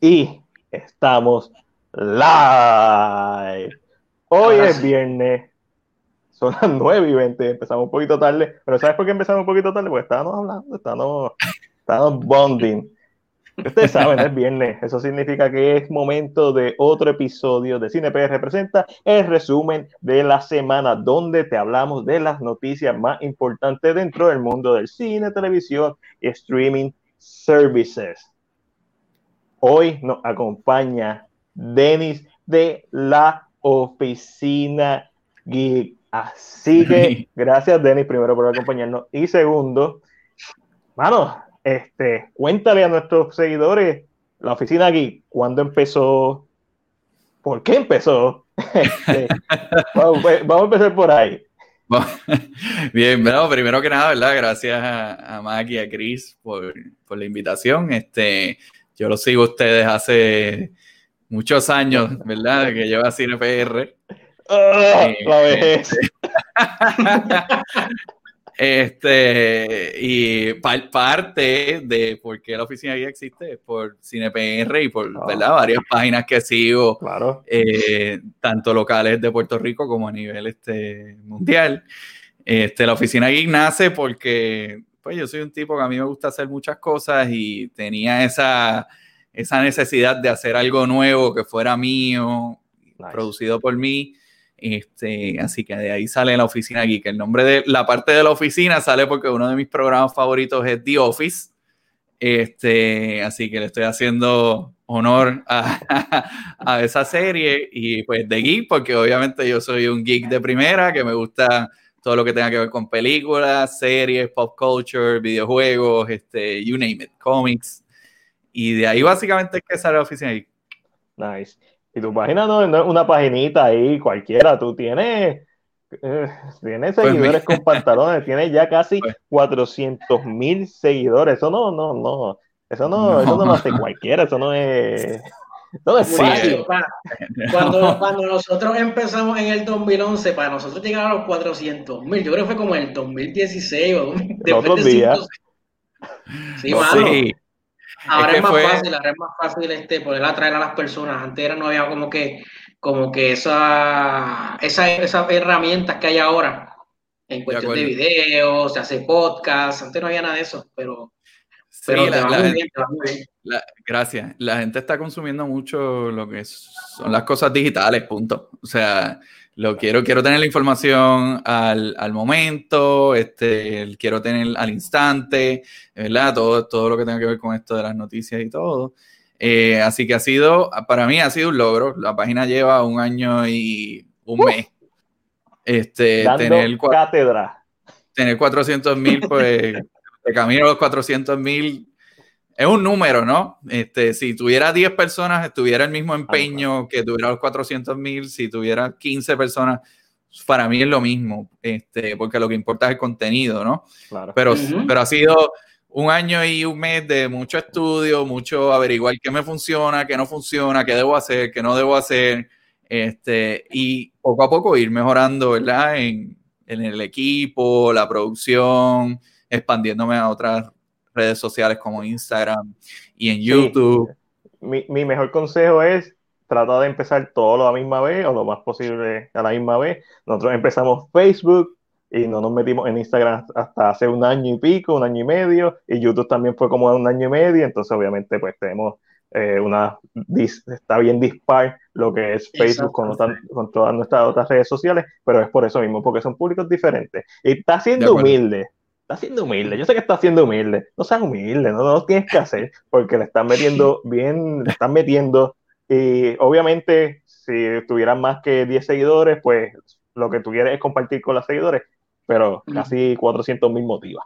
y estamos live. Hoy es viernes, son las 9 y 20, empezamos un poquito tarde, pero ¿sabes por qué empezamos un poquito tarde? Porque estábamos hablando, estábamos, estábamos bonding. Ustedes saben, es viernes, eso significa que es momento de otro episodio de CinePR Representa, el resumen de la semana, donde te hablamos de las noticias más importantes dentro del mundo del cine, televisión y streaming services. Hoy nos acompaña Denis de la oficina Geek. Así que gracias, Denis, primero por acompañarnos. Y segundo, mano, este, cuéntale a nuestros seguidores la oficina Geek, cuándo empezó, por qué empezó. Este, vamos, a empezar por ahí. Bien, bueno, primero que nada, ¿verdad? Gracias a, a Mac y a Chris por, por la invitación. Este, yo lo sigo a ustedes hace muchos años, ¿verdad? Que lleva Cine PR. Ah, eh, la vejez. Este, y parte de por qué la oficina aquí existe es por CinePR y por ah. ¿verdad? varias páginas que sigo, claro. Eh, tanto locales de Puerto Rico como a nivel este, mundial. Este, la oficina aquí nace porque pues yo soy un tipo que a mí me gusta hacer muchas cosas y tenía esa, esa necesidad de hacer algo nuevo que fuera mío, producido por mí. Este, así que de ahí sale la oficina que el nombre de la parte de la oficina sale porque uno de mis programas favoritos es The Office. Este, así que le estoy haciendo honor a, a, esa serie y pues de geek, porque obviamente yo soy un geek de primera, que me gusta todo lo que tenga que ver con películas, series, pop culture, videojuegos, este, you name it, cómics. Y de ahí básicamente es que sale la oficina ahí. Nice. Y tu página no, es una paginita ahí cualquiera, tú tienes, eh, tienes pues seguidores con pantalones, tienes ya casi 400 pues. mil seguidores. Eso no, no, no. Eso no, eso no lo hace cualquiera, eso no es. No es fácil. Cuando, cuando nosotros empezamos en el 2011, para nosotros llegar a los 400 mil, yo creo que fue como en el 2016 o otros días. Sí, mano. Ahora es, más fácil, ahora es más fácil este, poder atraer a las personas. Antes no había como que, como que esa, esa, esas herramientas que hay ahora en cuestión de, videos, se hace podcast. Antes no había nada de eso, pero gracias. La gente está consumiendo mucho lo que son las cosas digitales, punto. O sea, lo quiero, quiero tener la información al, al momento, este, quiero tener al instante, ¿verdad? Todo, todo lo que tenga que ver con esto de las noticias y todo. Eh, así que ha sido, para mí ha sido un logro. La página lleva un año y un mes. Este, tener, cátedra. Tener 400 mil, pues de camino a los 400 mil es un número, ¿no? Este, si tuviera 10 personas, tuviera el mismo empeño que tuviera los 400 mil, si tuviera 15 personas, para mí es lo mismo, este, porque lo que importa es el contenido, ¿no? Pero, pero ha sido un año y un mes de mucho estudio, mucho averiguar qué me funciona, qué no funciona, qué debo hacer, qué no debo hacer, este, y poco a poco ir mejorando, ¿verdad? En, en el equipo, la producción, expandiéndome a otras redes sociales como Instagram y en YouTube. Mi, mi, mejor consejo es tratar de empezar todo a la misma vez o lo más posible a la misma vez. Nosotros empezamos Facebook y no nos metimos en Instagram hasta hace un año y pico, un año y medio, y YouTube también fue como un año y medio, entonces obviamente pues tenemos eh, una, está bien dispar lo que es Facebook con, con, todas nuestras otras redes sociales, pero es por eso mismo, porque son públicos diferentes. Y está siendo humilde, está siendo humilde. Yo sé que está siendo humilde. No seas humilde, no, lo tienes que hacer porque le están metiendo bien, le están metiendo. Y obviamente, si tuvieran más que 10 seguidores, pues lo que tú quieres es compartir con los seguidores, pero casi 400 mil motiva.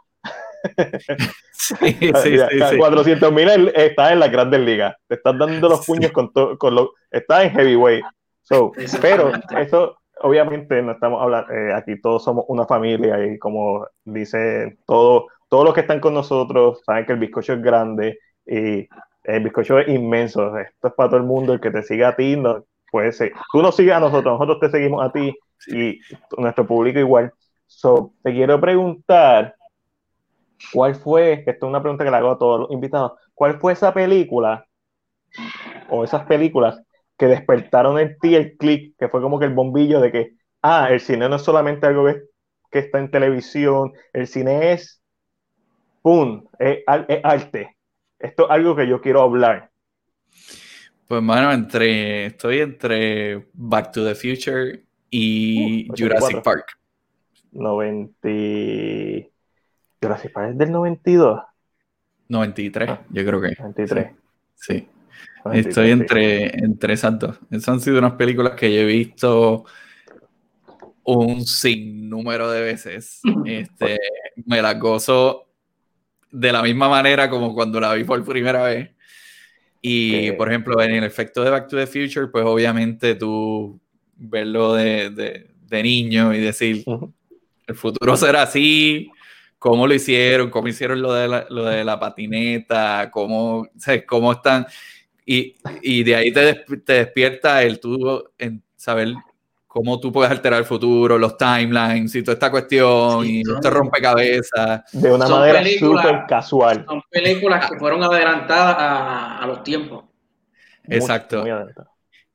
Sí, sí, sí, 400 mil está en la grandes ligas. Te están dando los puños con todo. Con lo, está en heavyweight. So, pero eso, obviamente no estamos hablando, eh, aquí todos somos una familia y como dice todo, todos los que están con nosotros saben que el bizcocho es grande y el bizcocho es inmenso. Esto es para todo el mundo, el que te siga a ti, no, puede ser. Tú nos sigues a nosotros, nosotros te seguimos a ti y nuestro público igual. So, te quiero preguntar, ¿cuál fue, esto es una pregunta que le hago a todos los invitados, cuál fue esa película o esas películas que despertaron en ti el click, que fue como que el bombillo de que, ah, el cine no es solamente algo que, que está en televisión, el cine es, ¡pum!, es, arte. Esto es algo que yo quiero hablar. Pues, mano, entre, estoy entre Back to the Future y uh, Jurassic Park. 90. Jurassic Park es del 92. 93, ah, yo creo que. 93. Sí. Estoy entre, entre esas dos. Esas han sido unas películas que yo he visto un sinnúmero de veces. Este, me las gozo de la misma manera como cuando la vi por primera vez. Y, por ejemplo, en el efecto de Back to the Future, pues obviamente tú verlo de, niño y decir, el futuro será así, cómo lo hicieron, cómo hicieron lo de la, lo de la patineta, cómo, cómo están y, de ahí te, te, despierta el tú en saber cómo tú puedes alterar el futuro, los timelines y toda esta cuestión y este rompecabezas. De una manera súper casual. Son películas que fueron adelantadas a, los tiempos. Exacto.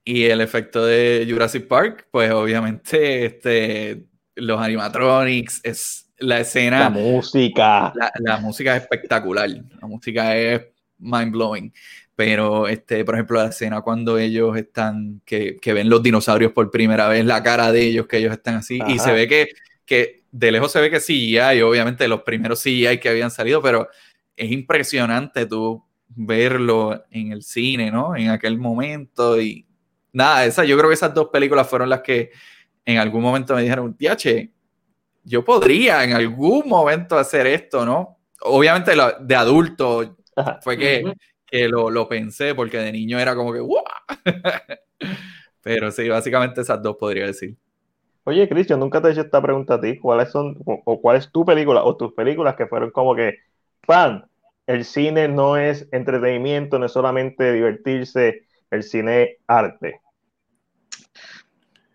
y el efecto de Jurassic Park, pues obviamente este, los animatronics, es la escena. La música. La, la música es espectacular. La música es mind blowing pero este, por ejemplo, la escena cuando ellos están, que, que, ven los dinosaurios por primera vez, la cara de ellos, que ellos están así, y se ve que, que de lejos se ve que sí hay, obviamente los primeros hay que habían salido, pero es impresionante tú verlo en el cine, ¿no? En aquel momento y nada, esa, yo creo que esas dos películas fueron las que en algún momento me dijeron, tiache, yo podría en algún momento hacer esto, ¿no? Obviamente de adulto fue que que lo, lo, pensé porque de niño era como que Pero sí, básicamente esas dos podría decir. Oye, Cristian, nunca te he hecho esta pregunta a ti. ¿Cuáles son, o, cuál es tu película o tus películas que fueron como que, fan, el cine no es entretenimiento, no es solamente divertirse, el cine es arte?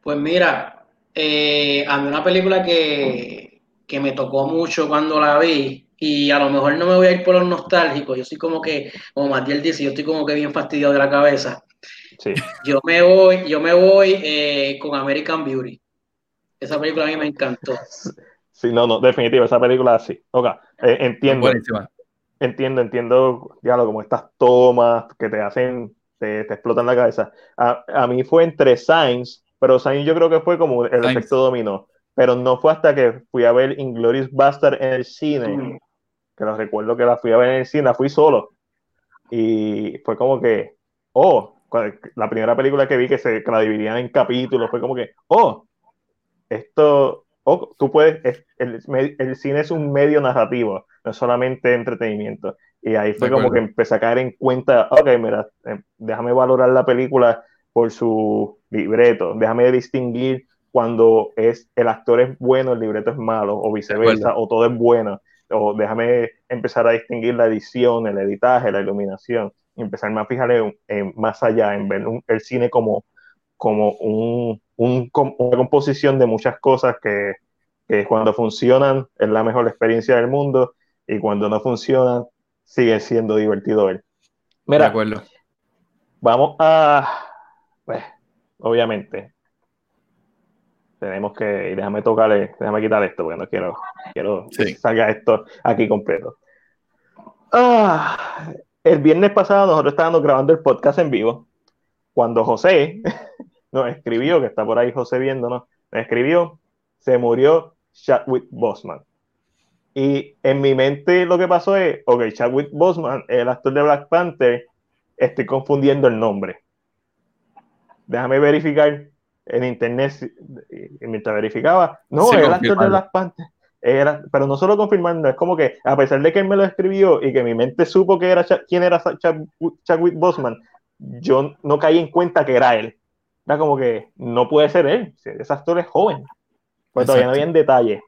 Pues mira, eh, a mí una película que, que me tocó mucho cuando la vi y a lo mejor no me voy a ir por los nostálgicos, yo soy como que, como Matiel dice, yo estoy como que bien fastidiado de la cabeza. Sí. Yo me voy, yo me voy eh, con American Beauty. Esa película a mí me encantó. Sí, no, no, definitivo, esa película sí. Ok, eh, entiendo. Entiendo, entiendo, ya lo como estas tomas que te hacen, te, te explotan la cabeza. A, a, mí fue entre Science, pero Science yo creo que fue como el efecto dominó pero no fue hasta que fui a ver Inglorious Bastard en el cine, que lo recuerdo que la fui a ver en el cine, la fui solo. Y fue como que, oh, la primera película que vi que se la dividían en capítulos, fue como que, oh, esto, oh, tú puedes, el, el, cine es un medio narrativo, no es solamente entretenimiento. Y ahí fue como que empecé a caer en cuenta, ok, mira, eh, déjame valorar la película por su libreto, déjame distinguir cuando es el actor es bueno, el libreto es malo, o viceversa, o todo es bueno. O déjame empezar a distinguir la edición, el editaje, la iluminación, y empezarme a fijar en, más allá, en ver el cine como, como un, una composición de muchas cosas que, cuando funcionan es la mejor experiencia del mundo y cuando no funcionan sigue siendo divertido ver. Mira, de acuerdo. Vamos a, pues, obviamente, tenemos que, y déjame tocarle, déjame quitar esto porque no quiero, quiero que salga esto aquí completo. Ah, el viernes pasado nosotros estábamos grabando el podcast en vivo cuando José nos escribió, que está por ahí José viéndonos, me escribió, se murió Chadwick Bosman. Y en mi mente lo que pasó es, ok, Chadwick Bosman, el actor de Black Panther, estoy confundiendo el nombre. Déjame verificar en internet mientras verificaba, no, era el actor de Black Panther. Era, pero no solo confirmando, es como que a pesar de que él me lo escribió y que mi mente supo que era quién era Chadwick Bosman, yo no caí en cuenta que era él. Era como que no puede ser él, ese actor es joven. Pues todavía no había en detalle.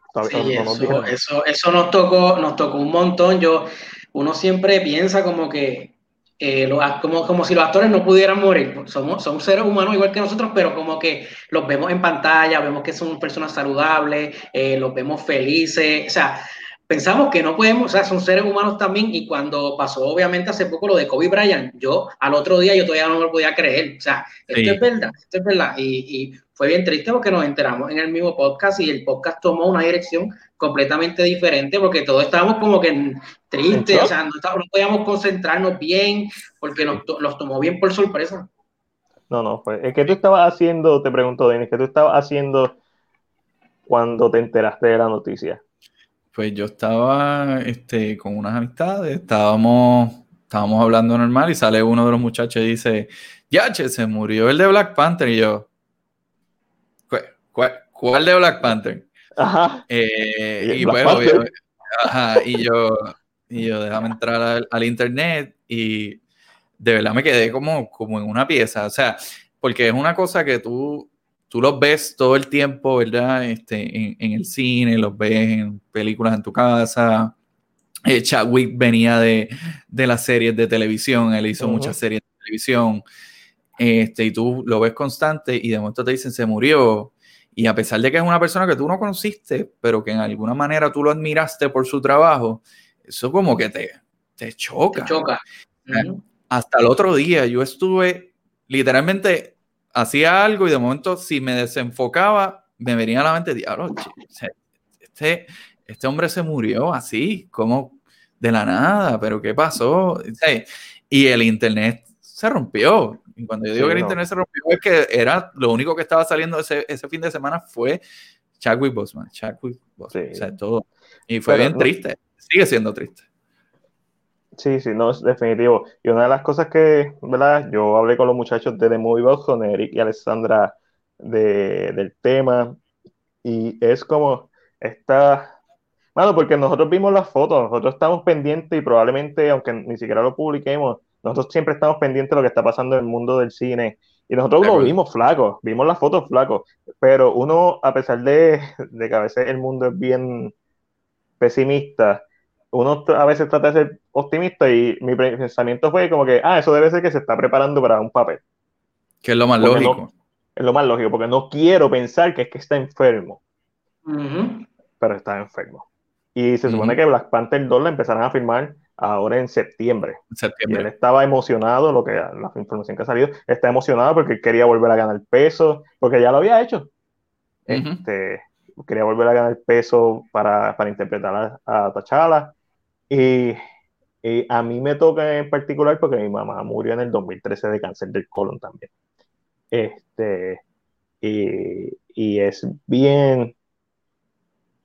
eso, eso, nos tocó, nos tocó un montón. Yo, uno siempre piensa como que eh, como, como si los actores no pudieran morir. Somos, son seres humanos igual que nosotros, pero como que los vemos en pantalla, vemos que son personas saludables, eh, los vemos felices. O sea, pensamos que no podemos, o sea, son seres humanos también, y cuando pasó obviamente hace poco lo de Kobe Bryant, yo al otro día yo todavía no me lo podía creer, o sea, esto es verdad, esto es verdad, y, fue bien triste porque nos enteramos en el mismo podcast y el podcast tomó una dirección completamente diferente porque todos estábamos como que tristes, o sea, no, podíamos concentrarnos bien porque nos los tomó bien por sorpresa. No, no, pues, ¿qué tú estabas haciendo? Te pregunto, Denis, ¿qué tú estabas haciendo cuando te enteraste de la noticia? Pues yo estaba este, con unas amistades, estábamos, estábamos hablando normal y sale uno de los muchachos y dice, Yache, se murió el de Black Panther. Y yo, ¿cuál, de Black Panther? Ajá. Eh, y, pues, ajá, y yo, y yo, déjame entrar al, internet y de verdad me quedé como, como en una pieza. O sea, porque es una cosa que tú tú los ves todo el tiempo, ¿verdad? Este, en, el cine, los ves en películas en tu casa. Eh, Chadwick venía de, de, las series de televisión, él hizo muchas series de televisión, este, y tú lo ves constante y de momento te dicen se murió. Y a pesar de que es una persona que tú no conociste, pero que en alguna manera tú lo admiraste por su trabajo, eso como que te, te choca. Te choca. Hasta el otro día yo estuve literalmente hacía algo y de momento si me desenfocaba, me venía a la mente, diablo, este, este hombre se murió así, como de la nada, pero ¿qué pasó? Y el internet se rompió. Y cuando yo digo que el internet se rompió, es que era lo único que estaba saliendo ese, ese fin de semana fue Chadwick Boseman, Chadwick Boseman, o sea, todo. Y fue bien triste, sigue siendo triste. Sí, sí, no, es definitivo. Y una de las cosas que, ¿verdad? Yo hablé con los muchachos de The Movie Box, con Eric y Alessandra, de, del tema, y es como esta... Bueno, porque nosotros vimos las fotos, nosotros estamos pendientes y probablemente, aunque ni siquiera lo publiquemos, nosotros siempre estamos pendientes de lo que está pasando en el mundo del cine. Y nosotros lo vimos flacos, vimos las fotos flacos, pero uno, a pesar de, de que a veces el mundo es bien pesimista, uno a veces trata de ser optimista y mi pensamiento fue como que, ah, eso debe ser que se está preparando para un papel. Que es lo más lógico. es lo más lógico, porque no quiero pensar que es que está enfermo. Pero está enfermo. Y se supone que Black Panther 2 la empezarán a filmar ahora en septiembre. septiembre. Y él estaba emocionado, lo que la información que ha salido, está emocionado porque quería volver a ganar peso, porque ya lo había hecho. Este, quería volver a ganar peso para, para interpretar a, a T'Challa y, a mí me toca en particular porque mi mamá murió en el 2013 de cáncer del colon también. Este, y, es bien,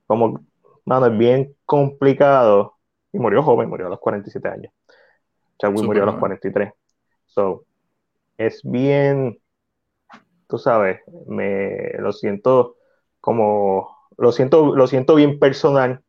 como, mano, es bien complicado. Y murió joven, murió a los 47 años. Chadwick murió a los 43. So, es bien, tú sabes, me lo siento como, lo siento, lo siento bien personal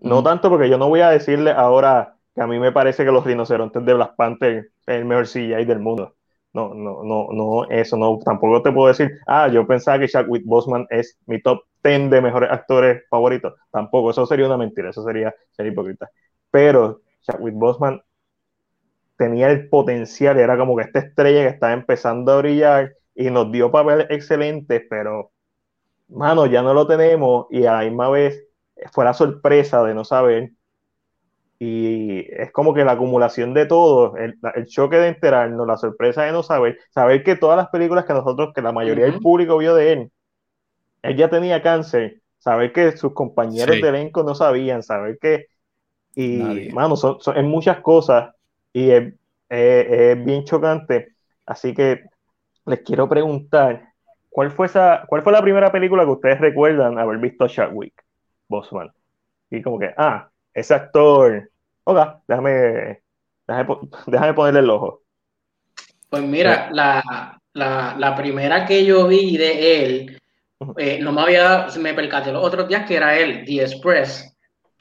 no tanto porque yo no voy a decirle ahora que a mí me parece que los rinocerontes de Black Panther es el mejor CGI del mundo. No, no, no, no, eso no, tampoco te puedo decir, ah, yo pensaba que Chadwick Boseman es mi top 10 de mejores actores favoritos. Tampoco, eso sería una mentira, eso sería ser hipócrita. Pero Chadwick Boseman tenía el potencial, era como que esta estrella que estaba empezando a brillar y nos dio papeles excelentes, pero, mano, ya no lo tenemos y a la misma vez fue la sorpresa de no saber. Y es como que la acumulación de todo, el, choque de enterarnos, la sorpresa de no saber, saber que todas las películas que nosotros, que la mayoría del público vio de él, él ya tenía cáncer, saber que sus compañeros de elenco no sabían, saber que, y mano, son, son, muchas cosas y es, es, bien chocante. Así que les quiero preguntar, ¿cuál fue, esa, ¿cuál fue la primera película que ustedes recuerdan haber visto a Chadwick? Bosman. Y como que, ah, ese actor, ok, déjame, déjame, ponerle el ojo. Pues mira, la, primera que yo vi de él, eh, no me había, me percaté los otros días que era él, The Express.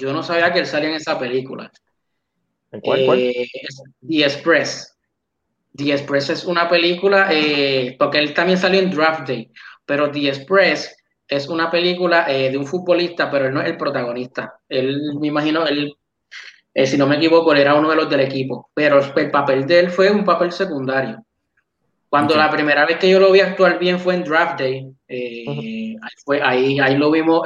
Yo no sabía que él salía en esa película. ¿En cuál, cuál? Eh, The Express. The Express es una película, eh, porque él también salió en Draft Day, pero The Express es una película eh, de un futbolista, pero él no es el protagonista. Él, me imagino, él, eh, si no me equivoco, él era uno de los del equipo, pero el papel de él fue un papel secundario. Cuando la primera vez que yo lo vi actuar bien fue en Draft Day, eh, ahí, fue, ahí, ahí lo vimos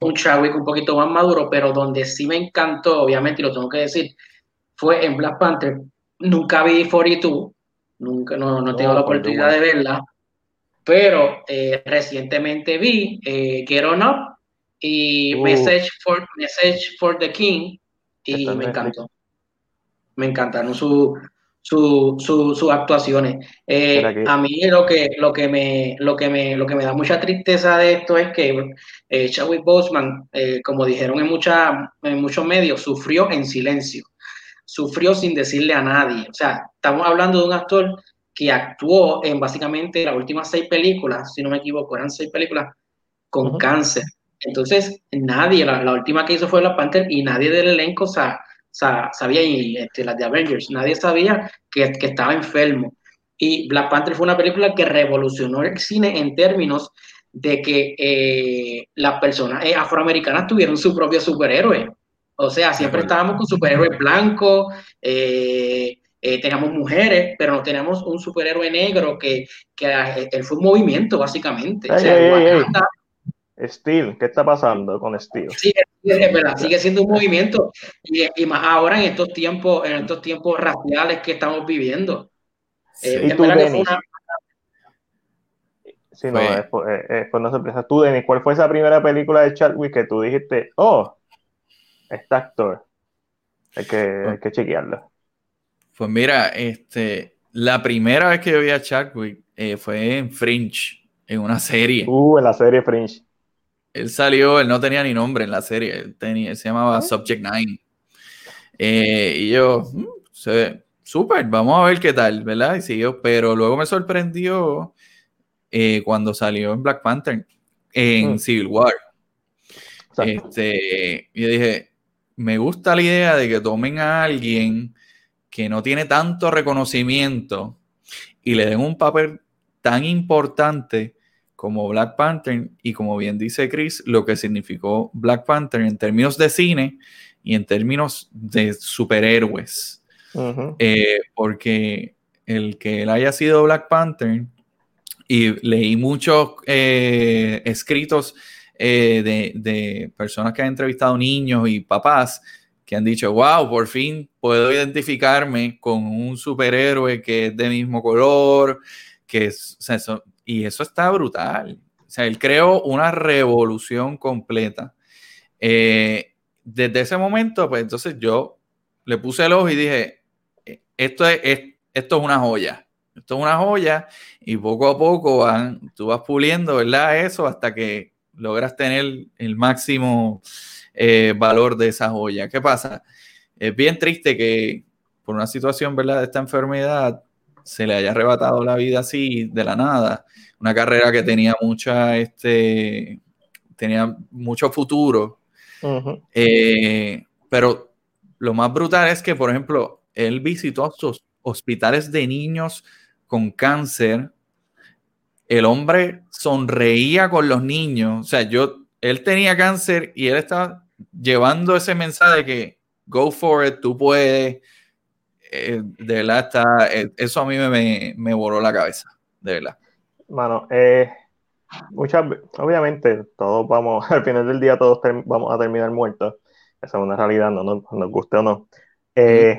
un Chadwick un poquito más maduro, pero donde sí me encantó, obviamente, y lo tengo que decir, fue en Black Panther. Nunca vi 42, nunca, no, no tengo la oportunidad de verla, pero eh, recientemente vi eh, Get On Up y uh. Message, for, Message for the King y me encantó. Me encantaron sus su, actuaciones. Eh, a mí lo que, lo, que me, lo, que me, lo que me da mucha tristeza de esto es que eh, Chadwick Boseman, eh, como dijeron en, en muchos medios, sufrió en silencio, sufrió sin decirle a nadie. O sea, estamos hablando de un actor que actuó en básicamente las últimas seis películas, si no me equivoco, eran seis películas con cáncer. Entonces, nadie, la, última que hizo fue La Panther y nadie del elenco sabía, y este, las de Avengers, nadie sabía que, que, estaba enfermo. Y Black Panther fue una película que revolucionó el cine en términos de que eh, las personas eh, afroamericanas tuvieron su propio superhéroe. O sea, siempre estábamos con superhéroes blancos, eh, eh, teníamos mujeres, pero no teníamos un superhéroe negro que, que eh, él fue un movimiento, básicamente. Steel, ¿qué está pasando con Steel? Sí, es verdad, sigue siendo un movimiento y, más ahora en estos tiempos, en estos tiempos raciales que estamos viviendo. Eh, ¿Y tú, Denis? Sí, no, es, una sorpresa. Tú, Denis, ¿cuál fue esa primera película de Chadwick que tú dijiste, oh, este actor, hay que, hay que chequearlo? Pues mira, este, la primera vez que yo vi a Chadwick eh, fue en Fringe, en una serie. Uh, en la serie Fringe. Él salió, él no tenía ni nombre en la serie, tenía, se llamaba. Subject Nine. Eh, y yo, mm, se ve súper, vamos a ver qué tal, ¿verdad? Y siguió, pero luego me sorprendió eh, cuando salió en Black Panther, en mm. Civil War. Este, yo dije, me gusta la idea de que tomen a alguien que no tiene tanto reconocimiento y le den un papel tan importante como Black Panther y como bien dice Chris, lo que significó Black Panther en términos de cine y en términos de superhéroes. Eh, porque el que él haya sido Black Panther y leí muchos eh, escritos eh, de, de, personas que han entrevistado niños y papás que han dicho, wow, por fin puedo identificarme con un superhéroe que es de mismo color, que es, y eso está brutal. O sea, él creó una revolución completa. Eh, desde ese momento, pues entonces yo le puse el ojo y dije, e, esto es, esto es una joya. Esto es una joya y poco a poco van, tú vas puliendo, ¿verdad? Eso hasta que logras tener el máximo eh, valor de esa joya. ¿Qué pasa? Es bien triste que por una situación, ¿verdad?, de esta enfermedad se le haya arrebatado la vida así de la nada. Una carrera que tenía mucha, este, tenía mucho futuro. Eh, pero lo más brutal es que, por ejemplo, él visitó sus hospitales de niños con cáncer. El hombre sonreía con los niños. O sea, yo, él tenía cáncer y él estaba llevando ese mensaje de que go for it, tú puedes, eh, de verdad está, eh, eso a mí me, me, voló la cabeza, de verdad. Bueno, eh, muchas, obviamente todos vamos, al final del día todos vamos a terminar muertos, esa es una realidad, no, nos guste o no.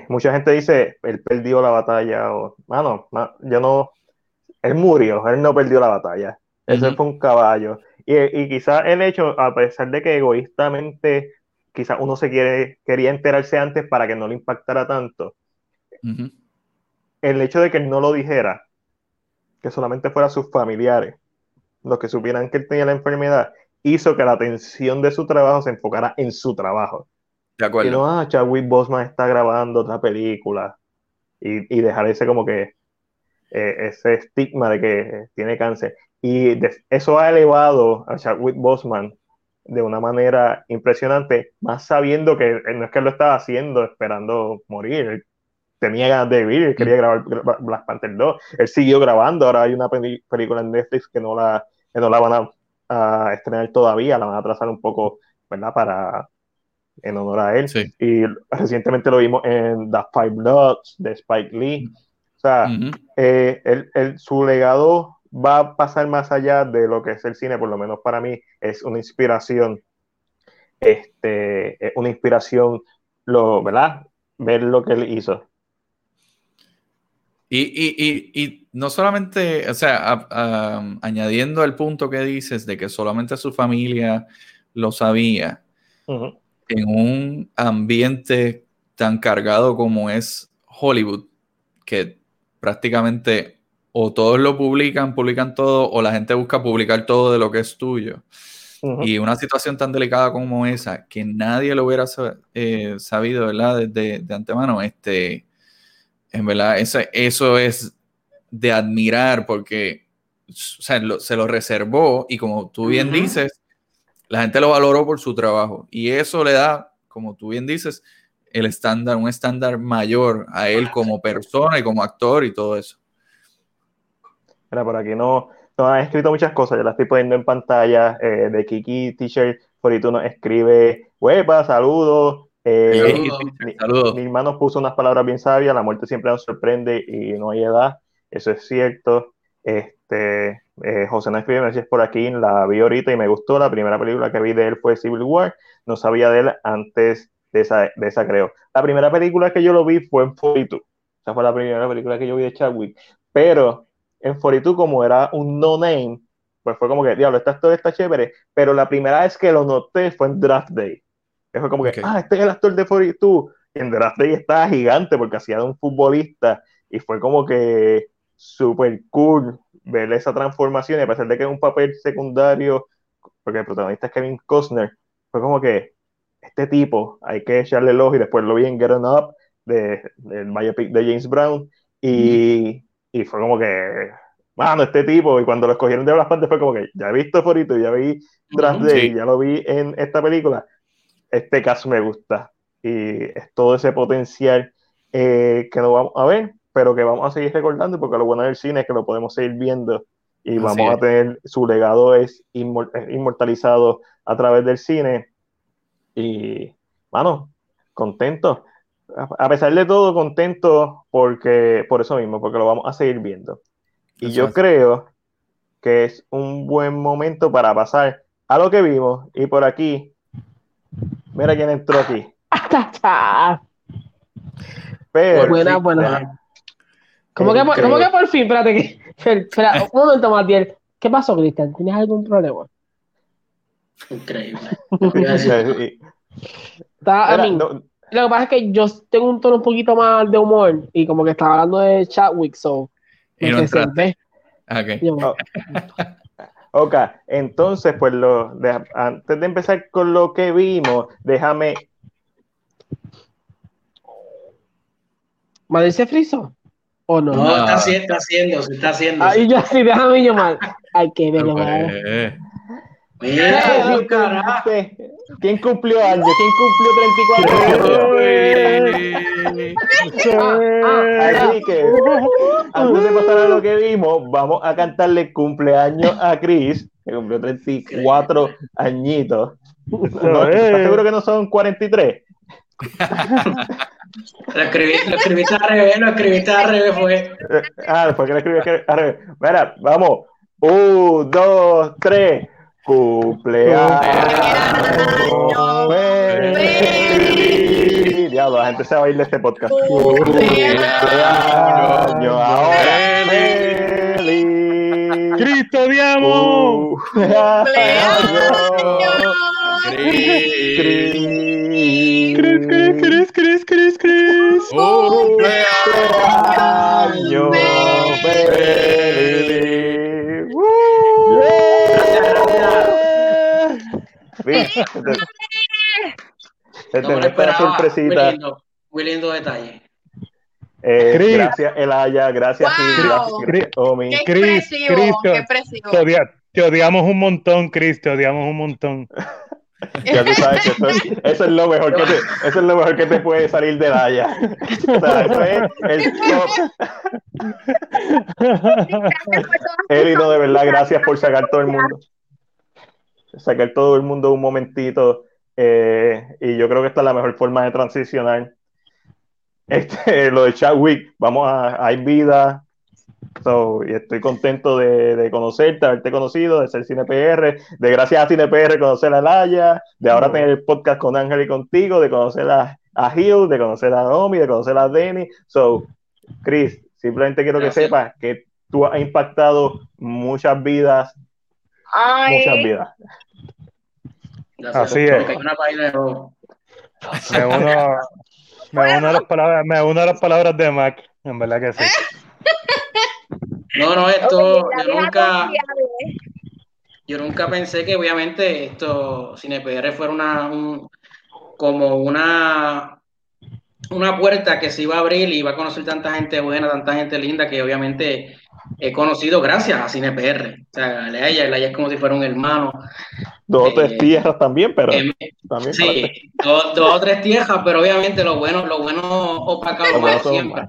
Mucha gente dice, él perdió la batalla, o, mano, yo no, él murió, él no perdió la batalla, ese fue un caballo. Y, y quizás el hecho, a pesar de que egoístamente quizás uno se quiere, quería enterarse antes para que no le impactara tanto, el hecho de que él no lo dijera, que solamente fuera sus familiares los que supieran que él tenía la enfermedad, hizo que la atención de su trabajo se enfocara en su trabajo. De acuerdo. Y no, ah, Chadwick Bosman está grabando otra película y, y dejar ese como que eh, ese estigma de que tiene cáncer. Y eso ha elevado a Chadwick Boseman de una manera impresionante, más sabiendo que no es que lo estaba haciendo esperando morir, tenía ganas de vivir, quería mm. grabar Black Panther 2, él siguió grabando, ahora hay una película en Netflix que no la, no la van a, estrenar todavía, la van a trazar un poco, ¿verdad? Para en honor a él. Y recientemente lo vimos en The Five Bloods de Spike Lee. O sea, eh, su legado va a pasar más allá de lo que es el cine, por lo menos para mí, es una inspiración este, una inspiración, lo, ¿verdad? Ver lo que él hizo. Y, y, y, no solamente, o sea, añadiendo al punto que dices de que solamente su familia lo sabía, en un ambiente tan cargado como es Hollywood, que prácticamente o todos lo publican, publican todo, o la gente busca publicar todo de lo que es tuyo. Y una situación tan delicada como esa, que nadie lo hubiera eh, sabido, ¿verdad? De, de, antemano, este, en verdad, eso, eso es de admirar porque se lo reservó y como tú bien dices, la gente lo valoró por su trabajo y eso le da, como tú bien dices, el estándar, un estándar mayor a él como persona y como actor y todo eso. Mira, por aquí no, no han escrito muchas cosas, ya las estoy poniendo en pantalla. Eh, de Kiki Teacher, por ahí tú nos escribe, huepa, saludos. Eh, saludos. Mi, hermano puso unas palabras bien sabias, la muerte siempre nos sorprende y no hay edad, eso es cierto. Este, eh, José escribe, gracias por aquí, la vi ahorita y me gustó, la primera película que vi de él fue Civil War, no sabía de él antes de esa, de esa creo. La primera película que yo lo vi fue en 42, esa fue la primera película que yo vi de Chadwick, pero en 42 como era un no-name, pues fue como que, diablo, esta actor está chévere, pero la primera vez que lo noté fue en Draft Day. Fue como que, ah, este es el actor de 42. Y en Draft Day estaba gigante porque hacía de un futbolista y fue como que súper cool ver esa transformación y a pesar de que es un papel secundario, porque el protagonista es Kevin Costner, fue como que este tipo hay que echarle el ojo y después lo vi en Get Up de, del biopic de James Brown y y fue como que, mano, este tipo, y cuando lo escogieron de las partes fue como que, ya he visto Forito, ya vi Tras de, ya lo vi en esta película, este caso me gusta, y es todo ese potencial eh, que no vamos a ver, pero que vamos a seguir recordando, porque lo bueno del cine es que lo podemos seguir viendo, y vamos a tener, su legado es inmortalizado a través del cine, y, mano, contento. A pesar de todo, contento porque, por eso mismo, porque lo vamos a seguir viendo. Y yo creo que es un buen momento para pasar a lo que vimos. Y por aquí, mira quién entró aquí. Pero, buena, buena. ¿Cómo que, ¿Cómo que, por fin? Espérate, que, espera, un momento, Matiel. ¿Qué pasó, Cristian? ¿Tienes algún problema? Increíble. Está, lo que pasa es que yo tengo un tono un poquito más de humor y como que estaba hablando de Chadwick, so me okay. Oh. ok, entonces, pues lo, antes de empezar con lo que vimos, déjame. ¿Madrid se frizó? ¿O no? No, está, haciendo, está haciendo, se está haciendo. Ay, yo sí, déjame llamar. Ay, que verlo, okay. Mira, ¿Quién cumplió años? ¿Quién cumplió 34 años? Así que, antes de pasar a lo que vimos, vamos a cantarle cumpleaños a Chris, que cumplió 34 añitos. ¿Estás seguro que no son 43? Lo, escribiste al revés, lo escribiste al revés, fue. Ah, después que lo escribí al revés. Mira, vamos. Un, dos, tres. Cumpleaños feliz. Diablo, la gente se va a ir de este podcast. Cumpleaños ahora feliz. Cristo, diablo. Cris, Cris, Cris, Cris, Cris. Cumpleaños feliz. Esta sorpresita. Muy lindo, muy lindo detalle. Eh, gracias, Elaya, gracias, wow. Chris, Chris, Chris, te, te, odiamos un montón, Chris, te odiamos un montón. ya tú sabes que eso, eso, es lo mejor que te, eso es lo mejor que te puede salir de Elaya. O sea, eso es el top. Elino, de verdad, gracias por sacar todo el mundo sacar todo el mundo un momentito. Eh, y yo creo que esta es la mejor forma de transicionar. Este, lo de Chadwick, vamos a, hay vida, So, y estoy contento de, de, conocerte, haberte conocido, de ser CinePR, de gracias a CinePR conocer a Laya, de ahora tener el podcast con Ángel y contigo, de conocer a, a Hill, de conocer a Naomi, de conocer a Denny. So, Chris, simplemente quiero que sepas que tú has impactado muchas vidas. Muchas vidas. Así es. Me uno, me uno, a las palabras, me uno a las palabras de Mac, en verdad que sí. No, no, esto yo nunca, yo nunca pensé que obviamente esto CinePR fuera una como una una puerta que se iba a abrir y iba a conocer tanta gente buena, tanta gente linda que obviamente he conocido gracias a CinePR. O sea, a ella, ella es como si fuera un hermano. Dos o tres eh, tierras también, pero también sí, dos, o tres tierras, pero obviamente lo bueno, lo bueno opaca lo siempre.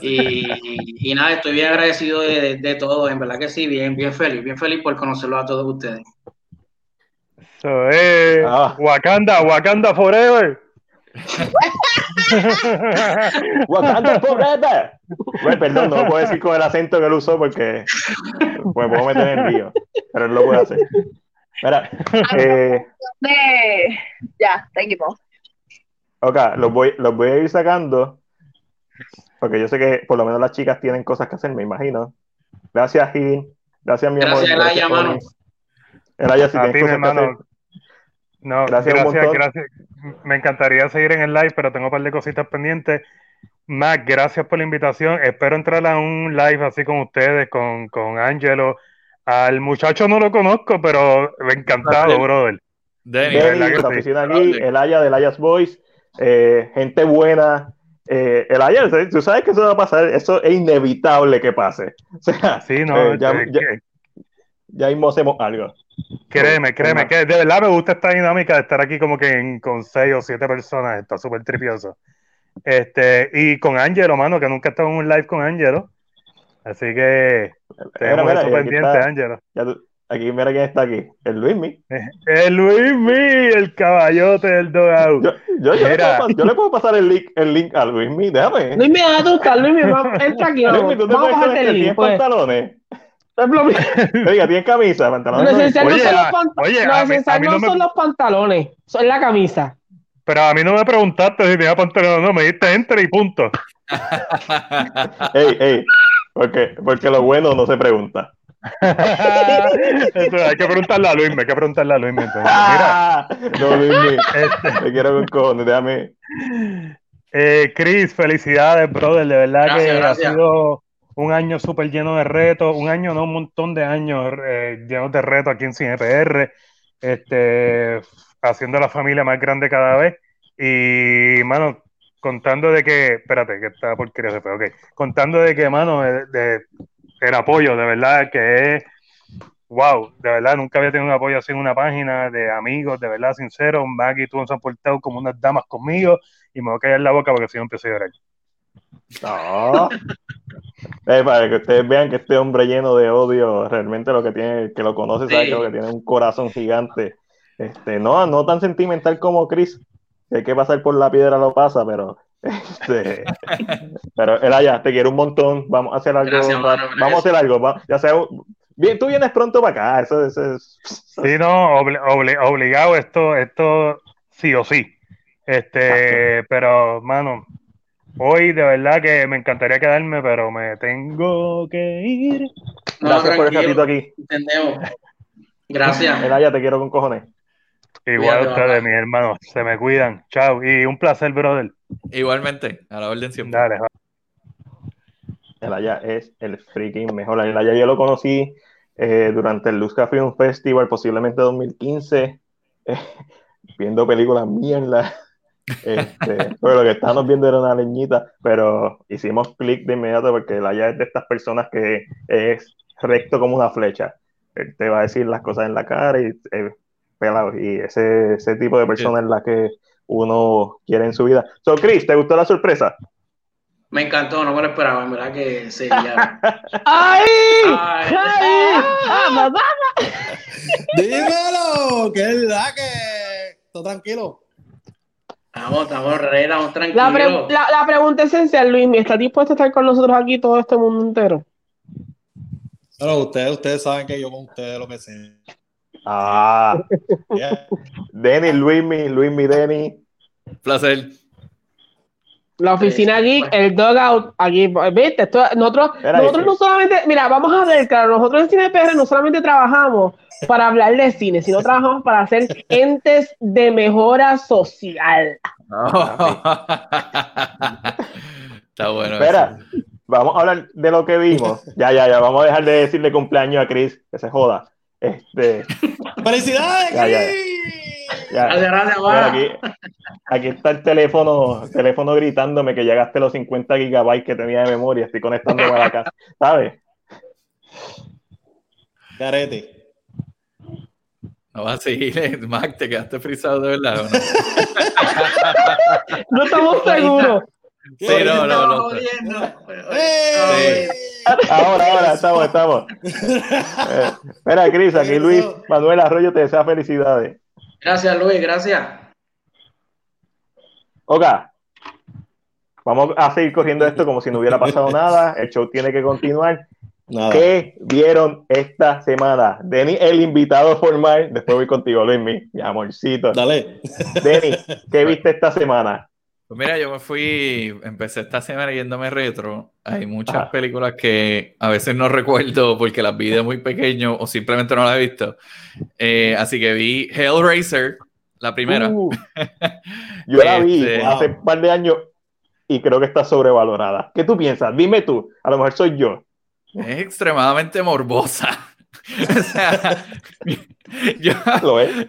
Y, y, nada, estoy bien agradecido de, de, todo, en verdad que sí, bien, bien feliz, bien feliz por conocerlo a todos ustedes. Eso es ah. Wakanda, Wakanda Forever. Wakanda Forever. Bueno, perdón, no lo puedo decir con el acento que él usó porque me puedo meter en el lío, pero él lo puede hacer. Mira, eh, ya, thank you. Ok, los voy, los voy a ir sacando porque yo sé que por lo menos las chicas tienen cosas que hacer, me imagino. Gracias, Gin. Gracias, mi amor. Gracias, Elaya, mano. Elaya, si tienes cosas que hacer. No, gracias, gracias, gracias, Me encantaría seguir en el live, pero tengo un par de cositas pendientes. Mac, gracias por la invitación. Espero entrar a un live así con ustedes, con, con Angelo. Al muchacho no lo conozco, pero encantado, brother. Denny, de la oficina aquí, el Aya del Aya's Voice, eh, gente buena. Eh, el Aya, tú sabes que eso va a pasar, eso es inevitable que pase. O sea, sí, no, eh, ya, ya, ya mismo hacemos algo. Créeme, créeme, que de verdad me gusta esta dinámica de estar aquí como que con seis o siete personas, está súper tripioso. Este, y con Angelo, mano, que nunca he estado en un live con Angelo. Así que tenemos eso pendiente, Angelo. Aquí, mira quién está aquí. El Luismi. El Luismi, el caballote del dogout. Yo, yo, yo, le puedo, yo, le puedo, pasar el link, el link a Luismi, déjame. Luismi, a tu Luismi, entra aquí. Luismi, tú te puedes el link, pues. Oiga, ¿tienes camisa, pantalones? Lo esencial no, son, los, oye, no son los pantalones, son la camisa. Pero a mí no me preguntaste si tenía pantalones no, me diste entre y punto. ey, ey, porque, porque lo bueno no se pregunta. Eso, hay que preguntarle a Luis, hay que preguntarle a Luis. Mira. no, Luis, este... te quiero con cojones, déjame. Eh, Chris, felicidades, brother, de verdad que ha sido un año súper lleno de retos, un año, no, un montón de años eh, llenos de retos aquí en CinePR, este, haciendo la familia más grande cada vez. Y, mano, contando de que, espérate, que está porquería se fue, ok, contando de que, mano, de, el apoyo, de verdad, que es, wow, de verdad, nunca había tenido un apoyo así en una página de amigos, de verdad, sincero, Maggie y tú se han portado como unas damas conmigo y me voy a callar la boca porque si no empiezo a llorar. No. Eh, para que ustedes vean que este hombre lleno de odio, realmente lo que tiene, que lo conoce, sabe que, tiene un corazón gigante. Este, no, no tan sentimental como Chris, que hay que pasar por la piedra lo pasa, pero este, pero era ya, te quiero un montón, vamos a hacer algo, vamos a hacer algo, ya sea, bien, tú vienes pronto para acá, eso, es... Sí, no, obligado esto, esto sí o sí. Este, pero, mano, Hoy de verdad que me encantaría quedarme, pero me tengo que ir. Gracias por el ratito aquí. Entendemos. Gracias. Elaya, te quiero con cojones. Igual ustedes, mis hermanos. Se me cuidan. Chao. Y un placer, brother. Igualmente. A la orden siempre. Dale. Elaya es el freaking mejor. Elaya yo lo conocí eh, durante el Luzca Film Festival, posiblemente 2015, eh, viendo películas mierda este, lo que estábamos viendo era una leñita, pero hicimos clic de inmediato porque Laia es de estas personas que es recto como una flecha. Él te va a decir las cosas en la cara y eh, Y ese, ese tipo de persona es la que uno quiere en su vida. So, Chris, ¿te gustó la sorpresa? Me encantó, no me lo esperaba, en verdad que sí, ya. ¡Ay! ¡Ay! ¡Ay! Dímelo, que es verdad que. Todo tranquilo. Estamos, estamos, estamos tranquilos. La, la, pregunta esencial, Luis, ¿estás dispuesto a estar con nosotros aquí todo este mundo entero? Bueno, ustedes, ustedes saben que yo con ustedes lo que sé. Ah. yeah. Denny, Luismi, Luismi, Denny. Placer. La oficina geek, el dogout, aquí, viste, nosotros, nosotros no solamente, mira, vamos a ver, claro, nosotros en Cine PR no solamente trabajamos para hablar de cine, sino trabajamos para hacer entes de mejora social. Está bueno. Espera, vamos a hablar de lo que vimos. Ya, ya, ya, vamos a dejar de decirle cumpleaños a Chris, que se joda. Este. ¡Felicidades, Gracias, gracias, aquí, aquí, está el teléfono, teléfono gritándome que llegaste los 50 gigabytes que tenía de memoria. Estoy conectándome a la casa, ¿sabes? Garete. No va a seguir, Mac, te quedaste frisado de verdad. ¿o no? no estamos seguros. Sí, no, no, no. ¡Eh! Ahora, ahora, estamos, estamos. Eh, espera, Cris, aquí Luis Manuel Arroyo te desea felicidades. Gracias, Luis, gracias. Ok. Vamos a seguir corriendo esto como si no hubiera pasado nada. El show tiene que continuar. ¿Qué vieron esta semana? Denny, el invitado formal. Después voy contigo, Luis, mi amorcito. Dale. Denny, ¿qué viste esta semana? Pues mira, yo me fui, empecé esta semana yéndome retro. Hay muchas películas que a veces no recuerdo porque las vi de muy pequeño o simplemente no las he visto. Eh, así que vi Hellraiser, la primera. Uh, yo la vi este, hace un par de años y creo que está sobrevalorada. ¿Qué tú piensas? Dime tú, a lo mejor soy yo. Es extremadamente morbosa. o sea, yo,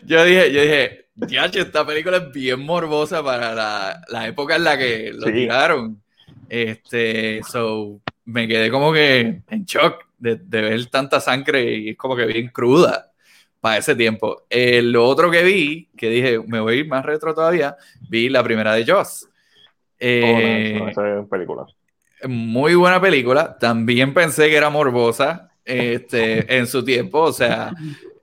yo dije, yo dije, esta película es bien morbosa para la, la época en la que lo tiraron. Este, so, me quedé como que en shock de, de, ver tanta sangre y es como que bien cruda para ese tiempo. Eh, lo otro que vi, que dije, me voy a ir más retro todavía, vi la primera de Joss. Eh, oh, película. Muy buena película. También pensé que era morbosa este, en su tiempo, o sea,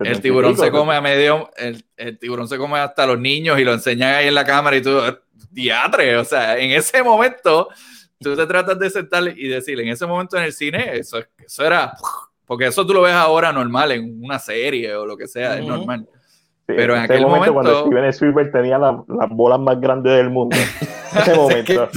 el tiburón se come a medio, el, el, tiburón se come hasta los niños y lo enseñan ahí en la cámara y tú, diatre, o sea, en ese momento tú te tratas de sentar y decir, en ese momento en el cine, eso, eso era, porque eso tú lo ves ahora normal en una serie o lo que sea, es normal. Pero en, aquel momento, cuando Steven Spielberg tenía las bolas más grandes del mundo, en ese momento.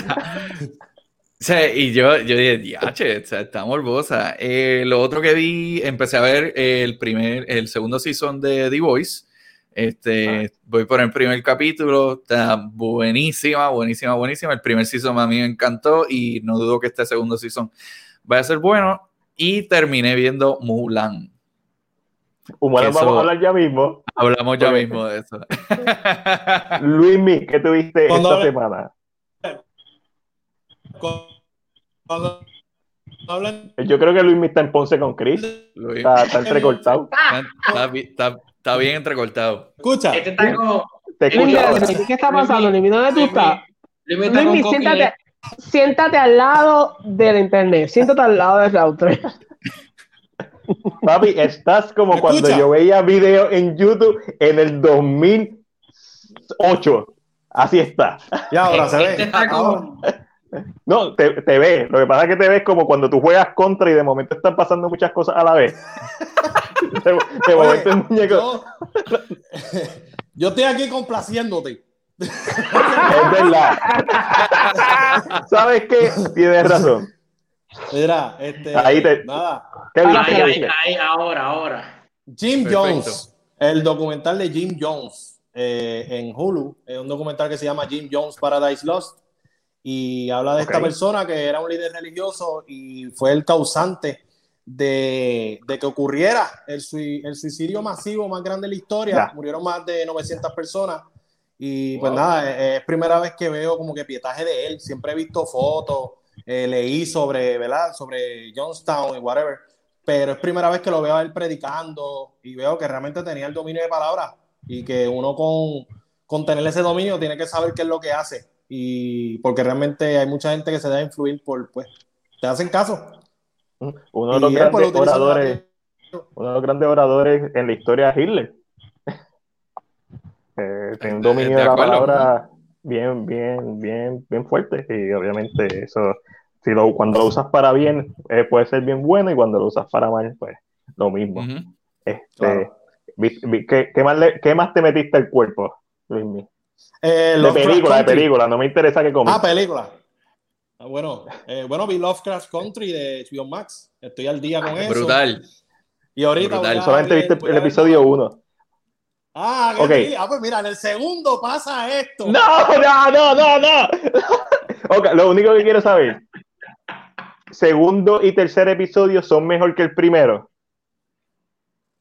Y yo, yo dije, diache, está morbosa. Eh, lo otro que vi, empecé a ver el primer, el segundo season de The Voice. Este, ah. voy por el primer capítulo, está buenísima, buenísima, buenísima. El primer season a mí me encantó y no dudo que este segundo season vaya a ser bueno. Y terminé viendo Mulan. Mulan vamos a hablar ya mismo. Hablamos ya mismo de eso. Luismi, ¿qué tuviste esta semana? Yo creo que Luis está en Ponce con Chris. Está, entrecortado. Está, bien entrecortado. Escucha. Este está ¿Qué está pasando, Luis? ¿Dónde tú estás? Luis, siéntate, siéntate al lado del internet. Siéntate al lado del router. Papi, estás como cuando yo veía videos en YouTube en el 2008. Así está. Y ahora se ve. Este no, te, te ves. Lo que pasa es que te ves como cuando tú juegas contra y de momento están pasando muchas cosas a la vez. de, momento el muñeco. Yo, estoy aquí complaciéndote. es verdad. ¿Sabes qué? Tienes razón. Mira, este. Ahí te. Nada. ahí, ahí, ahora, ahora. Jim Jones. El documental de Jim Jones eh, en Hulu. Es un documental que se llama Jim Jones Paradise Lost y habla de esta persona que era un líder religioso y fue el causante de, de que ocurriera el, el, suicidio masivo más grande de la historia. Murieron más de 900 personas. Y pues nada, es, primera vez que veo como que pietaje de él. Siempre he visto fotos, eh, leí sobre, ¿verdad? Sobre Johnstown y whatever. Pero es primera vez que lo veo a él predicando y veo que realmente tenía el dominio de palabras y que uno con, con tener ese dominio tiene que saber qué es lo que hace y porque realmente hay mucha gente que se da influir por, pues, te hacen caso. Uno de los grandes oradores, uno de los grandes oradores en la historia es Hitler. Eh, tiene un dominio de, la palabra bien, bien, bien, bien fuerte. Y obviamente eso, si lo, cuando lo usas para bien, eh, puede ser bien bueno, y cuando lo usas para mal, pues lo mismo. este, ¿qué, más ¿Qué más te metiste al cuerpo, Luis? Eh, de película, de película, no me interesa que comas. Ah, película. Ah, bueno, eh, bueno, vi Lovecraft Country de HBO Max. Estoy al día con eso. Brutal. Y ahorita. Brutal. Solamente viste el episodio 1. Ah, okay. ah, pues mira, en el segundo pasa esto. No, no, no, no, no. okay, lo único que quiero saber. Segundo y tercer episodio son mejor que el primero.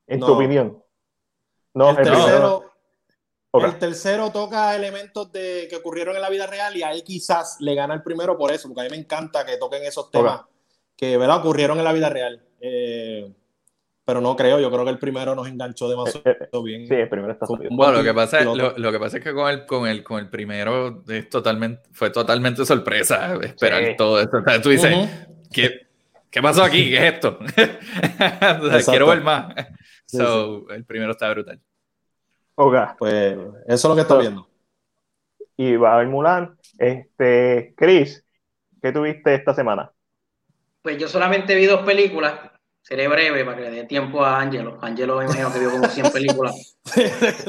En tu opinión. No, el, tercero, el tercero toca elementos de, que ocurrieron en la vida real y ahí quizás le gana el primero por eso, porque a mí me encanta que toquen esos temas que ¿verdad? ocurrieron en la vida real. Eh, pero no creo, yo creo que el primero nos enganchó demasiado eh, eh, bien. Sí, el primero está Bueno, lo que, pasa, lo, que pasa es que con el, con el, con el primero es totalmente, fue totalmente sorpresa esperar todo esto. tú dices, ¿qué, ¿qué, pasó aquí? ¿Qué es esto? quiero ver más. so, el primero está brutal. Ok. Pues eso es lo que estoy viendo. Y va a ver Mulan. Este, Chris, ¿qué tuviste esta semana? Pues yo solamente vi dos películas seré breve para que le dé tiempo a Angelo. Angelo me imagino que vio como 100 películas.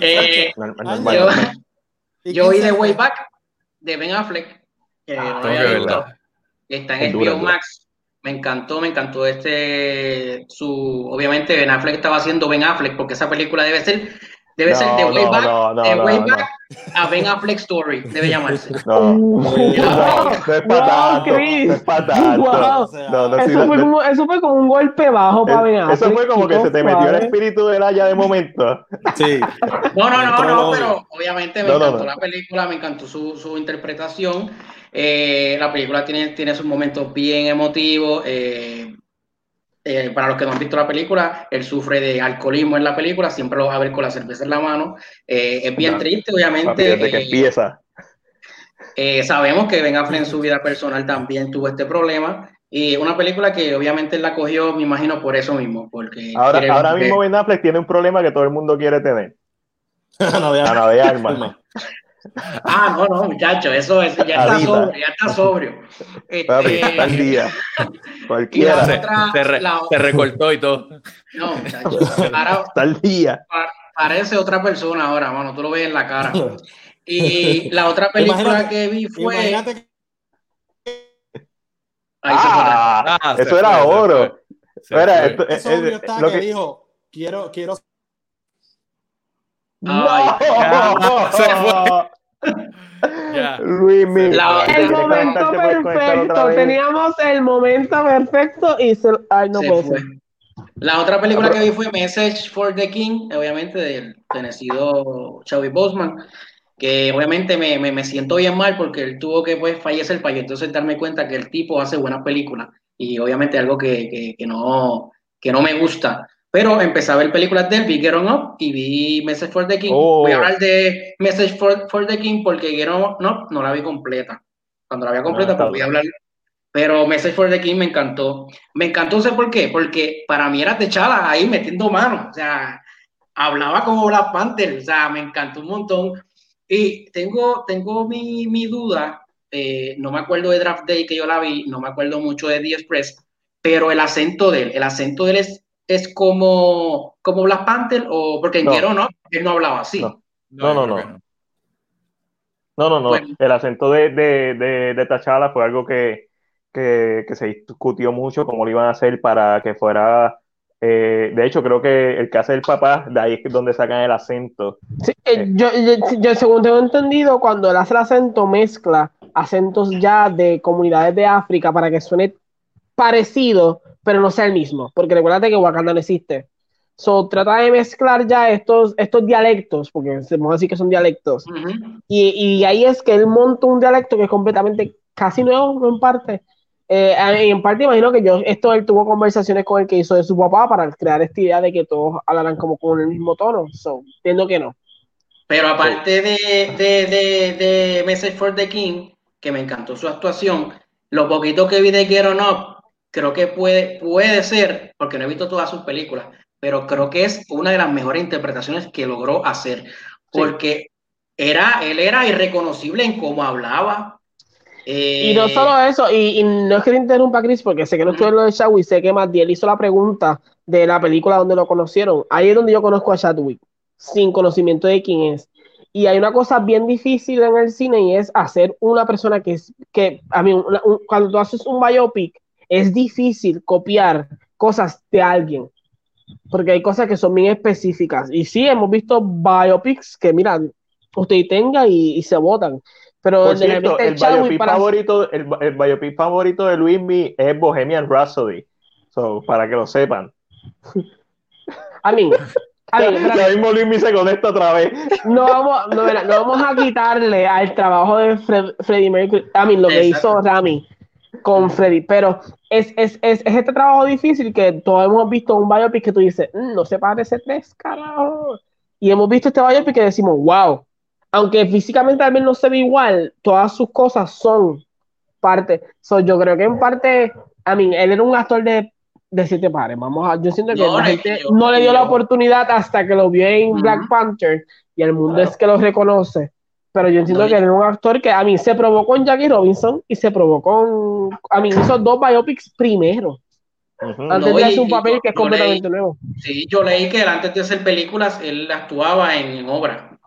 eh, yo, yo vi The Way Back de Ben Affleck, que ah, no Está en HBO Max. Me encantó, me encantó este, su, obviamente Ben Affleck estaba haciendo Ben Affleck porque esa película debe ser Debe ser The Way Back, The Way Back a Ben Affleck Story, debe llamarse. No, no, es para tanto, es para tanto. eso, fue como, eso fue como un golpe bajo para Ben Affleck. Eso fue como que se te metió el espíritu de Laia de momento. Sí. No, no, no, no, pero obviamente me encantó la película, me encantó su, su interpretación. Eh, la película tiene, tiene sus momentos bien emotivos. Eh, eh, para los que no han visto la película, él sufre de alcoholismo en la película, siempre lo va a ver con la cerveza en la mano. Eh, es bien triste, obviamente. Desde que empieza. Eh, sabemos que Ben Affleck en su vida personal también tuvo este problema. Y una película que obviamente él la cogió, me imagino, por eso mismo. Porque ahora ahora mismo Ben Affleck tiene un problema que todo el mundo quiere tener. no de, no de. Ah, no, no, muchacho, eso, es, ya, está sobrio, ya está sobrio. Este, día. Cualquiera. se, recortó y todo. No, muchacho. Ahora, está día. Parece otra persona ahora, mano, tú lo ves en la cara. Y la otra película que vi fue. ah, ah eso era oro. Espera, esto, es, es, lo que dijo, quiero, quiero Ay, no, se fue. Luis, el momento perfecto. Teníamos el momento perfecto y se. Ay, no puede ser. La otra película que vi fue Message for the King, obviamente del tenido Chadwick Boseman, que obviamente me, me, me, siento bien mal porque él tuvo que pues fallecer para yo entonces darme cuenta que el tipo hace buenas películas y obviamente algo que, que, que no, que no me gusta. Pero empecé a ver películas de él, vi Get On Up y vi Message for the King. Voy a oh. hablar de Message for, for, the King porque Get On Up no, no la vi completa. Cuando la vi completa, pues voy a hablar. Pero Message for the King me encantó. Me encantó, sé por qué. Porque para mí era techada ahí metiendo mano. O sea, hablaba como Black Panther. O sea, me encantó un montón. Y tengo, tengo mi, mi duda. Eh, no me acuerdo de Draft Day que yo la vi. No me acuerdo mucho de The Express. Pero el acento de él, el acento de él es es como, como Black Panther o porque en no. no, él no hablaba así. No, no, no. No, no, no. El acento de, de, de, de T'Challa fue algo que, que, que, se discutió mucho, cómo lo iban a hacer para que fuera. Eh, de hecho, creo que el que hace el papá, de ahí es donde sacan el acento. Sí, eh, eh. yo, yo, yo, según tengo entendido, cuando él hace el acento, mezcla acentos ya de comunidades de África para que suene parecido, pero no sea el mismo, porque recuérdate que Wakanda no existe. So, trata de mezclar ya estos, estos dialectos, porque se puede decir que son dialectos. y, y, ahí es que él monta un dialecto que es completamente casi nuevo en parte. Eh, en parte imagino que yo, esto él tuvo conversaciones con el que hizo de su papá para crear esta idea de que todos hablaran como con el mismo tono. So, entiendo que no. Pero aparte de, de, de, de Message for the King, que me encantó su actuación, lo poquito que vi de Get On Up creo que puede, puede ser, porque no he visto todas sus películas, pero creo que es una de las mejores interpretaciones que logró hacer, porque era, él era irreconocible en cómo hablaba. y no solo eso, y, no es que te interrumpa, Chris, porque sé que no estuve en lo de Chadwick, sé que Matiel hizo la pregunta de la película donde lo conocieron. Ahí es donde yo conozco a Chadwick, sin conocimiento de quién es. Y hay una cosa bien difícil en el cine y es hacer una persona que es, que, a mí, cuando tú haces un biopic, es difícil copiar cosas de alguien, porque hay cosas que son bien específicas. Y sí, hemos visto biopics que, miran, usted tenga y, se votan. Pero el, biopic favorito, el, biopic favorito de Luismi es Bohemian Rhapsody. So, para que lo sepan. A mí, ya mismo Luis se conecta otra vez. No vamos, no, no vamos a quitarle al trabajo de Freddie Mercury, a mí lo que hizo Rami con Freddy, pero es, es, es, es, este trabajo difícil que todos hemos visto un biopic que tú dices, mm, no se parece tres, carajo. Y hemos visto este biopic que decimos, wow, aunque físicamente también no se ve igual, todas sus cosas son parte. So, yo creo que en parte, a mí, él era un actor de de siete pares. Vamos a, yo siento que no, la gente no le dio la oportunidad hasta que lo vio en Black Panther y el mundo es que lo reconoce. Pero yo entiendo que era un actor que a mí se probó con Jackie Robinson y se probó con. A mí hizo dos biopics primero. Antes de hacer un papel que es completamente nuevo. Sí, yo leí que antes de hacer películas él actuaba en, obra.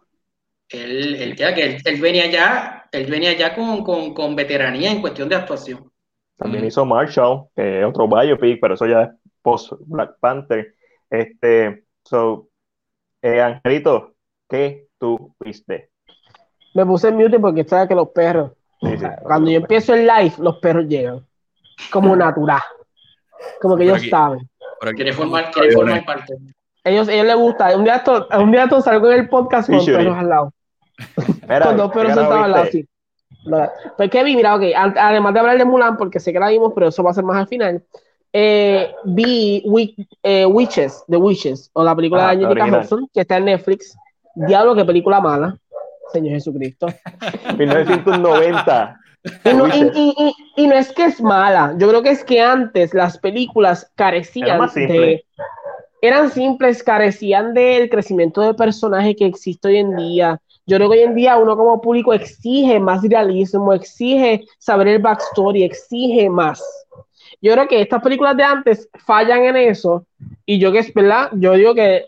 Él, él, que él, venía ya, él venía ya con, con, con veteranía en cuestión de actuación. También hizo Marshall, que es otro biopic, pero eso ya es post Black Panther. Este, so, eh, Angelito, ¿qué tú viste? Me puse en mute porque sabes que los perros, cuando yo empiezo el live, los perros llegan como natural, como que ellos saben. Pero quiere formar, quiere formar parte. Ellos, ellos les gusta. Un día, un día salgo en el podcast con perros al lado. con dos perros sentados al lado, sí. Pues Kevin, mira, ok, además de hablar de Mulan, porque sé que la vimos, pero eso va a ser más al final, eh, vi eh, Witches, The Witches, o la película de Angelica Hudson, que está en Netflix. Diablo, qué película mala, Señor Jesucristo. 1990. Y no, y, no, es que es mala, yo creo que es que antes las películas carecían de... Eran simples, carecían del crecimiento de personaje que existe hoy en día yo creo que hoy en día uno como público exige más realismo, exige saber el backstory, exige más. Yo creo que estas películas de antes fallan en eso y yo que es verdad, yo digo que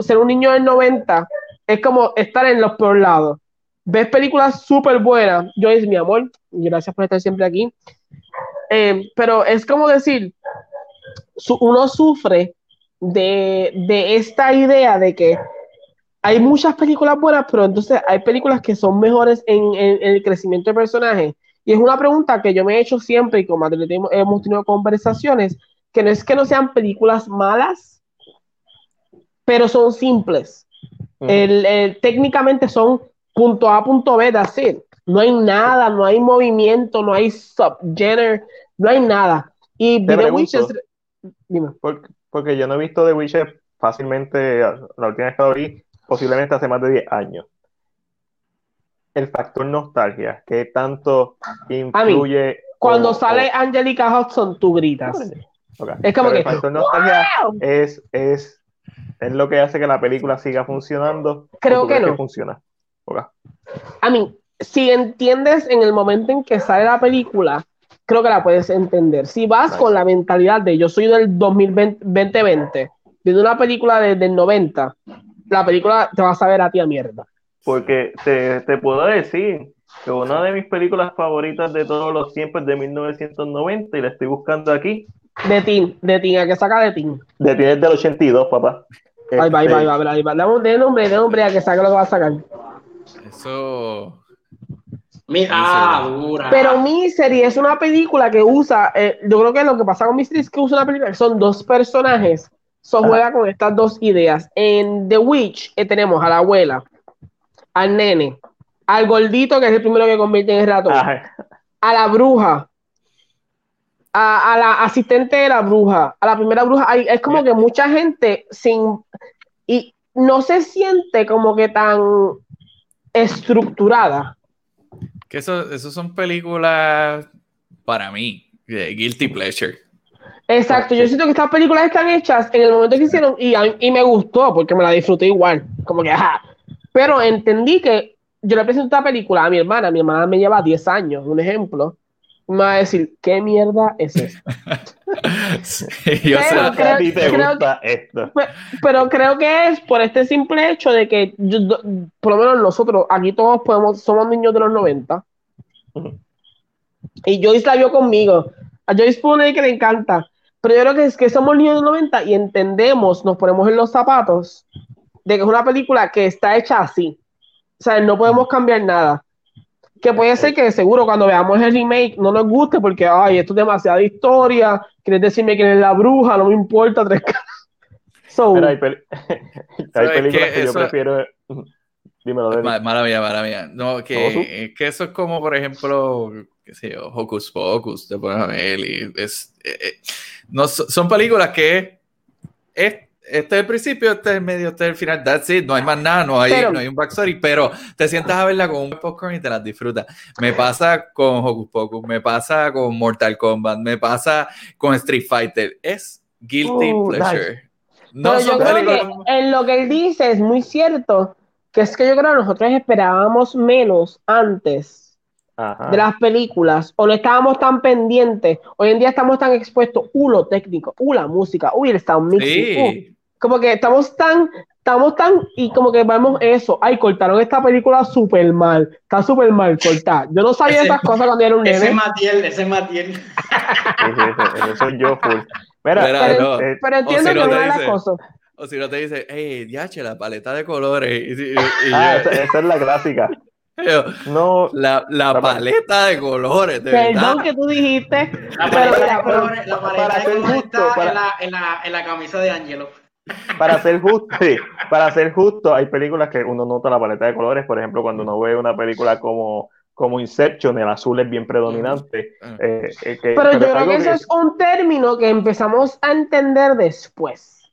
ser un niño del 90 es como estar en los peor lados. Ves películas súper buenas, yo es mi amor, y gracias por estar siempre aquí. Eh, pero es como decir, uno sufre de, de esta idea de que hay muchas películas buenas, pero entonces hay películas que son mejores en, el crecimiento de personajes. Y es una pregunta que yo me he hecho siempre y con Madrid hemos tenido conversaciones, que no es que no sean películas malas, pero son simples. técnicamente son punto A, punto B, así. No hay nada, no hay movimiento, no hay subgénero, no hay nada. Y The Witches... Porque, porque, yo no he visto The Witches fácilmente, la última vez que lo vi, posiblemente hace más de 10 años. El factor nostalgia, ¿qué tanto influye? cuando sale Angelica Hudson, tú gritas. Es como que. El factor nostalgia es, es, es lo que hace que la película siga funcionando. Creo que no. funciona. A mí, si entiendes en el momento en que sale la película, creo que la puedes entender. Si vas con la mentalidad de yo soy del 2020, viendo una película desde el 90, la película te va a saber a ti a mierda. Porque te, te puedo decir que una de mis películas favoritas de todos los tiempos es de 1990 y la estoy buscando aquí. De Tim, de Tim, ¿a qué saca de Tim? De Tim es del 82, papá. Ay, va, va, va, va, va. De nombre, de nombre a que saque lo que va a sacar. Eso. Mira, dura. Pero Misery es una película que usa, eh, yo creo que lo que pasa con Misery es que usa una película que son dos personajes So juega con estas dos ideas. En The Witch eh, tenemos a la abuela, al nene, al gordito, que es el primero que convierte en el ratón, a la bruja, a, la asistente de la bruja, a la primera bruja. es como que mucha gente sin. Y no se siente como que tan estructurada. Que eso, eso son películas para mí, guilty pleasure. Exacto, yo siento que estas películas están hechas en el momento que hicieron y, y me gustó porque me la disfruté igual, como que ajá. Pero entendí que yo le presento esta película a mi hermana, mi hermana me lleva 10 años, un ejemplo, me va a decir, ¿qué mierda es esto? yo pero, creo, a ti te gusta esto. Pero, creo que es por este simple hecho de que, por lo menos nosotros, aquí todos podemos, somos niños de los 90. Y Joyce la vio conmigo. A Joyce pone que le encanta. Pero yo creo que es que somos niños de los 90 y entendemos, nos ponemos en los zapatos de que es una película que está hecha así. O sea, no podemos cambiar nada. Que puede ser que seguro cuando veamos el remake no nos guste porque, ay, esto es demasiada historia, quieres decirme quién es la bruja, no me importa tres so, hay, películas que, yo prefiero... Dímelo, de Mala mía, mala mía. No, que, que eso es como, por ejemplo, qué sé yo, Hocus Pocus, te pones a ver y es... Eh, eh, no, son películas que es este es el principio, este es el medio, este es el final. That's it. No hay más nada, no hay, no hay un backstory, pero te sientas a verla con un popcorn y te las disfrutas. Me pasa con Hocus Pocus, me pasa con Mortal Kombat, me pasa con Street Fighter. Es guilty uh, pleasure. No yo creo que en lo que él dice es muy cierto, que es que yo creo que nosotros esperábamos menos antes de las películas o no estábamos tan pendientes. Hoy en día estamos tan expuestos, uh, lo técnico, uh, la música, uy, el sound mixing, uh, como que estamos tan, estamos tan, y como que vemos eso, ay, cortaron esta película súper mal, está súper mal cortada. Yo no sabía esas cosas cuando era un nene. Ese es Matiel, ese es Matiel. Eso soy yo, full. Mira, pero, eh, pero, entiendo que no es la cosa. O si no te dice, hey, diache, la paleta de colores. Y, ah, esa, es la clásica. No, la, la, paleta de colores, de Perdón verdad. que tú dijiste. La paleta de colores, la paleta de colores está en, la, en, la, en la camisa de Angelo para ser justo, para ser justo, hay películas que uno nota la paleta de colores, por ejemplo, cuando uno ve una película como, como Inception, el azul es bien predominante. Eh, eh, pero, yo creo que eso es un término que empezamos a entender después.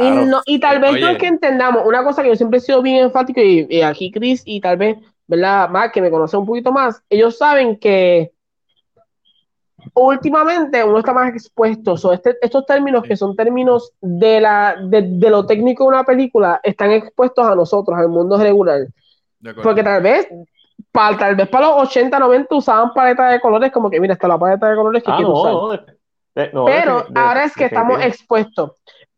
Y, no, y tal vez no es que entendamos, una cosa que yo siempre he sido bien enfático, y, aquí Chris, y tal vez, ¿verdad? Más que me conoce un poquito más, ellos saben que últimamente uno está más expuesto. So, este, estos términos que son términos de, la, de, lo técnico de una película están expuestos a nosotros, al mundo regular. Porque tal vez, para, tal vez para los 80, 90 usaban paletas de colores, como que mira, está la paleta de colores que ah, quiero usar. Pero ahora es que estamos expuestos.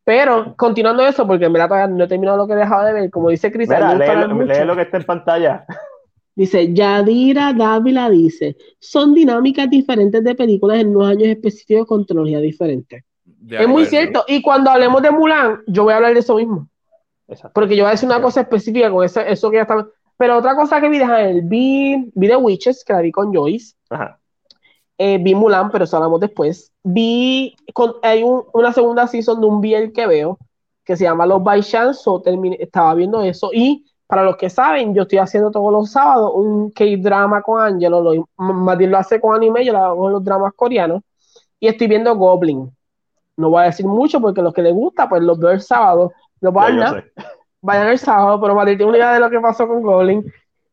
Pero continuando eso, porque en verdad todavía no he terminado lo que he dejado de ver, como dice Cris, lee, lo que está en pantalla. Dice, Yadira Dávila dice, son dinámicas diferentes de películas en unos años específicos con tecnología diferente. es muy cierto. Y cuando hablemos de Mulan, yo voy a hablar de eso mismo. Porque yo voy a decir una cosa específica con eso, eso que ya está. Pero otra cosa que vi, el vi, vi The Witches, que la vi con Joyce. Eh, vi Mulan, pero eso hablamos después. Vi, con, hay una segunda season de un Biel que veo, que se llama Los by Chance, estaba viendo eso. Y para los que saben, yo estoy haciendo todos los sábados un K-drama con Angelo, lo, Matilde lo hace con anime, yo lo hago con los dramas coreanos, y estoy viendo Goblin. No voy a decir mucho porque los que les gusta, pues los veo el sábado. Los van vayan el sábado, pero Matilde tiene una idea de lo que pasó con Goblin.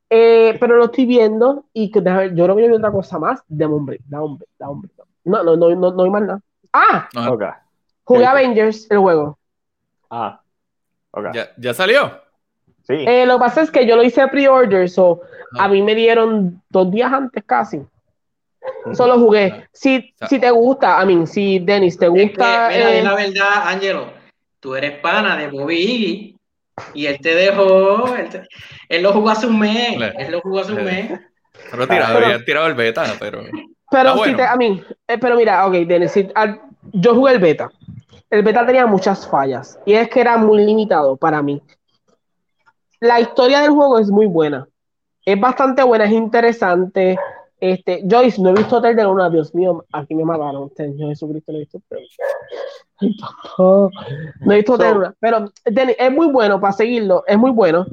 Eh, pero lo estoy viendo y yo creo que yo vi otra cosa más. De hombre, da hombre, da hombre. No, no, no, no, no hay más nada. ¡Ah! Okay. Jugué Avengers, el juego. Ah, okay. ¿Ya, ¿Ya salió? Eh, lo que pasa es que yo lo hice pre-order, so a mí me dieron dos días antes casi. Solo jugué. Si, si te gusta, a mí, si Dennis te gusta. Es la verdad, Angelo, tú eres pana de Bobby y él te dejó. Él, lo jugó hace un mes. Él lo jugó hace un mes. Pero tirado, había tirado el beta, pero. Pero si te, a mí, eh, pero mira, ok, Dennis, yo jugué el beta. El beta tenía muchas fallas y es que era muy limitado para mí la historia del juego es muy buena. Es bastante buena, es interesante. Este, Joyce, no he visto Hotel de Luna, Dios mío, aquí me mataron. Señor Jesucristo, no he visto. no he visto Hotel de Luna. Pero es muy bueno para seguirlo, es muy bueno.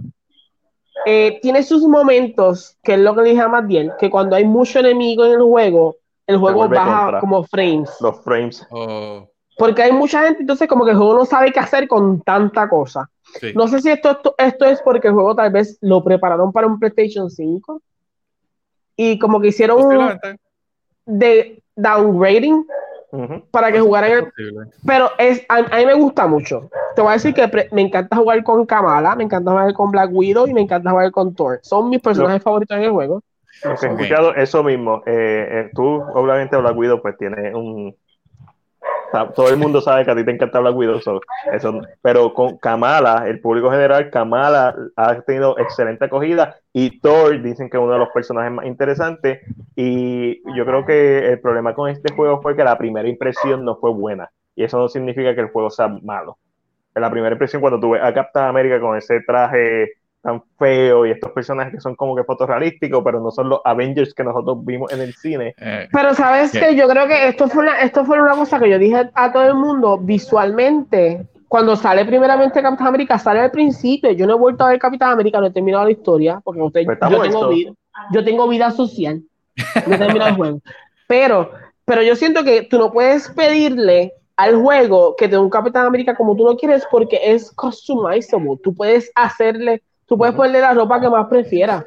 Eh, tiene sus momentos, que es lo que le dije a Matiel, que cuando hay mucho enemigo en el juego, el juego baja como frames. Los frames. Oh. Porque hay mucha gente, entonces como que el juego no sabe qué hacer con tanta cosa. No sé si esto, esto, es porque el juego tal vez lo prepararon para un PlayStation 5 y como que hicieron de downgrading para que jugaran el... Pero es, a, mí me gusta mucho. Te voy a decir que me encanta jugar con Kamala, me encanta jugar con Black Widow y me encanta jugar con Thor. Son mis personajes favoritos en el juego. he escuchado eso mismo. Eh, eh, tú, obviamente, Black Widow, pues tiene un, todo el mundo sabe que a ti te encanta Black Widow, eso, pero con Kamala, el público general, Kamala ha tenido excelente acogida y Thor dicen que es uno de los personajes más interesantes. Y yo creo que el problema con este juego fue que la primera impresión no fue buena. Y eso no significa que el juego sea malo. La primera impresión cuando tuve a Captain America con ese traje tan feo y estos personajes que son como que fotorrealísticos, pero no son los Avengers que nosotros vimos en el cine. Eh, pero sabes que yo creo que esto fue, una, esto fue una cosa que yo dije a todo el mundo visualmente. Cuando sale primeramente Capitán América, sale al principio. Yo no he vuelto a ver Capitán América, no he terminado la historia, porque usted, pues yo, tengo vida, yo tengo vida social. No he terminado el juego. Pero, pero yo siento que tú no puedes pedirle al juego que tenga un Capitán América como tú lo quieres porque es customizable. Tú puedes hacerle Tú puedes ponerle la ropa que más prefieras.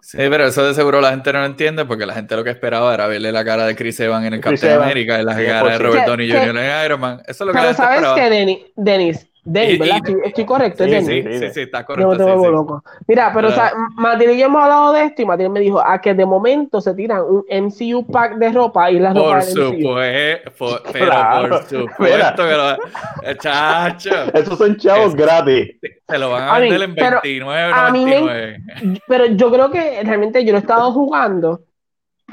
Sí, pero eso de seguro la gente no lo entiende porque la gente lo que esperaba era verle la cara de Chris Evans en el Capitán América y la cara de Robert Downey Jr. en Iron Man. Eso es lo que pero sabes que, Denis, Denis, ¿verdad? estoy, correcto, sí, Sí, sí, sí, está correcto. Yo me loco. Mira, pero, o sea, Matilde y yo hemos hablado de esto y Matilde me dijo, a que de momento se tiran un MCU pack de ropa y las ropa Por supuesto, pero por supuesto que lo... Chacho. Esos son chavos gratis. Se lo van a, vender en 29, pero, 99. pero yo creo que realmente yo lo he estado jugando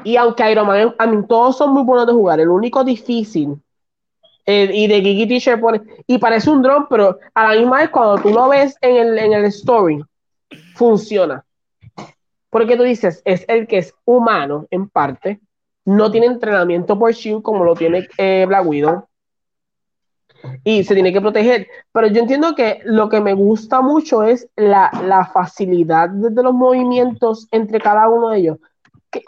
y aunque Iron Man, a mí todos son muy buenos de jugar, el único difícil eh, y de Gigi Teacher pone, y parece un drone, pero a la misma vez cuando tú lo ves en el, en el story, funciona. Porque tú dices, es el que es humano en parte, no tiene entrenamiento por Shield como lo tiene eh, Black Widow, y se tiene que proteger. Pero yo entiendo que lo que me gusta mucho es la, la facilidad de los movimientos entre cada uno de ellos.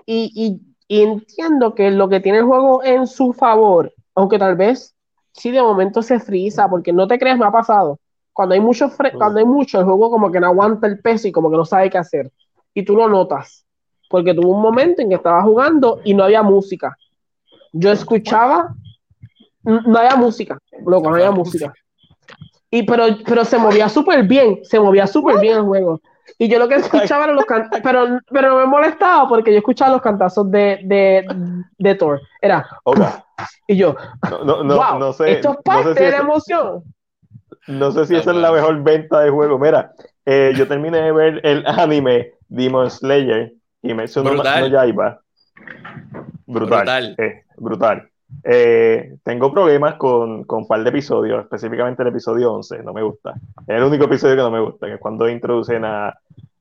y, y, entiendo que lo que tiene el juego en su favor, aunque tal vez sí de momento se frisa, porque no te creas, me ha pasado. Cuando hay mucho, cuando hay mucho, el juego como que no aguanta el peso y como que no sabe qué hacer. Y tú lo notas. Porque tuvo un momento en que estaba jugando y no había música. Yo escuchaba, no había música, loco, no había música. Y pero, pero se movía súper bien, se movía súper bien el juego. Y yo lo que escuchaba eran los cantazos, pero, pero no me molestaba porque yo escuchaba los cantazos de, de, de Thor. Era, y yo, no, no, no, sé, esto es parte de la emoción. No sé si esa es la mejor venta de juego. Mira, eh, yo terminé de ver el anime Demon Slayer y me hizo brutal. No, Brutal. Brutal. Eh, brutal. Eh, tengo problemas con, con un par de episodios, específicamente el episodio 11, no me gusta. Es el único episodio que no me gusta, que es cuando introducen a,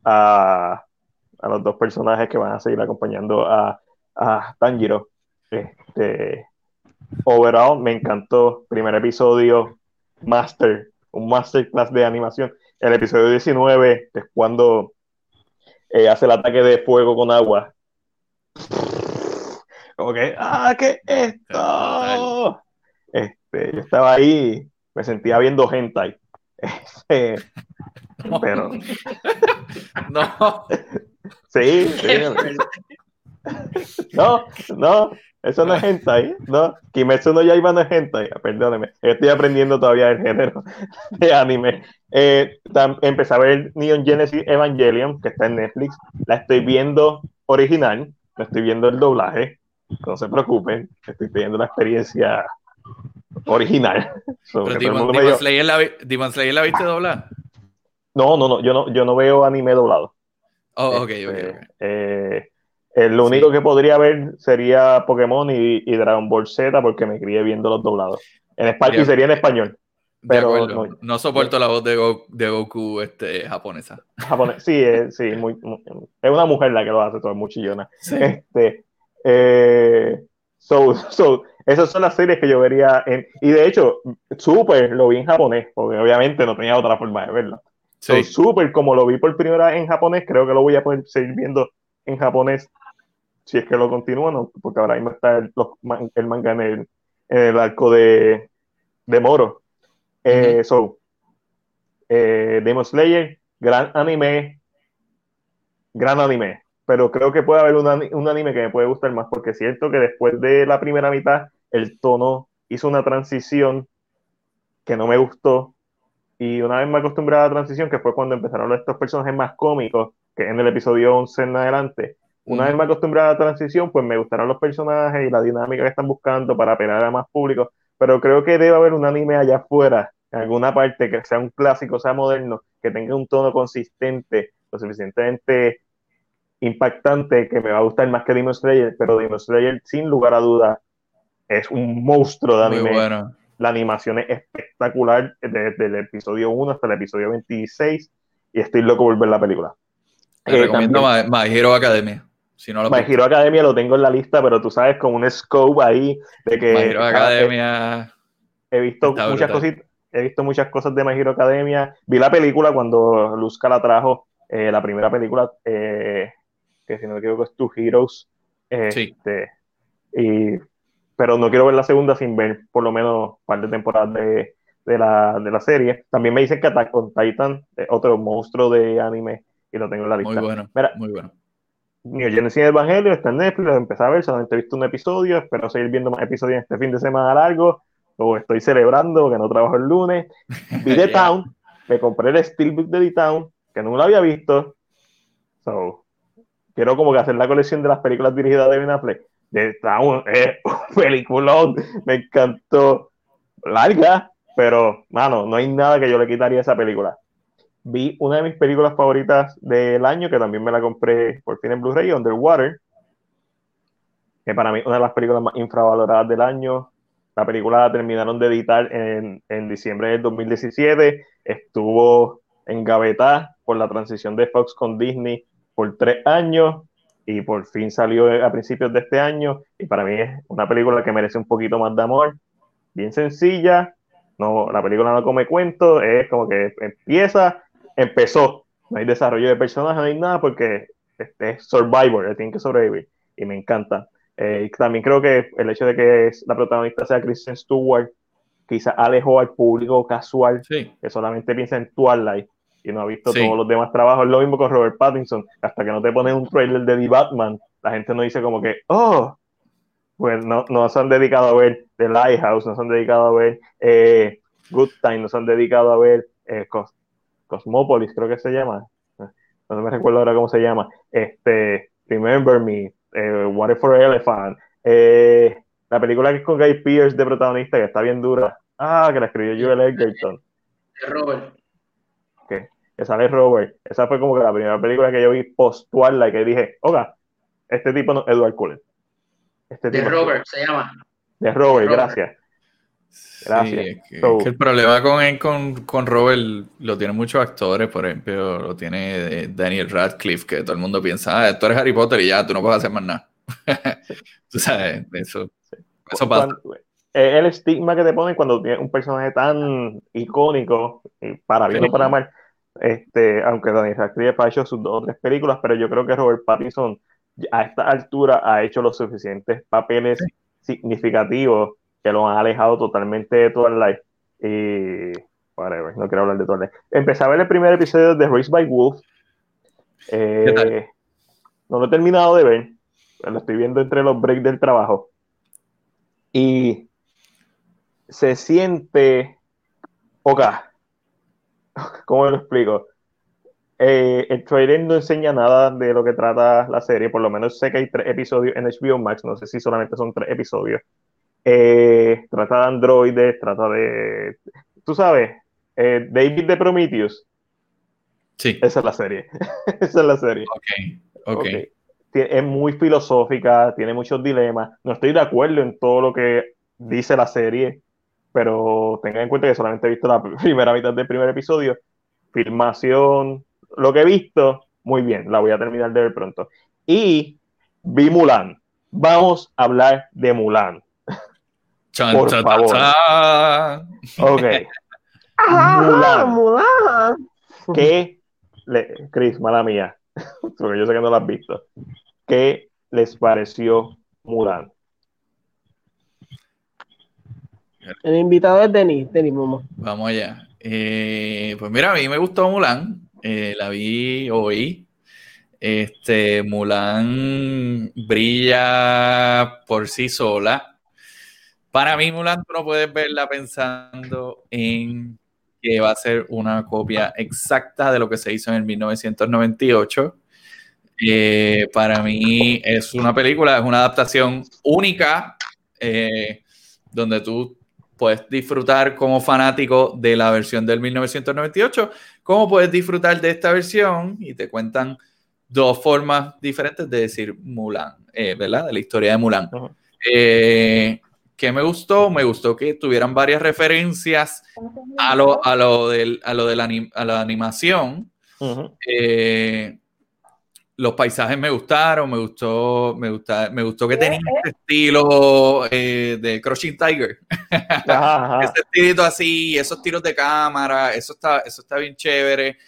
a, los dos personajes que van a seguir acompañando a, a Tanjiro. Este, overall, me encantó. Primer episodio, Master, un Masterclass de animación. El episodio 19 es cuando eh, hace el ataque de fuego con agua. Como que, ¡ah, qué esto! Este, yo estaba ahí, me sentía viendo hentai. Este, pero. no. Sí, sí. No, no, eso no es hentai, ¿no? Kimetsu no Yaiba no es hentai, perdóneme. Estoy aprendiendo todavía el género de anime. Eh, empecé a ver Neon Genesis Evangelion, que está en Netflix. La estoy viendo original, no estoy viendo el doblaje. No se preocupen, estoy pidiendo la experiencia original. Pero Demon, Slayer la, viste doblar? No, no, no, yo no, yo no veo anime doblado. Oh, ok, ok. Este, eh, el único que podría ver sería Pokémon y, Dragon Ball Z porque me crié viendo los doblados. En español, y sería en español. Pero no, soporto la voz de, Goku este, japonesa. sí, es, sí muy, es una mujer la que lo hace, todo es muy chillona. Este, eh, so, so, esas son las series que yo vería en, y de hecho, Super lo vi en japonés, porque obviamente no tenía otra forma de verlo. Sí. Super, como lo vi por primera vez en japonés, creo que lo voy a poder seguir viendo en japonés si es que lo continúan, porque ahora mismo está el, manga en el, arco de, de Moro. Eh, so, eh, Demon Slayer, gran anime, gran anime, pero creo que puede haber un, anime que me puede gustar más, porque es cierto que después de la primera mitad el tono hizo una transición que no me gustó. Y una vez me acostumbré a la transición, que fue cuando empezaron estos personajes más cómicos, que en el episodio 11 en adelante, una vez me acostumbré a la transición, pues me gustaron los personajes y la dinámica que están buscando para apelar a más público, pero creo que debe haber un anime allá afuera, en alguna parte, que sea un clásico, sea moderno, que tenga un tono consistente, lo suficientemente impactante, que me va a gustar más que Demon Slayer, pero Demon Slayer, sin lugar a duda, es un monstruo de anime. bueno. La animación es espectacular desde el episodio 1 hasta el episodio 26 y estoy loco por ver la película. Te recomiendo My Hero Academia. Si no lo My Hero Academia lo tengo en la lista, pero tú sabes, con un scope ahí de que. My Hero Academia. He, visto muchas cositas. He visto muchas cosas de My Hero Academia. Vi la película cuando Luzca la trajo, eh, la primera película, eh, que si no me equivoco es Two Heroes. Este, y, pero no quiero ver la segunda sin ver por lo menos un par de temporadas de, de, la, de la serie. También me dicen que Attack on Titan, otro monstruo de anime, y lo tengo en la lista. Muy bueno. muy bueno. New Genesis Evangelio está en Netflix, lo empecé a ver, solamente he visto un episodio, espero seguir viendo más episodios este fin de semana largo, o estoy celebrando que no trabajo el lunes. Vi The Town, me compré el Steelbook de The Town, que no lo había visto, so, quiero como que hacer la colección de las películas dirigidas de Ben Affleck. Town es un peliculón, me encantó, larga, pero, mano, no hay nada que yo le quitaría a esa película vi una de mis películas favoritas del año, que también me la compré por fin en Blu-ray, Underwater, que para mí es una de las películas más infravaloradas del año. La película la terminaron de editar en, en diciembre del 2017, estuvo en Gaveta por la transición de Fox con Disney por tres años y por fin salió a principios de este año y para mí es una película que merece un poquito más de amor, bien sencilla, no, la película no come cuento, es como que empieza empezó. No hay desarrollo de personajes, no hay nada porque este es Survivor, tiene que sobrevivir. Y me encanta. Eh, también creo que el hecho de que la protagonista sea Kristen Stewart quizá alejó al público casual que solamente piensa en Twilight y no ha visto todos los demás trabajos. Lo mismo con Robert Pattinson. Hasta que no te ponen un trailer de The Batman, la gente no dice como que, oh, pues no, no se han dedicado a ver The Lighthouse, no se han dedicado a ver eh, Good Time, no se han dedicado a ver eh, Cosmopolis, creo que se llama. No me recuerdo ahora cómo se llama. Este, Remember Me, eh, What If for Elephant. Eh, la película que es con Guy Pierce de protagonista, que está bien dura. Ah, que la escribió Joel Edgerton. De Robert. Que, sale Robert. Esa fue como que la primera película que yo vi post la que dije, oiga, este tipo no es Edward Cullen. Este de Robert se llama. De Robert, gracias. Gracias. el problema con, con, con, Robert lo tienen muchos actores, por ejemplo, lo tiene eh, Daniel Radcliffe, que todo el mundo piensa, ah, tú eres Harry Potter y ya, tú no puedes hacer más nada. tú sabes, eso, eso pasa. Eh, el estigma que te ponen cuando tienes un personaje tan icónico, y para bien o para mal, este, aunque Daniel Radcliffe ha hecho sus dos o tres películas, pero yo creo que Robert Pattinson a esta altura ha hecho los suficientes papeles significativos que lo han alejado totalmente de Twilight. Y whatever, no quiero hablar de Twilight. Empecé a ver el primer episodio de Race by Wolf. Eh, no lo he terminado de ver. Lo estoy viendo entre los breaks del trabajo. Y se siente. Ok. ¿Cómo lo explico? Eh, el trailer no enseña nada de lo que trata la serie. Por lo menos sé que hay tres episodios en HBO Max. No sé si solamente son tres episodios. Eh, trata de androides, trata de. Tú sabes, eh, David de Prometheus. Sí. Esa es la serie. Esa es la serie. Ok, ok. Es muy filosófica, tiene muchos dilemas. No estoy de acuerdo en todo lo que dice la serie, pero tengan en cuenta que solamente he visto la primera mitad del primer episodio. Filmación, lo que he visto, muy bien, la voy a terminar de ver pronto. Y vi Mulan. Vamos a hablar de Mulan. Por favor. Ok. Mulan. Mulan. ¿Qué le, Chris, mala mía, porque yo sé que no lo has visto. ¿Qué les pareció Mulan? El invitado es Denis, Denis Momo. Vamos allá. Eh, pues mira, a mí me gustó Mulan. Eh, la vi hoy. Este, Mulan brilla por sí sola Para mí, Mulan, tú no puedes verla pensando en que va a ser una copia exacta de lo que se hizo en el 1998. Eh, para mí es una película, es una adaptación única, eh, donde tú puedes disfrutar como fanático de la versión del 1998, como puedes disfrutar de esta versión y te cuentan dos formas diferentes de decir Mulan, eh, ¿verdad? De la historia de Mulan. Eh, ¿Qué me gustó? Me gustó que tuvieran varias referencias a lo, a lo, del, a lo de la, a la animación los paisajes me gustaron, me gustó, me gusta, me gustó que tenía ese estilo eh, de Crushing Tiger. ese estilito así, esos tiros de cámara, eso está, eso está bien chévere.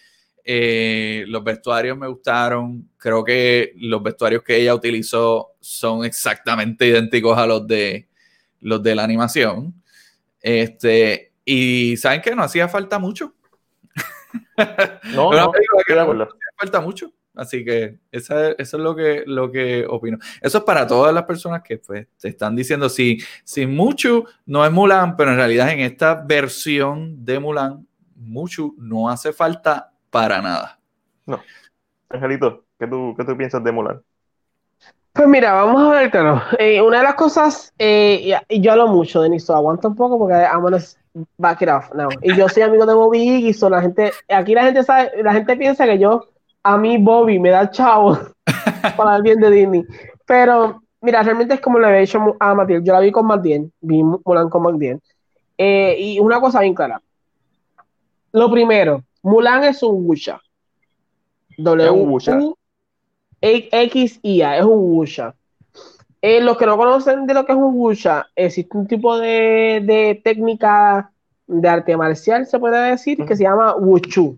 Eh, los vestuarios me gustaron. Creo que los vestuarios que ella utilizó son exactamente idénticos a los de los de la animación. Este, y saben que no hacía falta mucho. No, no, no hacía falta mucho. Así que eso es lo que, lo que opino. Eso es para todas las personas que pues, te están diciendo, si, si Mucho no es Mulan, pero en realidad en esta versión de Mulan, Mucho no hace falta para nada. No. Angelito, ¿qué tú, qué tú piensas de Mulan? Pues mira, vamos a ver, claro. Eh, una de las cosas, eh, y, yo hablo mucho, Denis, aguanta un poco porque I'm gonna back it off now. Y yo soy amigo de Bobby y la gente, aquí la gente sabe, la gente piensa que yo a mí Bobby me da chavo para el bien de Disney. Pero, mira, realmente es como le había dicho a Matilde. Yo la vi con Matilde, vi Mulan con Matilde. Eh, y una cosa bien clara. Lo primero, Mulan es un Wusha. W X I A es un Wusha. Eh, los que no conocen de lo que es un Wusha, existe un tipo de, de técnica de arte marcial, se puede decir, que se llama Wushu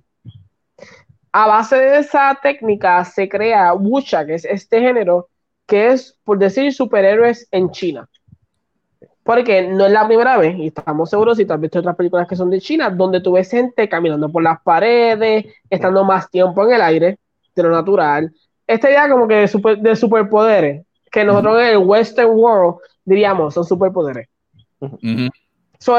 a base de esa técnica se crea wuxia, que es este género, que es, por decir, superhéroes en China. Porque no es la primera vez, y estamos seguros si tú has visto otras películas que son de China, donde tú ves gente caminando por las paredes, estando más tiempo en el aire, de lo natural. Esta idea como que de, super, de superpoderes, que nosotros en el Western World diríamos son superpoderes.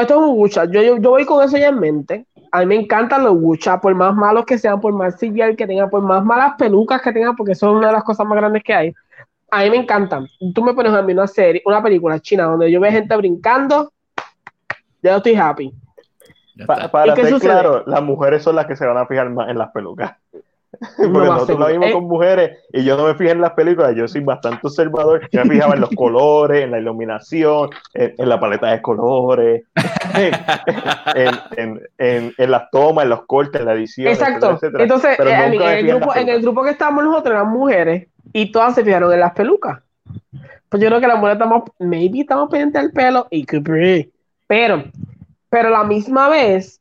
esto es un wuxia. Yo, yo, yo voy con eso ya en mente a mí me encantan los wucha, por más malos que sean, por más CGI que tengan, por más malas pelucas que tengan, porque son una de las cosas más grandes que hay. A mí me encantan. Tú me pones a mí una serie, una película china donde yo veo gente brincando, ya estoy happy. para ser claro, las mujeres son las que se van a fijar más en las pelucas. Porque nosotros lo vimos eh, con mujeres y yo no me fijé en las películas, yo soy bastante observador. Yo me fijaba en los colores, en la iluminación, en, la paleta de colores, en, en, las tomas, en los cortes, en la edición. Exacto. Entonces, eh, en, el grupo, en el grupo que estábamos nosotros eran mujeres y todas se fijaron en las pelucas. Pues yo creo que las mujeres estamos, maybe estamos pendientes del pelo y pero, pero la misma vez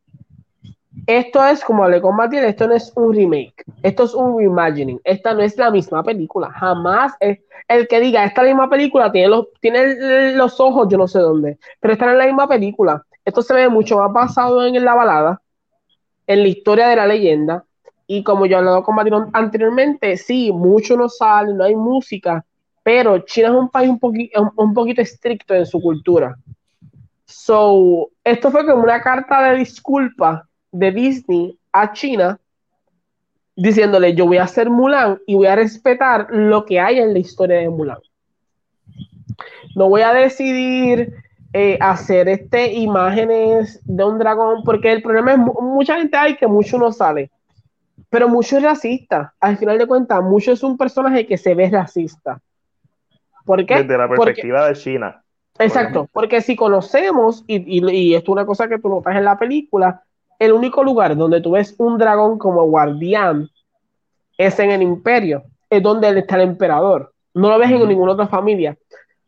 esto es, como con Matías, esto no es un remake, esto es un reimagining, esta no es la misma película, jamás es el que diga, esta es la misma película, tiene los, tiene los ojos, yo no sé dónde, pero esta no es la misma película, esto se ve mucho más basado en la balada, en la historia de la leyenda, y como yo he hablado con Matías anteriormente, sí, mucho no sale, no hay música, pero China es un país un, poquito, un poquito estricto en su cultura. So, esto fue como una carta de disculpa de Disney a China diciéndole yo voy a hacer Mulan y voy a respetar lo que hay en la historia de Mulan. No voy a decidir eh, hacer este imágenes de un dragón porque el problema es mucha gente hay que mucho no sale, pero mucho es racista. Al final de cuentas, mucho es un personaje que se ve racista. ¿Por qué? Desde la perspectiva de China. Exacto, porque si conocemos, y, y, y, esto es una cosa que tú notas en la película, el único lugar donde tú ves un dragón como guardián es en el imperio, es donde está el emperador. No lo ves en ninguna otra familia.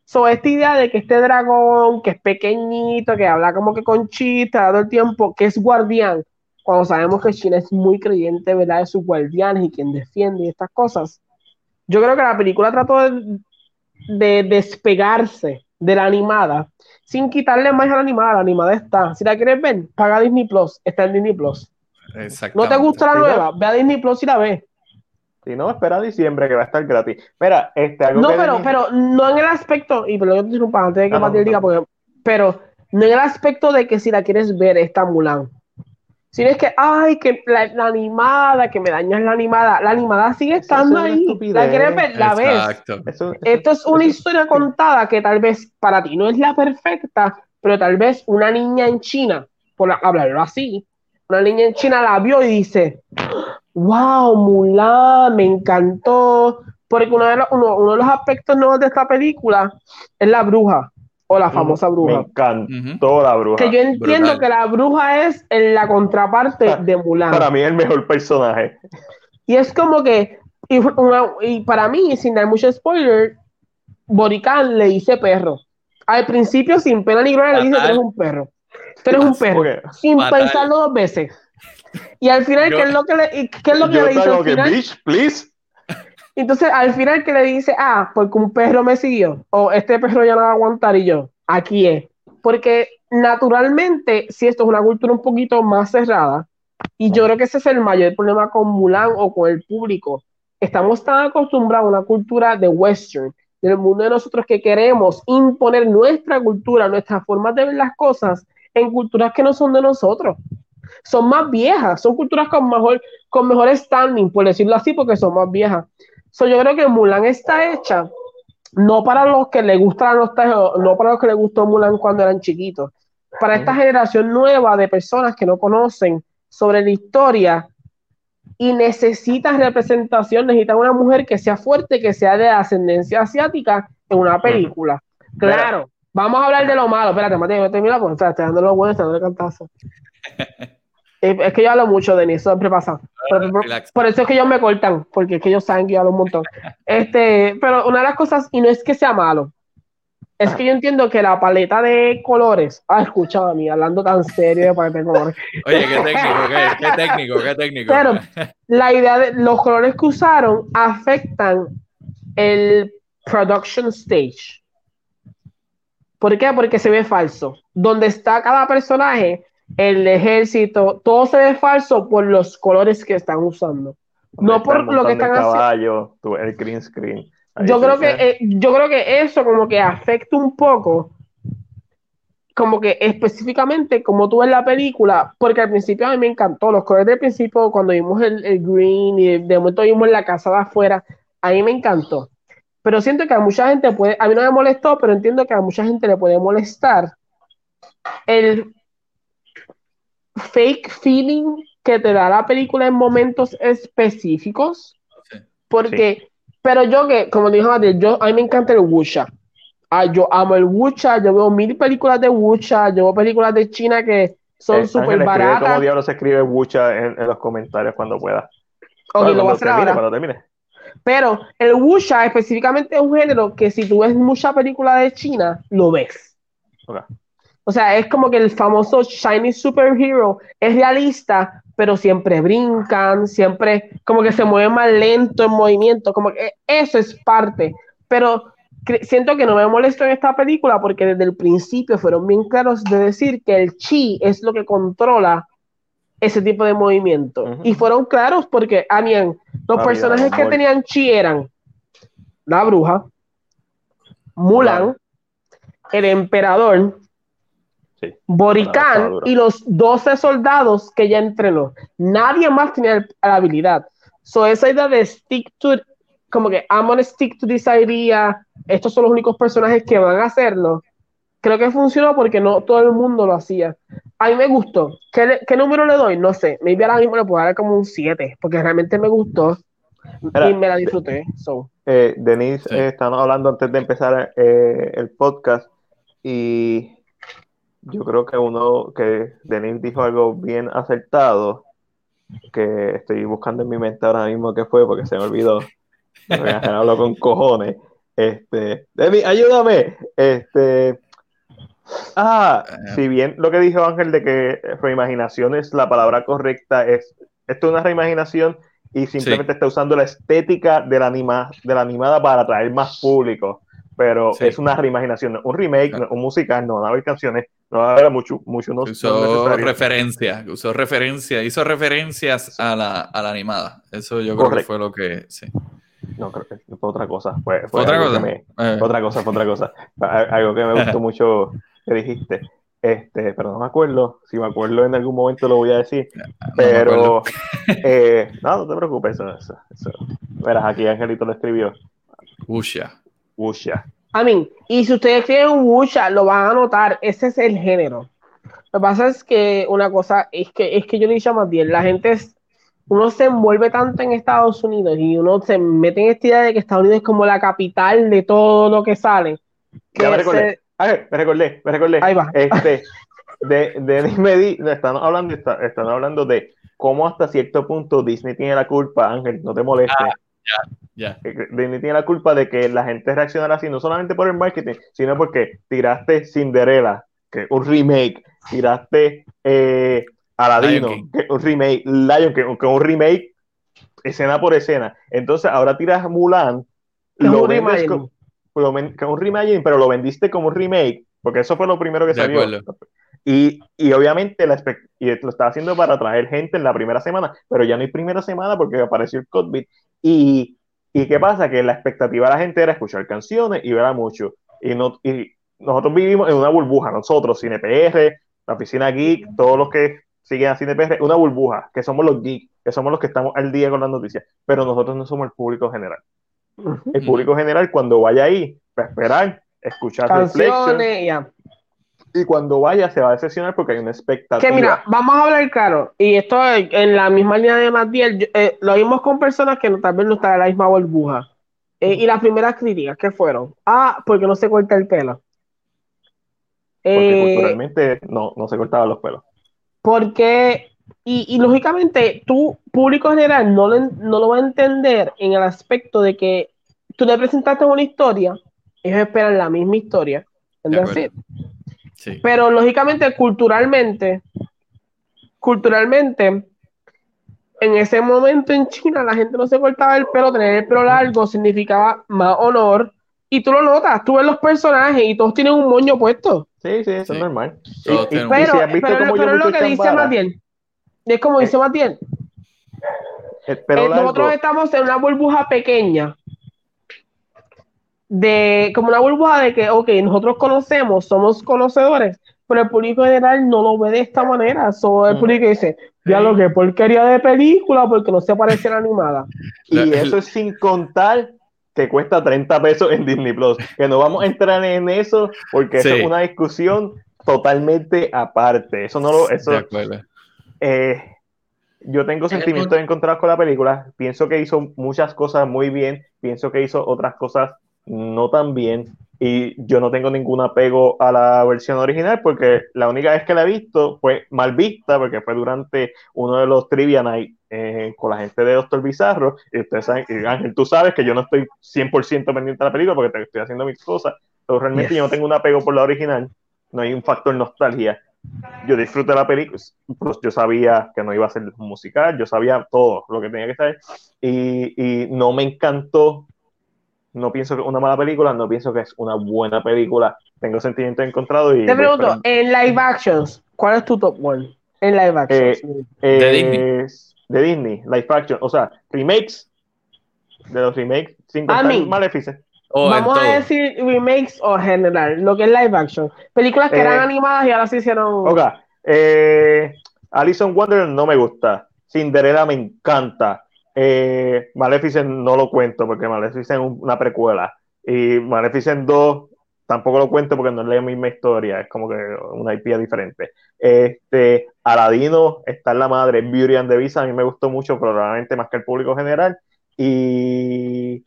So, esta idea de que este dragón, que es pequeñito, que habla como que con chita todo el tiempo, que es guardián, cuando sabemos que China es muy creyente, ¿verdad?, de sus guardianes y quien defiende y estas cosas. Yo creo que la película trató de despegarse de la animada sin quitarle más a la animada. La animada está. Si la quieres ver, paga Disney Plus. Está en Disney Plus. ¿No te gusta la nueva? Ve a Disney Plus y la ves. Si no, espera a diciembre que va a estar gratis. Mira, este No, pero, pero no en el aspecto. Y pero yo te antes de que ah, Matías diga, porque pero no en el aspecto de que si la quieres ver está Mulan. Si es que, ay, que la, animada, que me dañas la animada, la animada sigue estando ahí. La quieres ver, la ves. Esto es una historia contada que tal vez para ti no es la perfecta, pero tal vez una niña en China, por hablarlo así, una niña en China la vio y dice, wow, Mulan, me encantó. Porque uno de, los, uno de los aspectos nuevos de esta película es la bruja o la famosa bruja. Me encantó la bruja. Que yo entiendo que la bruja es en la contraparte de Mulan. Para mí es el mejor personaje. Y es como que, y, para mí, sin dar mucho spoiler, Borican le dice perro. Al principio, sin pena ni gloria, le dice que eres un perro. Tú eres un perro. Sin pensarlo dos veces. Y al final, ¿qué es lo que le, qué es lo que le dice? Al final? Bitch, please. Entonces, al final que le dice, ah, porque un perro me siguió, o este perro ya no va a aguantar y yo, aquí es. Porque naturalmente, si esto es una cultura un poquito más cerrada, y yo creo que ese es el mayor problema con Mulan o con el público. Estamos tan acostumbrados a una cultura de western, del mundo de nosotros que queremos imponer nuestra cultura, nuestras formas de ver las cosas en culturas que no son de nosotros. Son más viejas, son culturas con mejor, con mejor standing, por decirlo así, porque son más viejas. So, yo creo que Mulan está hecha no para los que le gusta no para los que le gustó Mulan cuando eran chiquitos, para esta generación nueva de personas que no conocen sobre la historia y necesitan representación, necesitan una mujer que sea fuerte, que sea de ascendencia asiática en una película. Claro, vamos a hablar de lo malo. Espérate, Mateo, termina con estoy dando lo bueno, estoy dando cantazo. Es que yo hablo mucho, Denis, siempre pasa. Ah, por, eso es que ellos me cortan, porque es que ellos saben que yo hablo un montón. Este, pero una de las cosas, y no es que sea malo, es que yo entiendo que la paleta de colores. Ah, escucha a mí hablando tan serio de paleta de colores. Oye, qué técnico, qué, qué técnico, qué técnico. Pero la idea de los colores que usaron afectan el production stage. ¿Por qué? Porque se ve falso. Donde está cada personaje, el ejército, todo se ve falso por los colores que están usando. no por lo que están haciendo. El green screen. yo creo, que, eh, yo creo que eso como que afecta un poco, como que específicamente como tú ves la película, porque al principio a mí me encantó, los colores del principio, cuando vimos el, el green y de momento vimos la casa de afuera, a mí me encantó. Pero siento que a mucha gente puede, a mí no me molestó, pero entiendo que a mucha gente le puede molestar el fake feeling que te da la película en momentos específicos. Porque, pero yo que, como dijo Matías, yo, a mí me encanta el Wucha. Ah, yo amo el Wucha, yo veo mil películas de Wucha, yo veo películas de China que son eh, súper baratas. ¿Cómo diablos se escribe Wucha en, los comentarios cuando pueda? Ok, lo voy a hacer ahora. Pero el Wucha específicamente es un género que si tú ves mucha película de China, lo ves. Okay. O sea, es como que el famoso Shiny Superhero es realista, pero siempre brincan, siempre como que se mueve más lento en movimiento, como que eso es parte. Pero siento que no me molesto en esta película porque desde el principio fueron bien claros de decir que el chi es lo que controla ese tipo de movimiento. Y fueron claros porque, a mí, los personajes que tenían chi eran la bruja, Mulan, el emperador, Boricán y los 12 soldados que ya entrenó. Nadie más tenía la habilidad. So, esa idea de stick to, como que I'm gonna stick to this idea, estos son los únicos personajes que van a hacerlo. Creo que funcionó porque no todo el mundo lo hacía. A mí me gustó. ¿Qué, qué número le doy? No sé. Maybe ahora mismo le puedo dar como un 7, porque realmente me gustó y me la disfruté. Eh, Denise, eh, estamos hablando antes de empezar eh, el podcast y yo creo que uno, que Denis dijo algo bien acertado, que estoy buscando en mi mente ahora mismo qué fue, porque se me olvidó. hablo con cojones. Este, Denis, ayúdame. Este, ah, si bien lo que dijo Ángel de que reimaginación es la palabra correcta, es esto es una reimaginación y simplemente está usando la estética de la, anima, de la animada para atraer más público pero es una reimaginación, un remake, un musical, no van a haber canciones, no va a haber mucho, mucho no, usó referencia, usó referencia, hizo referencias a la, a la animada. Eso yo creo que fue lo que, sí. No, creo que fue otra cosa. Fue, otra, cosa? Eh. otra cosa, fue otra cosa. Algo que me gustó mucho que dijiste. Este, pero no me acuerdo. Si me acuerdo en algún momento lo voy a decir. pero eh, no, no te preocupes. Eso, eso, Verás, aquí Angelito lo escribió. Usha. Usha. A mí, y si ustedes escriben Usha, lo van a notar. Ese es el género. Lo que pasa es que una cosa es que es que yo le he más bien, la gente es, uno se envuelve tanto en Estados Unidos y uno se mete en esta idea de que Estados Unidos es como la capital de todo lo que sale. Que me recordé, me recordé, me recordé. Ahí va. Este, de, de Disney, están hablando, están hablando de cómo hasta cierto punto Disney tiene la culpa, Ángel, no te molestes. Ah, ya, ya. Disney tiene la culpa de que la gente reaccionara así, no solamente por el marketing, sino porque tiraste Cinderella, que un remake, tiraste eh, Aladino, que un remake, Lion que, que un remake escena por escena. Entonces ahora tiras Mulan, lo vendes como, un remake, pero lo vendiste como un remake, porque eso fue lo primero que salió. Y, y, obviamente la y lo estaba haciendo para atraer gente en la primera semana, pero ya no hay primera semana porque apareció el COVID. Y, y qué pasa? Que la expectativa de la gente era escuchar canciones y ver mucho. Y, no, y nosotros vivimos en una burbuja, nosotros, CinePR, la oficina geek, todos los que siguen a CinePR, una burbuja, que somos los geeks, que somos los que estamos al día con las noticias, pero nosotros no somos el público general. El público general, cuando vaya ahí, va a esperar, escuchar canciones, y cuando vaya se va a decepcionar porque hay una expectativa. Que mira, vamos a hablar claro, y esto en la misma línea de Matiel, eh, lo vimos con personas que no, tal vez no están en la misma burbuja. Eh, y las primeras críticas, ¿qué fueron? Ah, porque no se corta el pelo. Porque eh, culturalmente no, no se cortaban los pelos. Porque, y, lógicamente, tu público general no, no lo va a entender en el aspecto de que tú le presentaste una historia, ellos esperan la misma historia. Sí. Pero lógicamente, culturalmente, culturalmente, en ese momento en China la gente no se cortaba el pelo, tener el pelo largo significaba más honor. Y tú lo notas, tú ves los personajes y todos tienen un moño puesto. Sí, sí, eso es normal. pero, pero, es lo que dice Matiel. Es como dice eh, Matiel. Eh, nosotros estamos en una burbuja pequeña. De, como una burbuja de que, ok, nosotros conocemos, somos conocedores, pero el público general no lo ve de esta manera. So, el público dice, ya lo que porquería de película porque no se parece a la animada. Y eso es sin contar que cuesta 30 pesos en Disney Plus. Que no vamos a entrar en eso porque eso es una discusión totalmente aparte. Eso no lo. Eso, eh, yo tengo sentimientos encontrados con la película. Pienso que hizo muchas cosas muy bien. Pienso que hizo otras cosas no tan bien. Y yo no tengo ningún apego a la versión original porque la única vez que la he visto fue mal vista porque fue durante uno de los Trivia Night eh, con la gente de Doctor Bizarro. Y ustedes saben, Ángel, tú sabes que yo no estoy 100% pendiente de la película porque estoy haciendo mis cosas. Pero realmente yo no tengo un apego por la original. No hay un factor nostalgia. Yo disfruté la película. Pues yo sabía que no iba a ser musical. Yo sabía todo lo que tenía que saber. Y, y no me encantó no pienso que es una mala película, no pienso que es una buena película. Tengo sentimientos encontrados y... Te pregunto, en live actions, ¿cuál es tu top one? En live actions. Eh, de Disney de Disney, live action, o sea, remakes de los remakes sin contar Maleficent. Vamos a decir remakes o general, lo que es live action. Películas que eran eh, animadas y ahora se hicieron. Ok. Eh, Alison Wonderland no me gusta. Cinderella me encanta. Eh, Maleficent no lo cuento porque Maleficent es una precuela. Y Maleficent 2 tampoco lo cuento porque no es la misma historia, es como que una IP diferente. Este, Aladino está en la madre, Beauty and the Beast, a mí me gustó mucho, probablemente más que el público general. Y.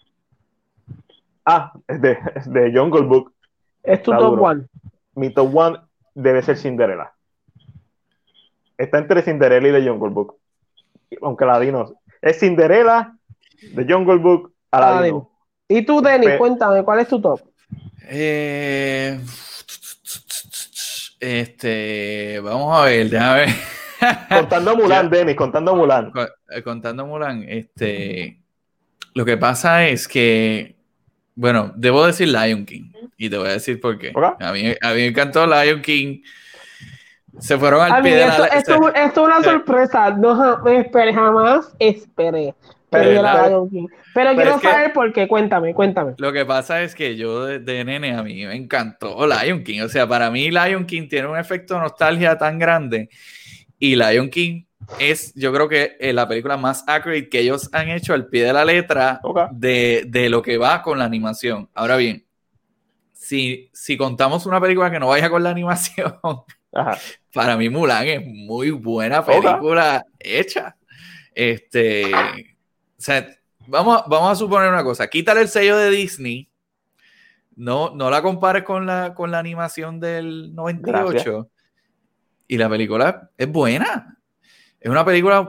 Ah, es de, de Jungle Book. Es tu top one. Mi top one debe ser Cinderella. Está entre Cinderella y The Jungle Book. Aunque Aladino. Es Cinderella, The Jungle Book, Aladino. Y tú, Denny, cuéntame, ¿cuál es tu top? Eh, este, vamos a ver, déjame ver. Contando Mulan, Denis, contando Mulan. Eh, contando Mulan, este. Lo que pasa es que, bueno, debo decir Lion King. Y te voy a decir por qué. A, mí, a mí me encantó Lion King. Se fueron al pie de la. Esto, esto, es una sorpresa. No me esperé, jamás esperé Pero, quiero saber por qué, cuéntame, cuéntame. Lo que pasa es que yo de, nene a mí me encantó Lion King. O sea, para mí Lion King tiene un efecto de nostalgia tan grande. Y Lion King es, yo creo que eh, la película más accurate que ellos han hecho al pie de la letra de, de, lo que va con la animación. Ahora bien, si, si contamos una película que no vaya con la animación, para mí Mulan es muy buena película hecha. Este, o sea, vamos, vamos a suponer una cosa, quítale el sello de Disney, no, no la compares con la, con la animación del 98 y la película es buena. Es una película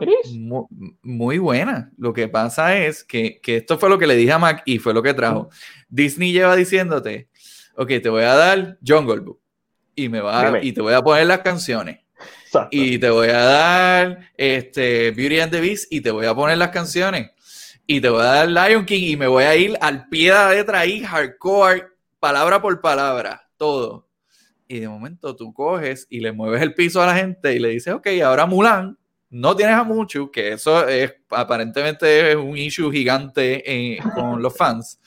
muy, buena. Lo que pasa es que, que, esto fue lo que le dije a Mac y fue lo que trajo. Disney lleva diciéndote, ok, te voy a dar Jungle Book y, me va, y te voy a poner las canciones. Y te voy a dar este, Beauty and the Beast y te voy a poner las canciones. Y te voy a dar Lion King y me voy a ir al pie de la letra ahí, hardcore, palabra por palabra, todo. Y de momento tú coges y le mueves el piso a la gente y le dices, ok, ahora Mulan, no tienes a mucho, que eso es aparentemente es un issue gigante eh, con los fans.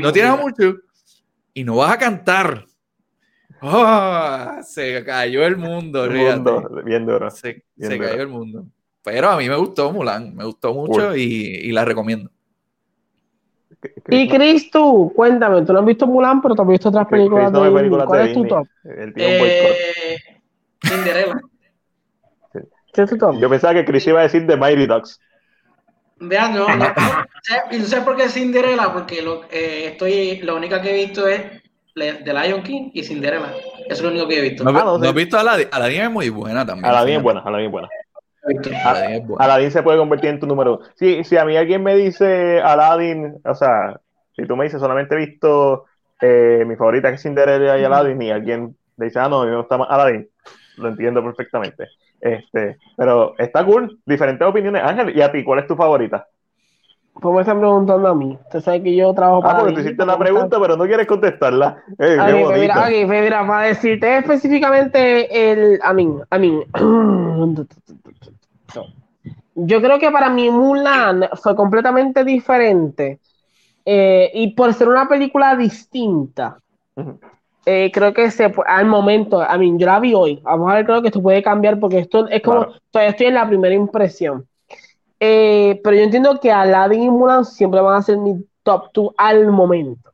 no tienes a mucho y no vas a cantar. Oh, se cayó el mundo, el bien duro. Se, cayó el mundo. Pero a mí me gustó Mulan, me gustó mucho y, la recomiendo. Y Chris, tú, cuéntame, tú no has visto Mulan, pero tú has visto otras películas de Disney. ¿Cuál es tu top? Eh, Cinderella. ¿Qué es tu top? Yo pensaba que Chris iba a decir The Mighty Ducks. Vean, no, no, ¿Y no sé por qué Cinderella? Porque lo, eh, estoy, la única que he visto es de Lion King y Cinderella. Eso es lo único que he visto. ¿No, ah, has visto Aladdin? Aladdin es muy buena también. Aladdin es buena, Aladdin es buena. Aladdin, se puede convertir en tu número uno. Si, si a mí alguien me dice Aladdin, o sea, si tú me dices solamente he visto eh, mi favorita que es Cinderella y Aladdin, y alguien le dice, ah, no, a mí me gusta más Aladdin, lo entiendo perfectamente. Este, pero está cool, diferentes opiniones. Ángel, ¿y a ti cuál es tu favorita? Pues me están preguntando a mí. Usted sabe que yo trabajo ah, para. Ah, porque tú hiciste la pregunta, pero no quieres contestarla. Eh, okay, pues mira, okay, pues mira, para decirte específicamente el. A mí, a mí. Yo creo que para mí Mulan fue completamente diferente. Eh, y por ser una película distinta, eh, creo que se, al momento, a mí, yo la vi hoy, vamos a ver, creo que esto puede cambiar porque esto es como, todavía estoy en la primera impresión. Eh, pero yo entiendo que Aladdin y Mulan siempre van a ser mi top 2 al momento.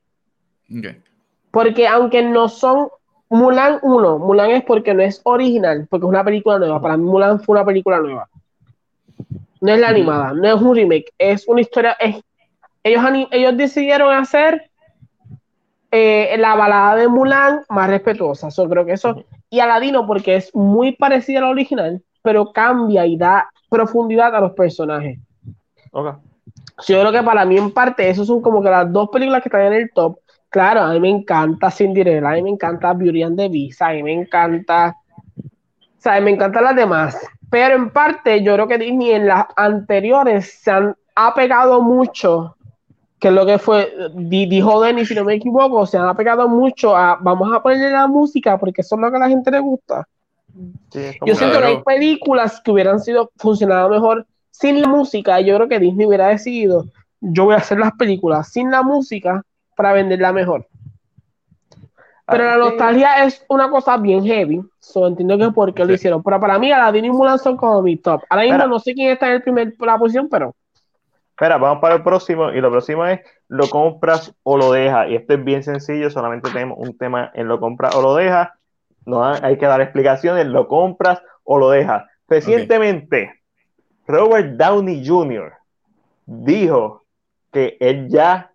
Porque aunque no son Mulan 1, Mulan es porque no es original, porque es una película nueva. Para mí Mulan fue una película nueva. No es la animada, no es un remake, es una historia. ellos, ellos decidieron hacer eh, la balada de Mulan más respetuosa. Yo creo que eso. Y Aladino, porque es muy parecida al original, pero cambia y da profundidad a los personajes. Okay. Yo creo que para mí, en parte, esos son como que las dos películas que están en el top. Claro, a mí me encanta Cinderella, a mí me encanta Beauty and the Beast, a mí me encanta. O sea, me encantan las demás. Pero en parte, yo creo que Disney en las anteriores se han ha pegado mucho que es lo que fue, dijo Denny, si no me equivoco, se han pegado mucho a vamos a ponerle la música porque eso es lo que a la gente le gusta. Yo siento que hay películas que hubieran sido funcionado mejor sin la música. Yo creo que Disney hubiera decidido, yo voy a hacer las películas sin la música para venderla mejor. Pero la nostalgia es una cosa bien heavy. So, entiendo que por qué lo hicieron. Pero para mí, Aladdin y Mulan son como mi top. Ahora mismo no sé quién está en el primer, la posición, pero. Espera, vamos para el próximo. Y lo próximo es lo compras o lo dejas. Y esto es bien sencillo, solamente tenemos un tema en lo compras o lo dejas. No hay que dar explicaciones, lo compras o lo dejas. Recientemente, Robert Downey Jr. dijo que él ya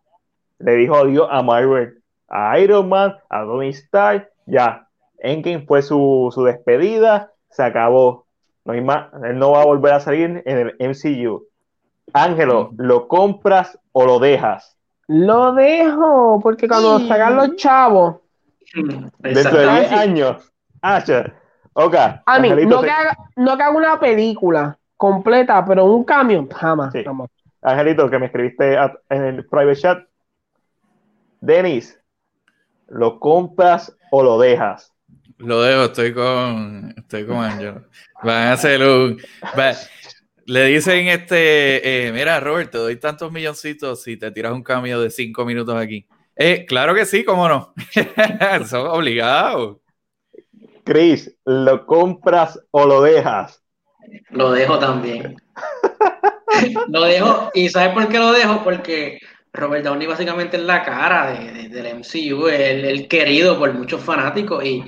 le dijo adiós a Marvel, a Iron Man, a Tony Stark, ya. Endgame fue su, su despedida, se acabó. No hay más, él no va a volver a salir en el MCU. Ángelo, ¿lo compras o lo dejas? Lo dejo, porque cuando sí. salgan los chavos. Dentro de 10 años. Ah, ok. A mí, no, que haga, no que haga una película completa, pero un cambio, jamás, Angelito, que me escribiste en el private chat. Denis, ¿lo compras o lo dejas? Lo dejo, estoy con, estoy con Angelo. Van a hacer un. Le dicen este, eh, mira, Robert, te doy tantos milloncitos si te tiras un cambio de cinco minutos aquí. Eh, claro que sí, cómo no. Son obligados. Chris, ¿lo compras o lo dejas? Lo dejo también. lo dejo, y ¿sabes por qué lo dejo? Porque Robert Downey básicamente es la cara de, del MCU, el, el, querido por muchos fanáticos y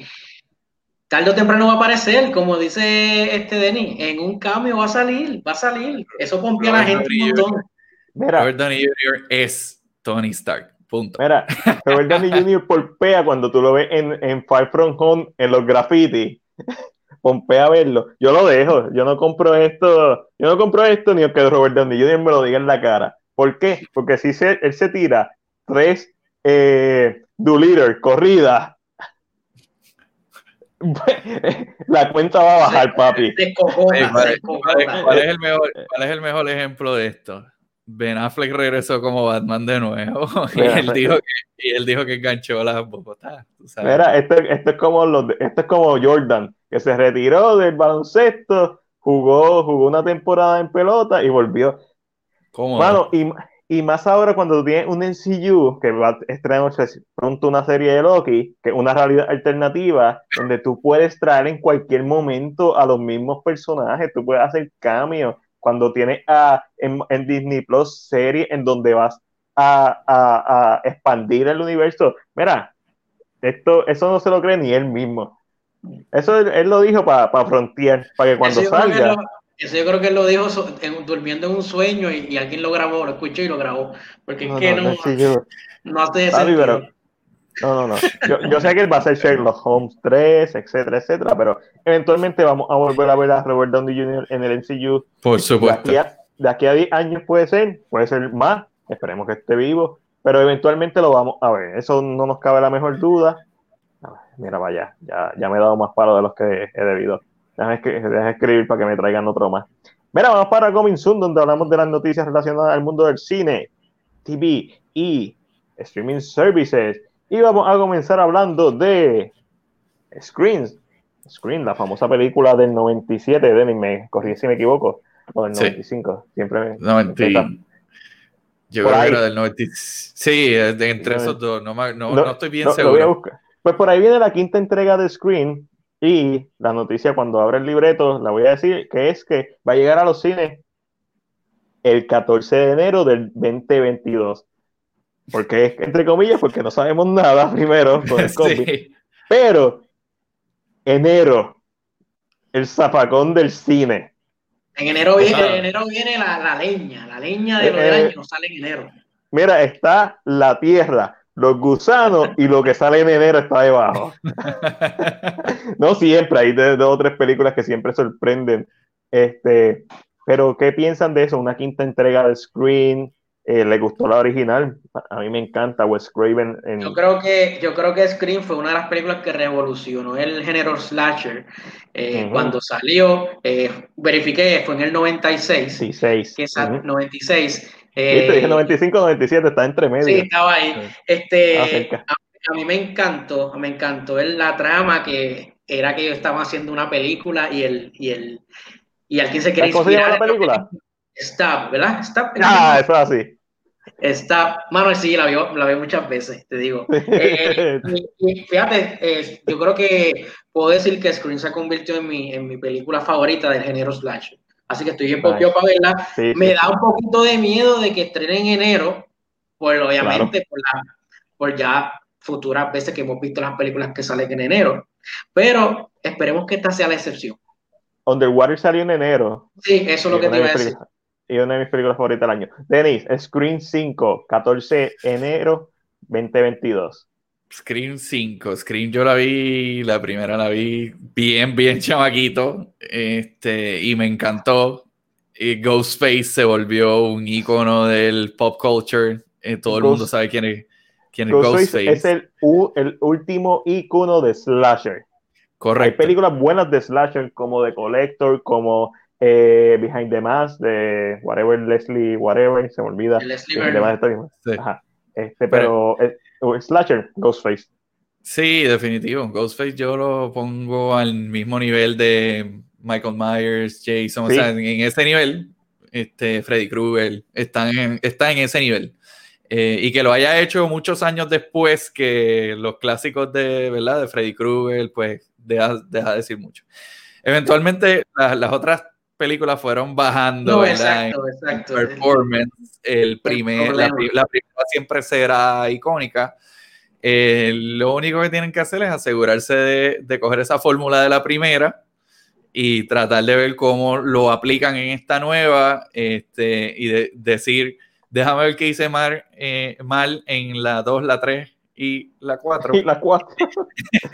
tarde o temprano va a aparecer, como dice este Denny, en un cambio va a salir, va a salir. Eso pompea a la gente un montón. Robert Downey Jr. es Tony Stark. Punto. Mira, Robert Downey Jr. porpea cuando tú lo ves en, en Far From Home, en los graffiti. Pompea a verlo. Yo lo dejo. Yo no compro esto. Yo no compro esto ni que Robert Downey Jr. me lo diga en la cara. ¿Por qué? Porque si se, él se tira tres eh, do corridas la cuenta va a bajar, papi. ¿cuál, es el mejor, ¿Cuál es el mejor ejemplo de esto? Ben Affleck regresó como Batman de nuevo y él, dijo que, y él dijo que enganchó las Bogotá. Mira, esto, esto, es como los, esto es como Jordan, que se retiró del baloncesto, jugó, jugó una temporada en pelota y volvió. ¿Cómo? Bueno, y, y más ahora cuando tú tienes un NCU que va a estrenar pronto una serie de Loki, que es una realidad alternativa, donde tú puedes traer en cualquier momento a los mismos personajes, tú puedes hacer cambios. Cuando tienes a, en, Disney Plus serie en donde vas a, a, expandir el universo. Mira, esto, eso no se lo cree ni él mismo. Eso él, lo dijo para pa Frontier, para que cuando salga. Eso yo creo que él lo dijo durmiendo en un sueño y, alguien lo grabó, lo escuchó y lo grabó. Porque es que no, no, hace sentido. No, no, no. Yo, sé que va a ser Sherlock Holmes 3, etcétera, etcétera, pero eventualmente vamos a volver a ver a Robert Downey Jr. en el MCU. Por supuesto. De aquí, a, 10 años puede ser, puede ser más, esperemos que esté vivo, pero eventualmente lo vamos a ver. Eso no nos cabe la mejor duda. Mira, vaya, ya, ya me he dado más palo de los que he debido. Déjame, escribir para que me traigan otro más. Mira, vamos para Coming Soon, donde hablamos de las noticias relacionadas al mundo del cine, TV y streaming services. Y vamos a comenzar hablando de Screens. Screen, la famosa película del 97, de me corrí si me equivoco, o del 95, siempre me... 90. Yo creo que era del 95. Sí, entre esos dos, no, no, estoy bien seguro. Pues por ahí viene la quinta entrega de Screen, y la noticia cuando abre el libreto, la voy a decir, que es que va a llegar a los cines el 14 de enero del 2022. Porque es entre comillas, porque no sabemos nada primero con el COVID. Pero enero, el zapacón del cine. En enero viene, enero viene la, leña, la leña de lo del eh, año sale en enero. Mira, está la tierra, los gusanos y lo que sale en enero está debajo. no siempre, hay dos o tres películas que siempre sorprenden. Este, pero, ¿qué piensan de eso? Una quinta entrega de Screen. Eh, ¿Le gustó la original? A mí me encanta Wes Craven. Yo, creo que, yo creo que Scream fue una de las películas que revolucionó el género slasher. Eh, cuando salió, eh, verifiqué, fue en el 96. Sí, 6. Que es 96. Eh, dije 95, 97, está entre medio. Sí, estaba ahí. Este, a, mí me encantó, me encantó la trama que era que ellos estaban haciendo una película y el, y el, y alguien se quería ¿Cómo se llama la película? Stop, ¿verdad? Stop. Ah, eso es así. Está, mano, sí, la veo, la veo muchas veces, te digo. Eh, fíjate, eh, yo creo que puedo decir que Screen se convirtió en mi, en mi película favorita del género slash. Así que estoy bien popio para verla. Me da un poquito de miedo de que estrene en enero, pues obviamente por, la, por ya futuras veces que hemos visto las películas que salen en enero. Pero esperemos que esta sea la excepción. Underwater salió en enero. Sí, eso es lo que te iba a decir. Y una de mis películas favoritas del año. Denis, Screen 5, 14 de enero 2022. Scream 5, Scream yo la vi, la primera la vi bien, bien chamaquito, este, y me encantó. Y Ghostface se volvió un icono del pop culture, eh, todo el mundo sabe quién es, quién es Ghostface. Es el, el último icono de slasher. Correcto. Hay películas buenas de slasher como The Collector, como eh, Behind the Mask, de whatever, Leslie, whatever, se me olvida. Leslie sí. Ajá. Este, pero, pero Slasher, Ghostface. Sí, definitivo. Ghostface yo lo pongo al mismo nivel de Michael Myers, Jason, o sea, en, ese nivel, este, Freddy Krueger, está en, está en ese nivel. Eh, y que lo haya hecho muchos años después que los clásicos de, ¿verdad? de Freddy Krueger, pues deja, deja de decir mucho. Eventualmente las otras películas fueron bajando en performance. El primer, la, primera siempre será icónica. Eh, lo único que tienen que hacer es asegurarse de, de coger esa fórmula de la primera y tratar de ver cómo lo aplican en esta nueva este, y de, decir, déjame ver qué hice mal, eh, mal en la 2, la 3 y la 4. Y la 4.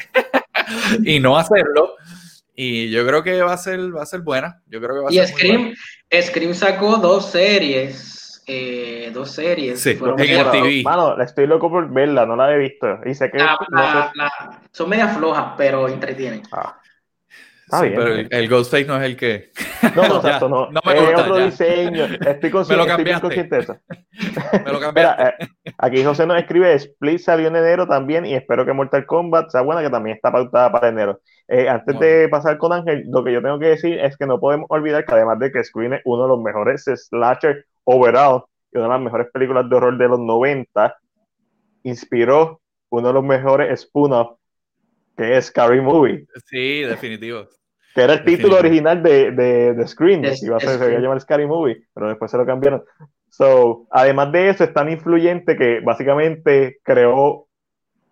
y no hacerlo. Y yo creo que va a ser, va a ser buena. Yo creo que va a y Scream, Scream sacó dos series. Eh, dos series. Sí, en el TV. Mano, estoy loco por verla, no la he visto. Y sé que son medias flojas, pero entretienen. Ah. Sí, pero el, Ghostface no es el que. No, no, exacto, no. no me es otro diseño. Estoy consciente, me lo cambiaste. de eso. me lo cambiaste. Mira, eh, aquí José nos escribe: Split salió en enero también y espero que Mortal Kombat sea buena, que también está pautada para enero. Eh, antes de pasar con Ángel, lo que yo tengo que decir es que no podemos olvidar que además de que Scream es uno de los mejores slasher overall y una de las mejores películas de horror de los 90, inspiró uno de los mejores spin-offs que es Scary Movie. Sí, definitivo. Que era el título original de, de, de Screen, iba a ser, se iba a llamar Scary Movie, pero después se lo cambiaron. So, además de eso, es tan influyente que básicamente creó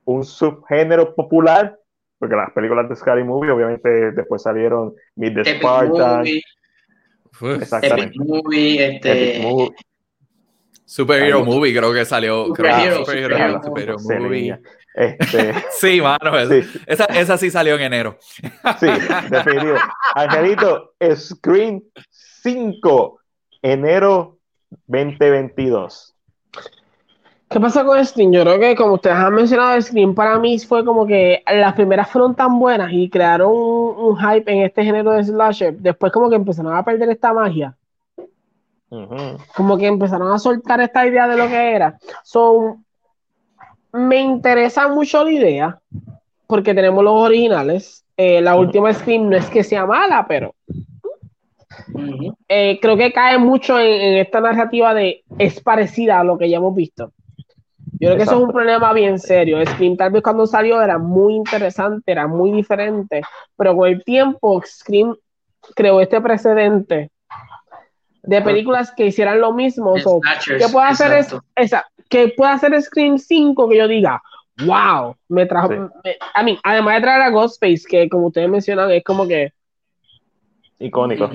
un subgénero popular, porque las películas de Scary Movie obviamente después salieron Meet the Spartan. Exactamente. Epic Movie, este... Epic Superhero Movie creo que salió. Superhero, Superhero, Movie. Este, sí, mano, Esa, esa, sí salió en enero. Sí, definitivo. Angelito, Screen 5, enero 2022. ¿Qué pasa con Screen? Yo creo que como ustedes han mencionado, Screen para mí fue como que las primeras fueron tan buenas y crearon un, hype en este género de slasher. Después como que empezaron a perder esta magia. Como que empezaron a soltar esta idea de lo que era. Son me interesa mucho la idea, porque tenemos los originales. Eh, la última Scream no es que sea mala, pero eh, creo que cae mucho en, esta narrativa de es parecida a lo que ya hemos visto. Yo creo que eso es un problema bien serio. Scream tal vez cuando salió era muy interesante, era muy diferente, pero con el tiempo Scream creó este precedente de películas que hicieran lo mismo. ¿Qué puede hacer es esa? que pueda hacer Scream 5 que yo diga, wow, me trajo, a mí, además de traer a Ghostface, que como ustedes mencionan, es como que icónico.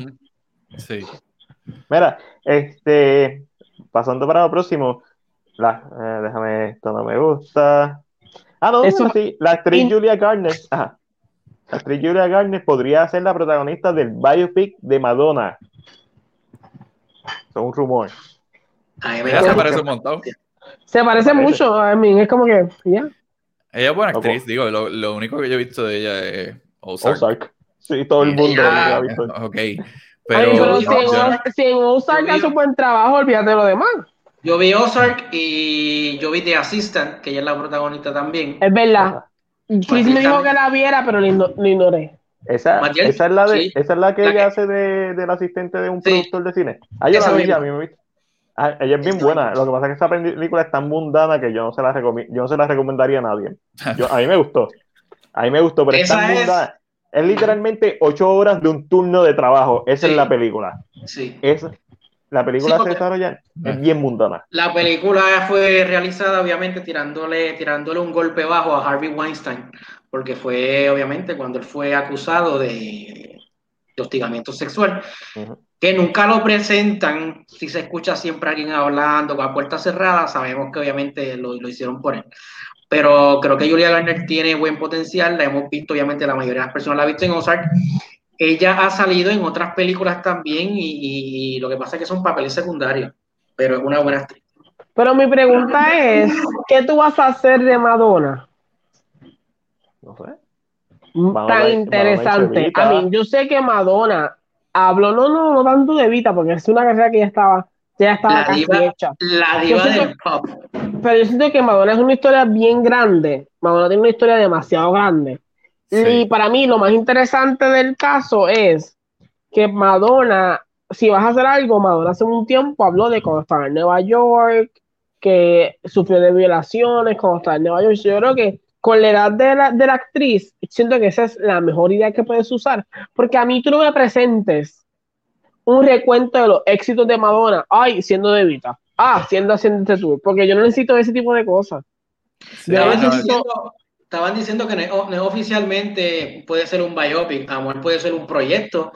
Sí. Mira, este, pasando para lo próximo, la, eh, déjame, esto no me gusta. Ah, no, Eso, sí, la actriz Julia Garner, ajá. La actriz Julia Garner podría ser la protagonista del biopic de Madonna. Es un rumor. A mí me parece un montón. Se parece mucho, a mí es como que, ya. Ella es buena actriz, digo, lo, lo, único que yo he visto de ella es Ozark. Ozark. Sí, todo el mundo lo ha visto. Ok. Pero, pero si, en, Ozark hace un buen trabajo, olvídate de lo demás. Yo vi Ozark y yo vi The Assistant, que ella es la protagonista también. Es verdad. Chris me dijo que la viera, pero lo ignoré. Esa, esa, es la de, esa es la que ella hace de, del asistente de un productor de cine. Ah, yo la vi, a mí me. Ah, ella es bien buena. Lo que pasa es que esta película es tan mundana que yo no se la, yo no se la recomendaría a nadie. Yo, a mí me gustó. A mí me gustó, pero es tan mundana. Es literalmente ocho horas de un turno de trabajo. Esa es la película. Sí. Es, la película se desarrolla, es bien mundana. La película fue realizada, obviamente, tirándole, tirándole un golpe bajo a Harvey Weinstein, porque fue, obviamente, cuando él fue acusado de, de hostigamiento sexual que nunca lo presentan, si se escucha siempre alguien hablando con la puerta cerrada, sabemos que obviamente lo, lo, hicieron por él. Pero creo que Julia Garner tiene buen potencial, la hemos visto, obviamente la mayoría de las personas la han visto en Ozark. Ella ha salido en otras películas también y, lo que pasa es que son papeles secundarios, pero es una buena actriz. Pero mi pregunta es, ¿qué tú vas a hacer de Madonna? No sé. Tan interesante. A mí, yo sé que Madonna hablo, no, no, no tanto de Vita, porque es una carrera que ya estaba, ya estaba casi hecha. La diva del pop. Pero yo siento que Madonna es una historia bien grande. Madonna tiene una historia demasiado grande. Y para mí lo más interesante del caso es que Madonna, si vas a hacer algo, Madonna hace un tiempo habló de cuando estaba en Nueva York, que sufrió de violaciones, cuando estaba en Nueva York. Yo creo que con la edad de la, de la actriz, siento que esa es la mejor idea que puedes usar, porque a mí tú no me presentes un recuento de los éxitos de Madonna, ay, siendo de Vita, ah, siendo haciendo este tour, porque yo no necesito ese tipo de cosas. Estaban, diciendo, que no, oficialmente puede ser un biopic, amor puede ser un proyecto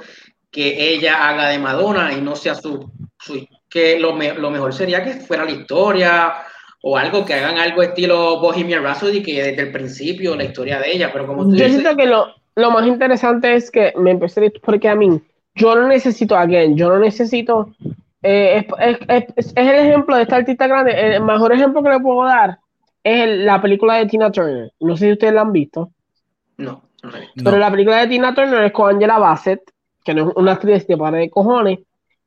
que ella haga de Madonna y no sea su, su que lo, lo mejor sería que fuera la historia o algo que hagan algo estilo Bohemian Rhapsody que desde el principio la historia de ella, pero como tú Yo siento que lo, lo, más interesante es que me empecé porque a mí yo no necesito again, yo no necesito eh, es, es, es, el ejemplo de esta artista grande, el mejor ejemplo que le puedo dar es la película de Tina Turner. No sé si ustedes la han visto. No, no, Pero la película de Tina Turner es con Angela Bassett, que no es una actriz de para de cojones,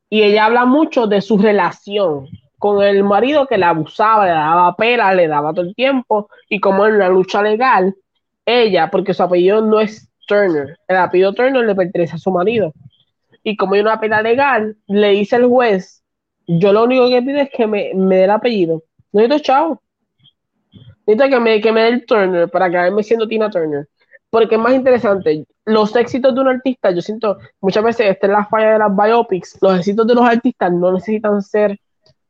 y ella habla mucho de su relación con el marido que la abusaba, le daba pera, le daba todo el tiempo, y como en una lucha legal, ella, porque su apellido no es Turner, el apellido Turner le pertenece a su marido, y como hay una pena legal, le dice el juez, yo lo único que pido es que me, me dé el apellido, no necesito chavo, necesito que me, que me dé el Turner para quedarme siendo Tina Turner, porque es más interesante, los éxitos de un artista, yo siento muchas veces, esta es la falla de las biopics, los éxitos de los artistas no necesitan ser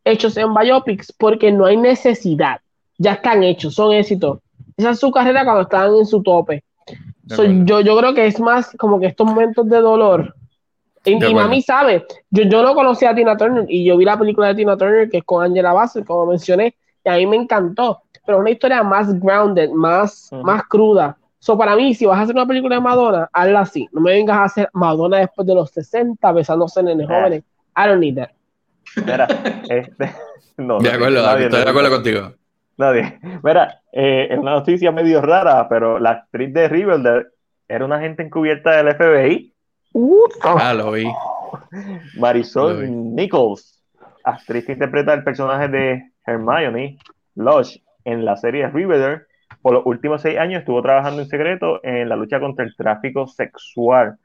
hechos en biopics porque no hay necesidad. Ya están hechos, son éxitos. Esa es su carrera cuando están en su tope. yo, yo creo que es más como que estos momentos de dolor. Y, mi mami sabe, yo, yo no conocía a Tina Turner y yo vi la película de Tina Turner que es con Angela Bassett, como mencioné, y a mí me encantó. Pero una historia más grounded, más, más cruda. So, para mí, si vas a hacer una película de Madonna, hazla así. No me vengas a hacer Madonna después de los 60, besándose en el jóvenes. I don't need that. Mira, este, no, de acuerdo, estoy de acuerdo contigo. Nadie. Mira, eh, es una noticia medio rara, pero la actriz de Riverdale era una agente encubierta del FBI. ah, lo vi. Marisol Nichols, actriz que interpreta el personaje de Hermione Lush en la serie Riverdale, por los últimos seis años estuvo trabajando en secreto en la lucha contra el tráfico sexual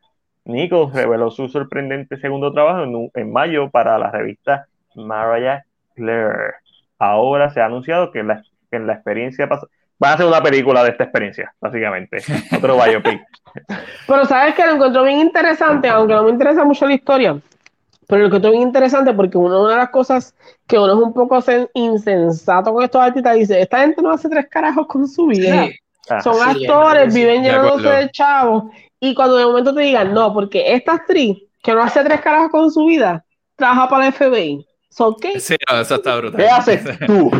Nichols reveló su sorprendente segundo trabajo en, mayo para la revista Mariah Claire. Ahora se ha anunciado que, en la experiencia va a hacer una película de esta experiencia, básicamente. Otro biopic. Pero sabes que lo encontró bien interesante, aunque no me interesa mucho la historia. Pero lo encontró bien interesante porque una de las cosas que uno es un poco insensato con estos artistas dice: Esta gente no hace tres carajos con su vida. Son ah, actores, viven llenándose de chavos y cuando de momento te digan, no, porque esta actriz que no hace tres carajos con su vida, trabaja para el FBI. ¿So qué? Sí, eso está brutal. ¿Qué haces tú?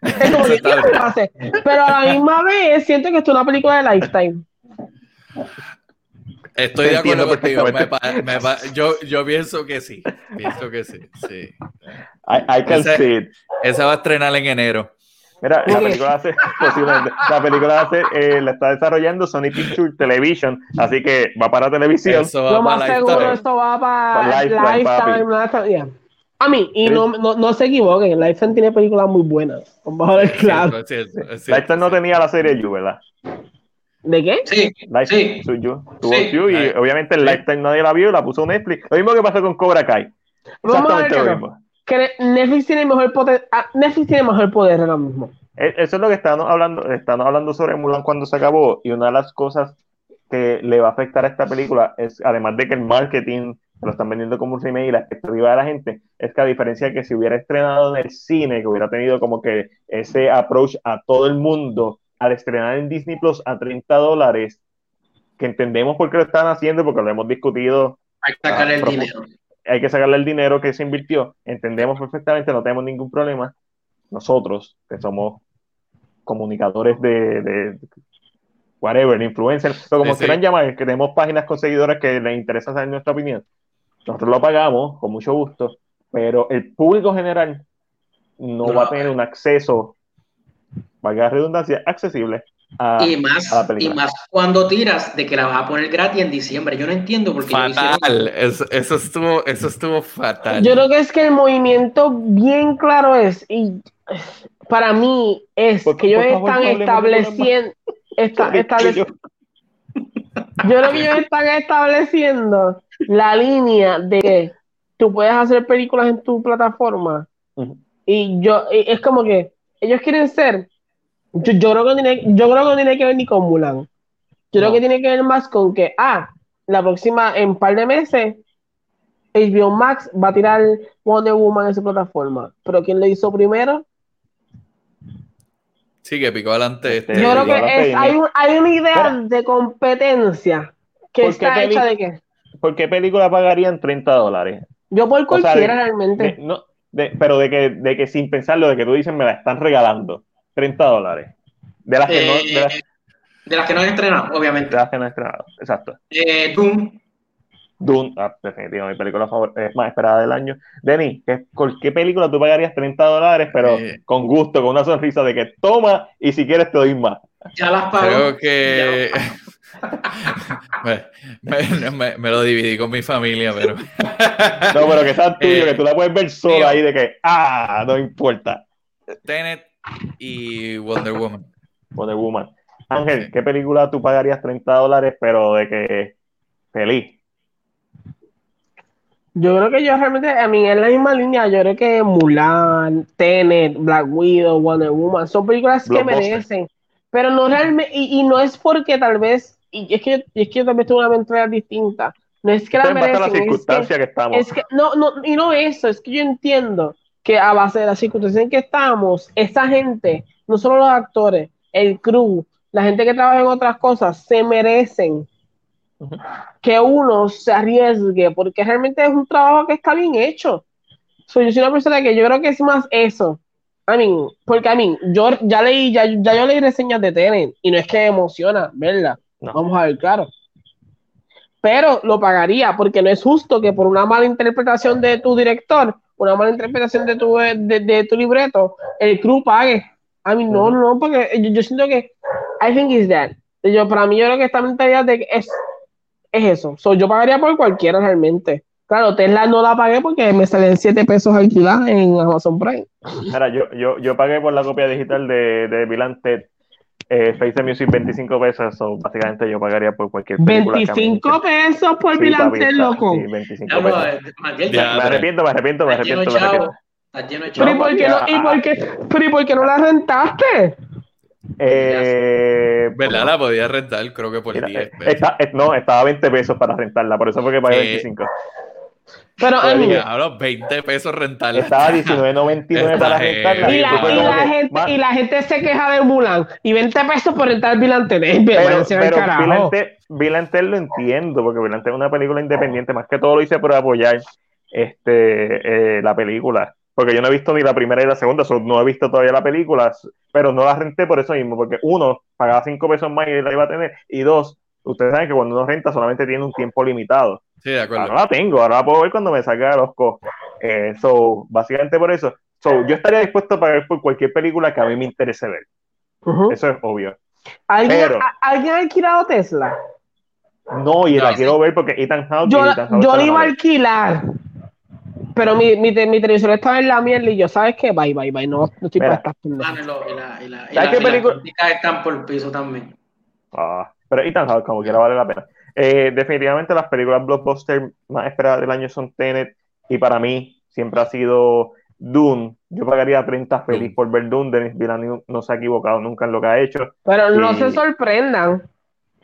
Pero a la misma vez siento que esto es una película de Lifetime. Estoy de acuerdo contigo. yo, yo pienso que sí. Pienso que sí. sí. I, I can see it. Esa va a estrenar en enero. Mira, la película hace, posiblemente, la película hace, eh, la está desarrollando Sony Pictures Television, así que va para televisión. Eso va Lo más seguro esto va para Lifetime. A mí, y no, no, no, se equivoquen, Lifetime tiene películas muy buenas. Vamos a ver claro. Lifetime no tenía la serie You, ¿verdad? ¿De qué? Sí. Lifetime, sí. Tuvo sí. You, y obviamente el Lifetime nadie la vio, la puso Netflix. Lo mismo que pasó con Cobra Kai. Exactamente lo mismo que Netflix tiene mejor poder, ah, Netflix tiene mejor poder ahora mismo. E, eso es lo que estamos hablando, estamos hablando sobre Mulan cuando se acabó y una de las cosas que le va a afectar a esta película es, además de que el marketing lo están vendiendo como un remake y la expectativa de la gente, es que a diferencia de que si hubiera estrenado en el cine, que hubiera tenido como que ese approach a todo el mundo, al estrenar en Disney Plus a 30 dólares, que entendemos por qué lo están haciendo, porque lo hemos discutido. Hay que sacar el dinero hay que sacarle el dinero que se invirtió, entendemos perfectamente, no tenemos ningún problema. Nosotros, que somos comunicadores de, de whatever, influencers, o como quieran llamar, que tenemos páginas con seguidores que les interesa saber nuestra opinión, nosotros lo pagamos con mucho gusto, pero el público general no, va a tener un acceso, valga la redundancia, accesible y más, y más cuando tiras de que la vas a poner gratis en diciembre. Yo no entiendo por qué. Fatal. Eso, eso, estuvo, eso estuvo fatal. Yo creo que es que el movimiento bien claro es, y para mí es que ellos están estableciendo. Esta, Yo creo que ellos están estableciendo la línea de que tú puedes hacer películas en tu plataforma. Y yo, es como que ellos quieren ser. Yo, creo, que no tiene, yo creo que no tiene que ver ni con Mulan. Yo creo que tiene que ver más con que, ah, la próxima, en un par de meses, HBO Max va a tirar Wonder Woman en su plataforma. Pero ¿quién lo hizo primero? Sí, que picó adelante. Este, yo creo que hay, hay, una idea de competencia que está hecha de qué. ¿Por qué película pagarían 30 dólares? Yo por cualquiera realmente. no, pero de que, de que sin pensarlo, de que tú dices me la están regalando. 30 dólares. De las que no. De las, de las que no han estrenado, obviamente. De las que no han estrenado, exacto. Eh, Doom. Doom, ah, definitivamente, mi película favorita, es más esperada del año. Denis, ¿con qué película tú pagarías 30 dólares, pero eh. con gusto, con una sonrisa de que toma y si quieres te doy más? Ya las pago. Creo que. me, me, lo dividí con mi familia, pero. no, pero que sea tuyo, que tú la puedes ver sola ahí de que, ah, no importa. Tenet y Wonder Woman. Wonder Woman. Ángel, ¿qué película tú pagarías 30 dólares, pero de que feliz? Yo creo que yo realmente, a mí en la misma línea, yo creo que Mulan, Tenet, Black Widow, Wonder Woman, son películas que merecen, pero no realmente, y, no es porque tal vez, y es que, es que yo también tengo una mentalidad distinta, no es que la merecen, la circunstancia que, estamos. Es que, no, no, y no eso, es que yo entiendo que a base de las circunstancias en que estamos, esa gente, no solo los actores, el crew, la gente que trabaja en otras cosas, se merecen que uno se arriesgue, porque realmente es un trabajo que está bien hecho. soy yo soy una persona que yo creo que es más eso. I mean, porque a mí, yo ya leí, ya, ya yo leí reseñas de Tenet y no es que emociona verla. Vamos a ver, claro. Pero lo pagaría porque no es justo que por una mala interpretación de tu director una mala interpretación de tu, de, tu libreto, el crew pague. A mí no, no, porque yo, siento que I think it's that. Yo, para mí, yo creo que esta mentalidad de que es, es eso. So, yo pagaría por cualquiera realmente. Claro, Tesla no la pagué porque me salen 7 pesos alquilados en Amazon Prime. Mira, yo, yo, yo pagué por la copia digital de, de Bill eh, Face Music 25 pesos, so, básicamente yo pagaría por cualquier película 25 pesos por sí, loco. Sí, 25 pesos. me arrepiento, me arrepiento, me arrepiento. Me arrepiento. Pero ¿y por qué no, y por qué, pero ¿y por qué no la rentaste? Eh, ¿Verdad? La podía rentar, creo que por 10 pesos. Está, no, estaba a 20 pesos para rentarla, por eso fue que pagué 25. Pero a mí, los 20 pesos rentarla. Estaba 19.99 para rentarla. Y la, y, la gente, y la gente se queja de Mulan. Y 20 pesos por rentar Bilantel. Pero, pero Bilantel lo entiendo, porque Bilantel es una película independiente. Más que todo lo hice por apoyar este, eh, la película. Porque yo no he visto ni la primera ni la segunda, no he visto todavía la película, pero no la renté por eso mismo, porque uno, pagaba 5 pesos más y la iba a tener, y dos, ustedes saben que cuando uno renta solamente tiene un tiempo limitado. Sí, de acuerdo. Ahora la tengo, ahora la puedo ver cuando me salga de los cos. Eh, so, básicamente por eso. So, yo estaría dispuesto a pagar por cualquier película que a mí me interese ver. Eso es obvio. ¿Alguien, ¿Alguien ha alquilado Tesla? No, y la quiero ver porque Ethan Hawke. Yo, yo la iba a alquilar. Pero mi, mi, mi, televisor estaba en la mierda y yo, ¿sabes qué? Bye, bye, bye. No, no estoy para estas ah, y la, y la, y la, qué película? están por el piso también. Ah, pero Ethan Hawke, como quiera, vale la pena. Eh, definitivamente las películas blockbuster más esperadas del año son Tenet y para mí siempre ha sido Dune. Yo pagaría 30 feliz por ver Dune. Denis Villeneuve no se ha equivocado nunca en lo que ha hecho. Pero no se sorprendan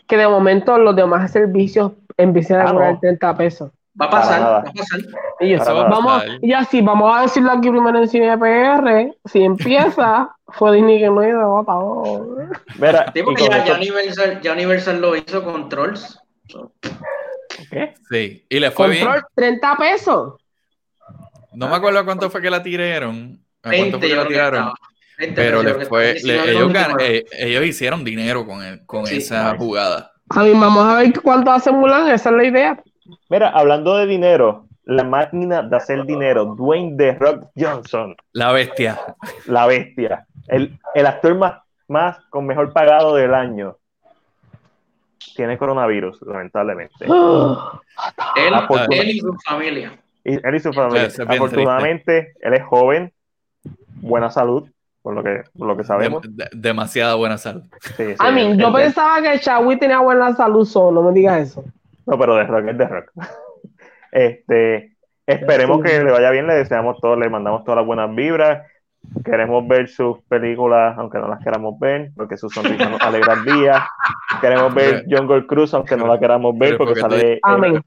que de momento los demás servicios empiecen a ah, cobrar 30 pesos. Va a pasar, va a pasar. Y, vamos, y así, vamos a decirlo aquí primero en Cine PR. Si empieza, fue Disney que no iba a Mira, ya, Universal, ya Universal lo hizo con Trolls. ¿Qué? Sí, y le fue bien. 30 pesos. No me acuerdo cuánto fue que la tiraron. cuánto fue que la tiraron. pero les fue, ellos, eh, ellos, hicieron dinero con, el, con esa jugada. A mí, vamos a ver cuánto hace Mulan, esa es la idea. Mira, hablando de dinero, la máquina de hacer dinero, Dwayne The Rock Johnson. La bestia. La bestia. El, el actor más, más con mejor pagado del año tiene coronavirus, lamentablemente. él, y su familia. él y su familia. Afortunadamente, él es joven, buena salud, por lo que, por lo que sabemos. demasiada buena salud. Sí, a mí, yo pensaba que Chadwick tenía buena salud solo, no me digas eso. No, pero de rock es de rock. este, esperemos que le vaya bien, le deseamos todo, le mandamos todas las buenas vibras. Queremos ver sus películas, aunque no las queramos ver, porque su sonrisa nos alegra el día. Queremos ver Jungle Cruise, aunque no la queramos ver, porque, sale. Amén.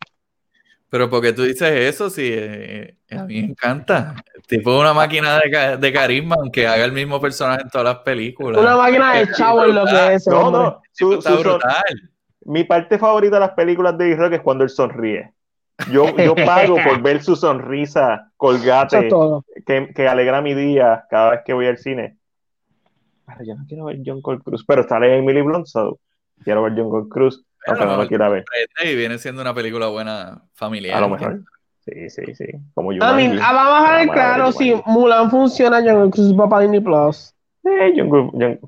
Pero porque tú dices eso, sí, eh, eh, a mí me encanta. Tipo una máquina de, de, carisma, aunque haga el mismo personaje en todas las películas. Una máquina de chavo es lo que es. No, no, su, está brutal. mi parte favorita de las películas de rock es cuando él sonríe. Yo, yo pago por ver su sonrisa colgate que, que, alegra mi día cada vez que voy al cine. Pero yo no quiero ver John Cole Cruz, pero sale Emily Blunt, so quiero ver John Cole Cruz aunque no, lo quiera ver. Y viene siendo una película buena familiar. A lo mejor. Sí, sí, sí. Como yo. A mí, vamos a ver claro si Mulan funciona John Cruz para Disney Plus. Eh,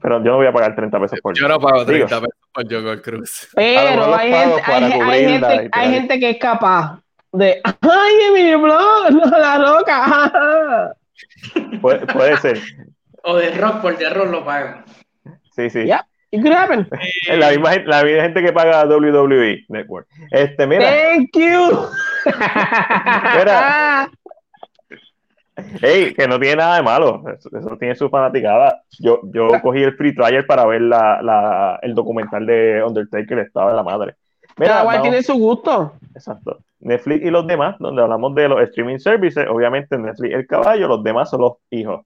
pero yo no voy a pagar 30 pesos por Yo no pago 30 pesos por John Cruz. Pero hay gente, hay, gente, hay gente que es capaz de. ¡Ay, mi blog! ¡No, la roca! puede, puede ser. O de rock, por de rock lo pagan. Sí, sí. Yeah. It could happen. La misma, la misma gente que paga WWE Network. Este, mira. Thank you. mira. Hey, que no tiene nada de malo. Eso, tiene su fanaticada. Yo, yo cogí el free trial para ver la, la, el documental de Undertaker, estaba de la madre. Mira, igual tiene su gusto. Exacto. Netflix y los demás, donde hablamos de los streaming services, obviamente Netflix el caballo, los demás son los hijos.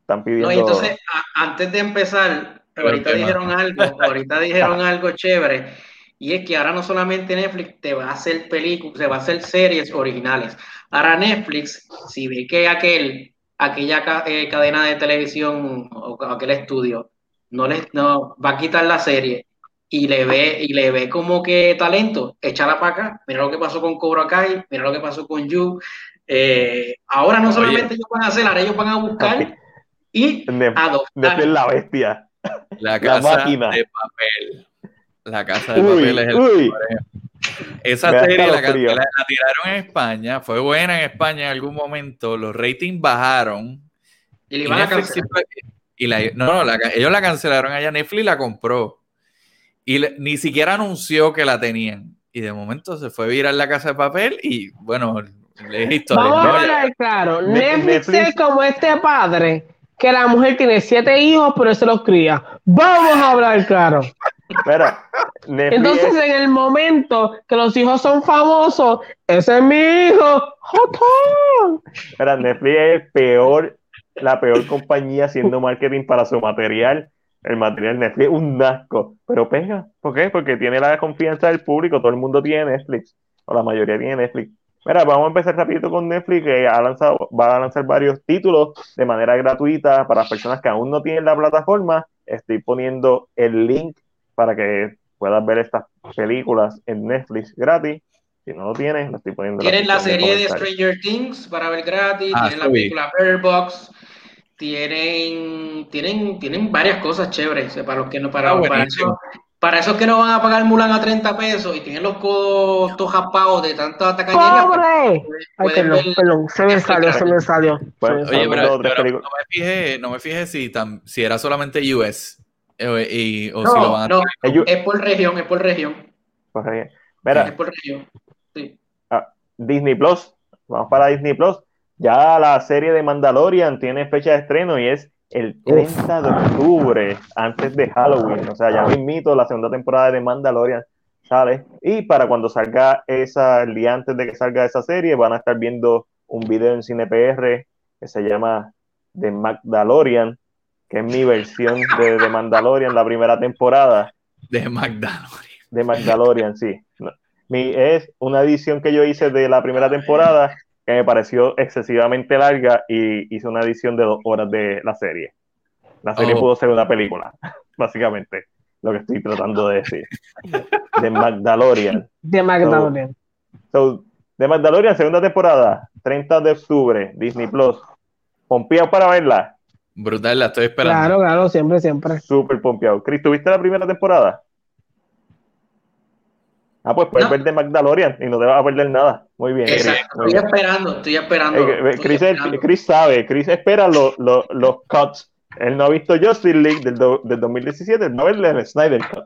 Están pidiendo. No, entonces, antes de empezar, ahorita dijeron algo, ahorita dijeron algo chévere, y es que ahora no solamente Netflix te va a hacer películas, te va a hacer series originales. Ahora Netflix, si ve que aquel, aquella eh, cadena de televisión o aquel estudio no les no va a quitar la serie y le ve y le ve como que talento, échala para acá. Mira lo que pasó con Cobra Kai, mira lo que pasó con You. Eh, ahora no solamente ellos van a hacer, ahora ellos van a buscar y adoptar. la bestia. La casa de papel. La casa de papel es el Esa serie la, la, tiraron en España, fue buena en España en algún momento, los ratings bajaron. Y, la y la, no, no, ellos la cancelaron allá, Netflix la compró. Y ni siquiera anunció que la tenían. Y de momento se fue a virar la casa de papel y bueno, es historia. Vamos a claro, Netflix es como este padre que la mujer tiene siete hijos, pero se los cría. Vamos a hablar claro. Entonces, en el momento que los hijos son famosos, ese es mi hijo. Espera, Netflix es peor, la peor compañía haciendo marketing para su material. El material Netflix es un asco, pero pega. ¿Por qué? Porque tiene la confianza del público. Todo el mundo tiene Netflix, o la mayoría tiene Netflix. Mira, vamos a empezar rapidito con Netflix, que ha lanzado, va a lanzar varios títulos de manera gratuita para las personas que aún no tienen la plataforma. Estoy poniendo el link para que puedas ver estas películas en Netflix gratis. Si no lo tienes, lo estoy poniendo. Tienen la, serie de Stranger Things para ver gratis, ah, tienen la película Bird Box, tienen, tienen, tienen varias cosas chéveres para los que no para, ah, para eso, para esos que no van a pagar Mulan a 30 pesos y tienen los codos todos japados de tanta tacañería. ¡Pobre! Pues, Ay, perdón, perdón, se me salió, se me salió. Bueno, oye, pero, pero, no me fijé, no me fijé si, tam, si era solamente US eh, y, o no, si lo van a no, es por región, es por región. Por región. Mira, es por región, sí. Ah, Disney Plus, vamos para Disney Plus. Ya la serie de Mandalorian tiene fecha de estreno y es el 30 de octubre, antes de Halloween. O sea, ya me invito, la segunda temporada de Mandalorian sale. Y para cuando salga esa, el día antes de que salga esa serie, van a estar viendo un video en CinePR que se llama The Mandalorian, que es mi versión de, de Mandalorian, la primera temporada. De Mandalorian. De Mandalorian, sí. Mi, es una edición que yo hice de la primera temporada que me pareció excesivamente larga y hice una edición de dos horas de la serie. La serie oh. pudo ser una película, básicamente, lo que estoy tratando de decir. De Magdalorian. De Magdalorian. So, de Magdalorian, segunda temporada, 30 de octubre, Disney Plus. Pompeado para verla. Brutal, la estoy esperando. Claro, claro, siempre, siempre. Súper pompeado. Chris, ¿tuviste la primera temporada? Ah, pues puedes ver de Magdalorian y no te vas a perder nada. Muy bien. Exacto. estoy esperando, estoy esperando. Chris, sabe, Chris espera los, los, los cuts él no ha visto Justice League del, del 2017, él va a ver el Snyder Cut.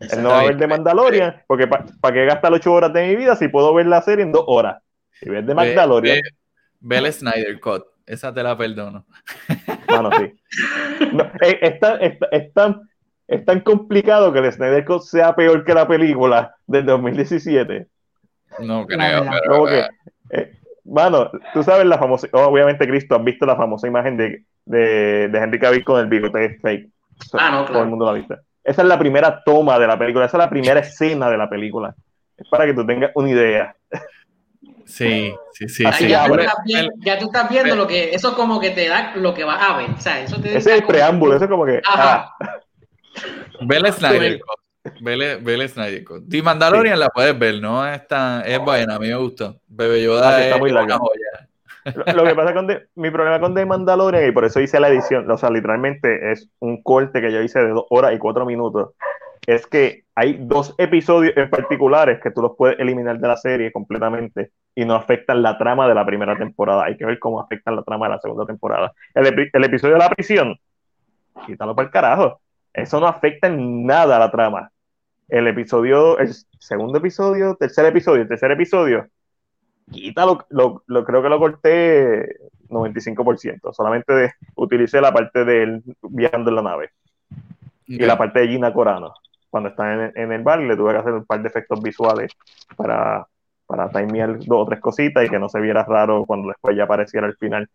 Él no va a ver de Mandalorian, porque ¿para qué gastar ocho horas de mi vida si puedo ver la serie en dos horas? Y ver de Mandalorian. Ve, el Snyder Cut, esa te la perdono. Bueno, sí. Eh, es, tan, es, tan, complicado que el Snyder Cut sea peor que la película del 2017. No creo, pero... Eh, mano, tú sabes la famosa, obviamente Cristo, has visto la famosa imagen de, de, de Henry Cavill con el bigote fake. Ah, no, claro. Todo el mundo la ha visto. Esa es la primera toma de la película, esa es la primera escena de la película. Es para que tú tengas una idea. Sí, sí, sí. Ya, tú estás viendo lo que, eso como que te da lo que vas a ver. O sea, eso te Ese es el preámbulo, eso es como que. Ajá. Ah. Ve Snyder Vele, Snyder The Mandalorian la puedes ver, ¿no? Es, es buena, a mí me gustó. Bebe Yoda ah, está muy larga. Lo, que pasa con mi problema con The Mandalorian, y por eso hice la edición, o sea, literalmente es un corte que yo hice de dos horas y cuatro minutos, es que hay dos episodios en particulares que tú los puedes eliminar de la serie completamente y no afectan la trama de la primera temporada. Hay que ver cómo afectan la trama de la segunda temporada. El, el episodio de la prisión, quítalo para el carajo. Eso no afecta en nada a la trama. El episodio, el segundo episodio, tercer episodio, tercer episodio, quítalo, lo, lo, creo que lo corté 95%. Solamente de, utilicé la parte de él viajando en la nave. Y la parte de Gina Corano. Cuando está en, en, el bar, le tuve que hacer un par de efectos visuales para, para timear dos o tres cositas y que no se viera raro cuando después ya apareciera el final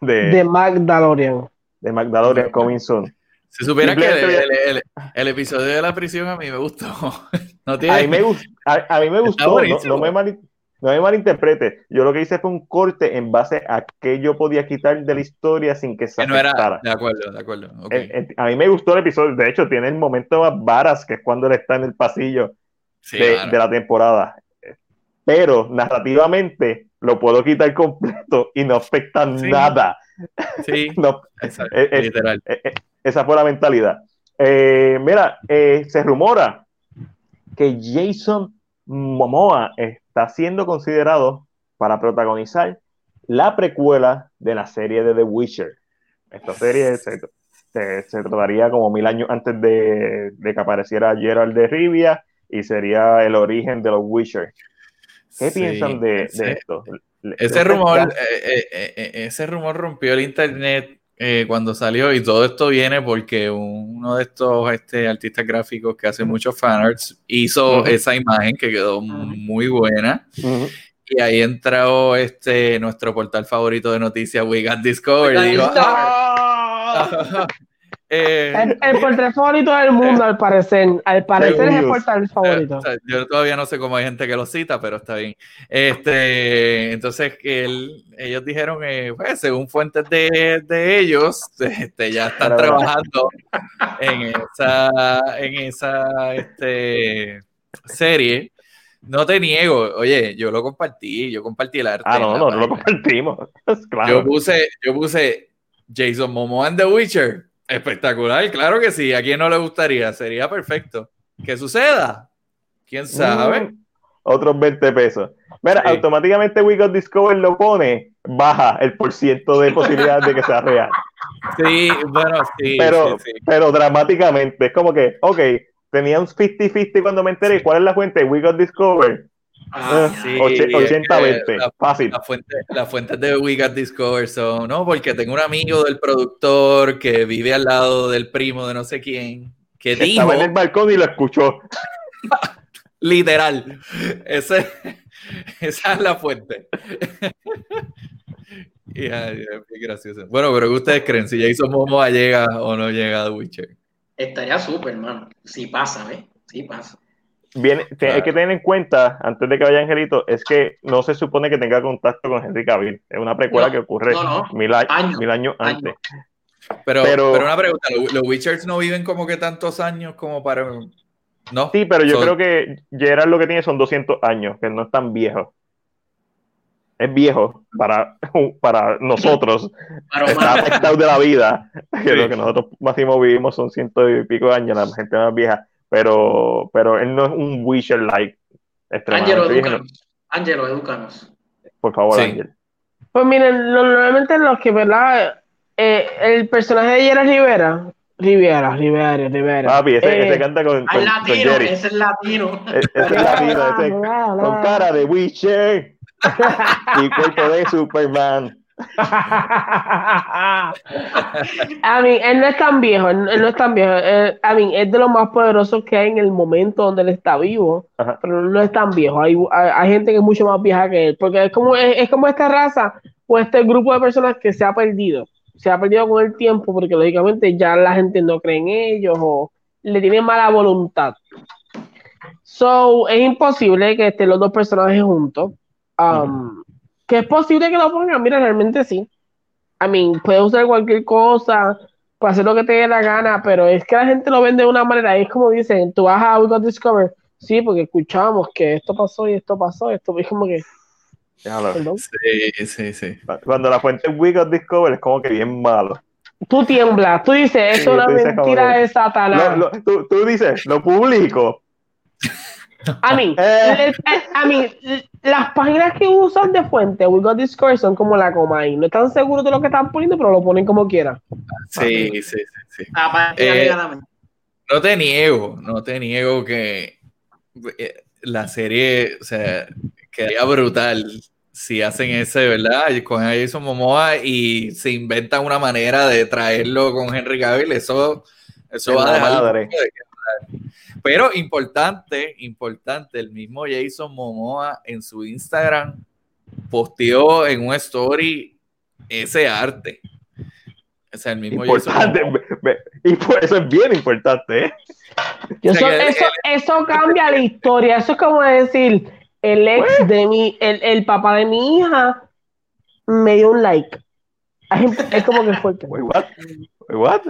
de, de Magdalorian. De Magdalorian Coming Soon. Si supiera que el, el, episodio de la prisión a mí me gustó. No a, mí me, a, mí me gustó, no, me mal, no me malinterprete. Yo lo que hice fue un corte en base a que yo podía quitar de la historia sin que se afectara. de acuerdo, de acuerdo. a mí me gustó el episodio. De hecho, tiene el momento más varas, que es cuando él está en el pasillo de, la temporada. Pero narrativamente lo puedo quitar completo y no afecta nada. Sí, no, literal. Esa fue la mentalidad. Eh, mira, eh, se rumora que Jason Momoa está siendo considerado para protagonizar la precuela de la serie de The Witcher. Esta serie se, se, trataría como mil años antes de, que apareciera Gerald de Rivia y sería el origen de los Witcher. ¿Qué piensan de, esto? Ese rumor, eh, ese rumor rompió el internet cuando salió y todo esto viene porque uno de estos este, artistas gráficos que hace muchos fanarts hizo esa imagen que quedó muy buena. Y ahí entró este, nuestro portal favorito de noticias, We Got Discovered. Eh, el, portal favorito del mundo, al parecer. Al parecer es el portal favorito. yo todavía no sé cómo hay gente que lo cita, pero está bien. Este, entonces, que ellos dijeron, que pues, según fuentes de, de ellos, este, ya están trabajando en esa, en esa este, serie. No te niego, oye, yo lo compartí, yo compartí el arte. Ah, no, no, no lo compartimos. claro. Yo puse, yo puse Jason Momoa en The Witcher Espectacular, claro que sí. ¿A quién no le gustaría? Sería perfecto. ¿Qué suceda? ¿Quién sabe? Mm, otros 20 pesos. Mira, automáticamente We Got Discover lo pone, baja el porciento de posibilidad de que sea real. Sí, bueno, sí. Pero, pero dramáticamente, es como que, ok, tenía un 50-50 cuando me enteré. ¿Cuál es la fuente? We Got Discover. Ah, sí, 80-20, fácil. Las fuentes, de We Got Discover son, ¿no? Porque tengo un amigo del productor que vive al lado del primo de no sé quién, que dijo... Estaba en el balcón y lo escuchó. Literal. esa es la fuente. y, gracioso. Bueno, pero ¿qué ustedes creen? Si Jason Momoa llega o no llega a Witcher. Estaría súper, hermano. Si pasa, ¿eh? Si pasa. Bien, hay que tener en cuenta, antes de que vaya Angelito, es que no se supone que tenga contacto con Henry Cavill. Es una precuela que ocurre Mil, años, antes. Pero, pero, una pregunta, ¿los Witchers no viven como que tantos años como para... ¿No? Sí, pero yo creo que Gerard lo que tiene son 200 años, que no es tan viejo. Es viejo para, para nosotros. está afectado de la vida. Que lo que nosotros máximo vivimos son ciento y pico años, la gente más vieja pero, pero él no es un Witcher-like. Ángelo, edúcanos. Ángelo, edúcanos. Por favor, Ángel. Pues miren, normalmente los que, ¿verdad? eh, el personaje de Gerard Rivera, Rivera, Rivera, Rivera. Papi, ese, ese eh, canta con, con, latino, Jerry. Ese es latino. Ese es latino, ese, con cara de Witcher y cuerpo de Superman. a mí, él no es tan viejo, él, no es tan viejo. a mí, es de los más poderosos que hay en el momento donde él está vivo, pero no es tan viejo. Hay, hay, gente que es mucho más vieja que él, porque es como, es, como esta raza o este grupo de personas que se ha perdido. Se ha perdido con el tiempo porque lógicamente ya la gente no cree en ellos o le tiene mala voluntad. So, es imposible que estén los dos personajes juntos. Um, que es posible que lo pongan, mira, realmente sí. I mean, puede usar cualquier cosa para hacer lo que te dé la gana, pero es que la gente lo vende de una manera, es como dicen, tú vas a We Got Discover, sí, porque escuchamos que esto pasó y esto pasó, esto es como que... Sí, sí, sí. Cuando la fuente We Got Discover es como que bien malo. Tú tiemblas, tú dices, es una mentira de Satanás. tú, tú dices, lo publico. A mí, a mí, las páginas que usan de fuente, We Got Discourse, son como la coma y no están seguros de lo que están poniendo, pero lo ponen como quieran. Sí, sí, sí. sí. Eh, no te niego, no te niego que eh, la serie, o sea, quedaría brutal si hacen ese, ¿verdad? Con Jason Momoa y se inventan una manera de traerlo con Henry Cavill, eso, eso va a dejar. Pero importante, importante, el mismo Jason Momoa en su Instagram posteó en un story ese arte. Es el mismo importante. Y por eso es bien importante. ¿eh? Eso, eso, cambia la historia. Eso es como decir, el ex de mi, el, el papá de mi hija me dio un like. Es como que fue. Wait, what? Wait, what?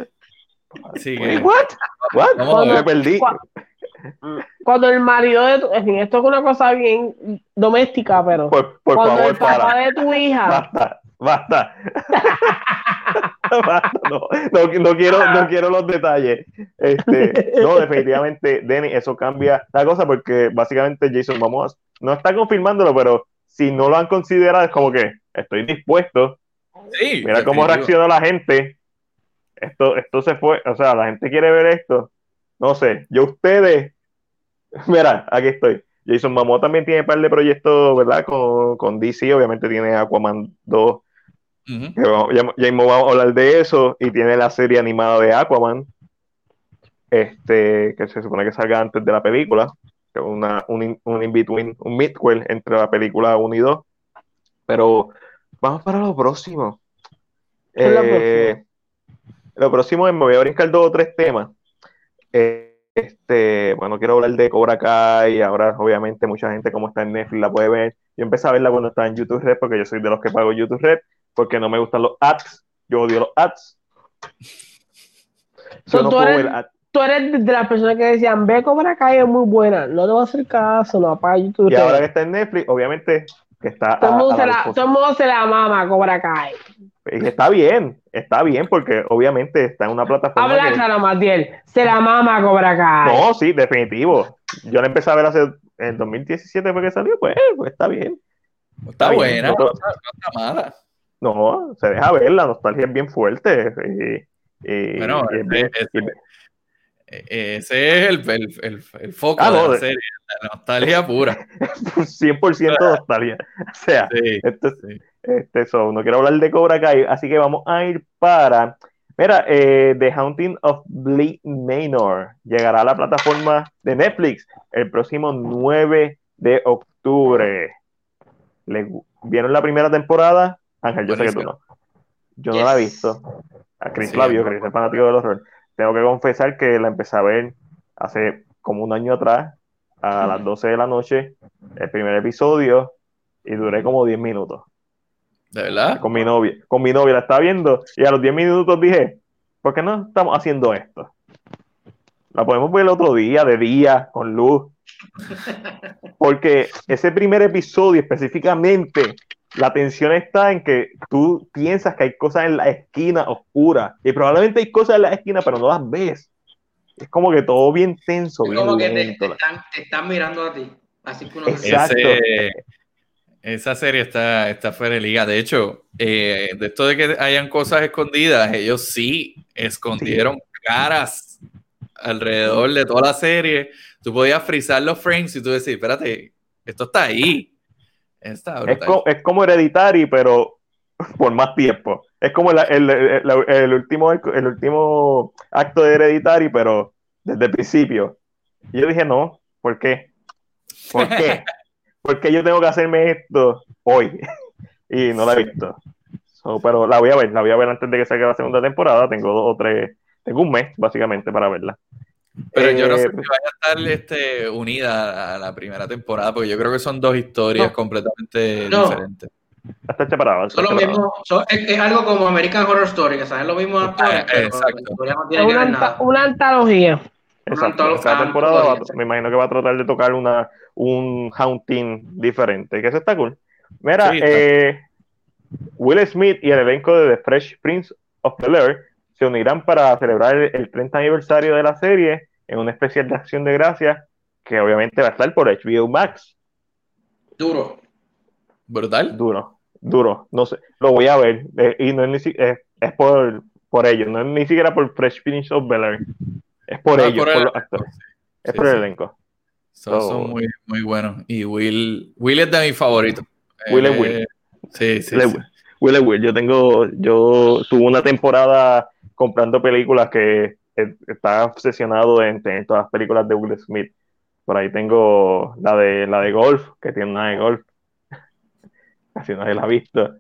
Sí, what? What? Cuando, me perdí. Cuando el marido de tu, en fin, esto es una cosa bien doméstica, pero por, cuando el papá de tu hija. Basta, basta. no, no, quiero, no quiero los detalles. Este, no, definitivamente, Denny, eso cambia la cosa porque básicamente Jason Momoa no está confirmándolo, pero si no lo han considerado, es como que estoy dispuesto. Sí, Mira cómo reaccionó la gente esto, esto se fue, o sea, la gente quiere ver esto. No sé, yo ustedes, mira, aquí estoy. Jason Momoa también tiene un par de proyectos, ¿verdad? Con, con DC, obviamente tiene Aquaman 2. ya, vamos, a hablar de eso. Y tiene la serie animada de Aquaman, este, que se supone que salga antes de la película. Una, un, un in-between, un midquel entre la película 1 y 2. Pero vamos para lo próximo. Eh, lo próximo es, me voy a brincar dos o tres temas. Eh, este, bueno, quiero hablar de Cobra Kai, ahora obviamente mucha gente como está en Netflix la puede ver. Yo empecé a verla cuando estaba en YouTube Red, porque yo soy de los que pago YouTube Red, porque no me gustan los ads, yo odio los ads. tú, eres, de las personas que decían, ve Cobra Kai es muy buena, no te voy a hacer caso, no apaga YouTube Y ahora que está en Netflix, obviamente que está... Todo el mundo, se, la, mama Cobra Kai. Está bien, está bien, porque obviamente está en una plataforma. Habla claro, Matiel. Se la mama Cobra Kai. No, sí, definitivo. Yo la empecé a ver hace en 2017 porque salió, pues, pues está bien. Está, buena, no, está mala. No, se deja ver, la nostalgia es bien fuerte. Y, bueno, ese es el, el, el, foco ah, de la serie, la nostalgia pura. 100% nostalgia. O sea, sí, esto, este, no quiero hablar de Cobra Kai, así que vamos a ir para. Mira, eh, The Haunting of Bleak Manor llegará a la plataforma de Netflix el próximo 9 de octubre. ¿Vieron la primera temporada? Ángel, yo sé que tú no. Yo no la he visto. A Chris Flavio, Chris es fanático del horror. Tengo que confesar que la empecé a ver hace como un año atrás, a las 12 de la noche, el primer episodio, y duré como 10 minutos. ¿De verdad? Con mi novia. Con mi novia la estaba viendo y a los 10 minutos dije, ¿por qué no estamos haciendo esto? La podemos ver el otro día, de día, con luz. Porque ese primer episodio específicamente, la tensión está en que tú piensas que hay cosas en la esquina oscura y probablemente hay cosas en la esquina, pero no las ves. Es como que todo bien tenso. Es como que te, están, mirando a ti. Así que uno Exacto esa serie está, está fuera de liga. De hecho, eh, de esto de que hayan cosas escondidas, ellos sí escondieron caras alrededor de toda la serie. Tú podías frizar los frames y tú decís, espérate, esto está ahí. es, como Hereditary, pero por más tiempo. Es como el, último, el último acto de Hereditary, pero desde el principio. Y yo dije, no, ¿por qué? ¿Por qué? Porque yo tengo que hacerme esto hoy. y no la he visto. pero la voy a ver, la voy a ver antes de que salga la segunda temporada. Tengo dos o tres, tengo un mes básicamente para verla. Pero yo no sé eh, si vaya a estar este, unida a la primera temporada, porque yo creo que son dos historias completamente diferentes. Está separado. Son lo mismo, es, algo como American Horror Story, que saben los mismos actores. exacto. una, una, antología. Exacto. Cada temporada me imagino que va a tratar de tocar una, un haunting diferente, que eso está cool. Mira, eh, Will Smith y el elenco de The Fresh Prince of Bel Air se unirán para celebrar el, 30 aniversario de la serie en una especial de acción de gracias que obviamente va a estar por HBO Max. Duro. ¿Brutal? Duro, duro. No sé, lo voy a ver. Eh, y no es, ni, es, es por, por ellos, no es ni siquiera por Fresh Prince of Bel Air. Es por ellos, por, los actores. es por el elenco. Son, muy, muy buenos. Y Will, Will es de mi favorito. Will es Will. Eh, sí, sí. Will, es Will. Yo tengo, yo tuve una temporada comprando películas que estaba obsesionado en tener todas las películas de Will Smith. Por ahí tengo la de la de golf, que tiene una de golf. Casi nadie la ha visto.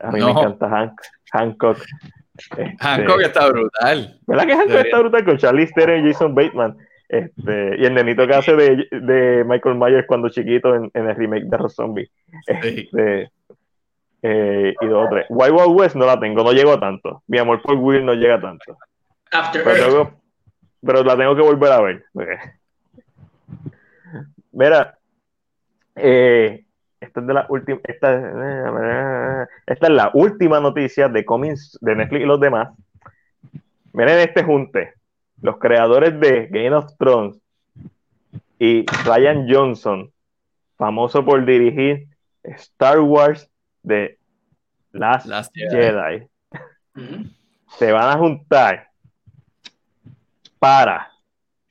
A mí me encanta Hancock. Hancock este, está brutal. ¿Verdad que Hancock está brutal con Charlie Theron y Jason Bateman? Este, y el nenito que hace de, de Michael Myers cuando chiquito en, en el remake de Rob Zombie. Este, eh, y dos tres. Wild Wild West no la tengo, no llego tanto. Mi amor por Will no llega tanto. pero, pero, la tengo que volver a ver. Mira, eh, esta es de la última, esta, esta, es la última noticia de Comics de Netflix y los demás. Miren este junte. Los creadores de Game of Thrones y Ryan Johnson, famoso por dirigir Star Wars de Last, Jedi, se van a juntar para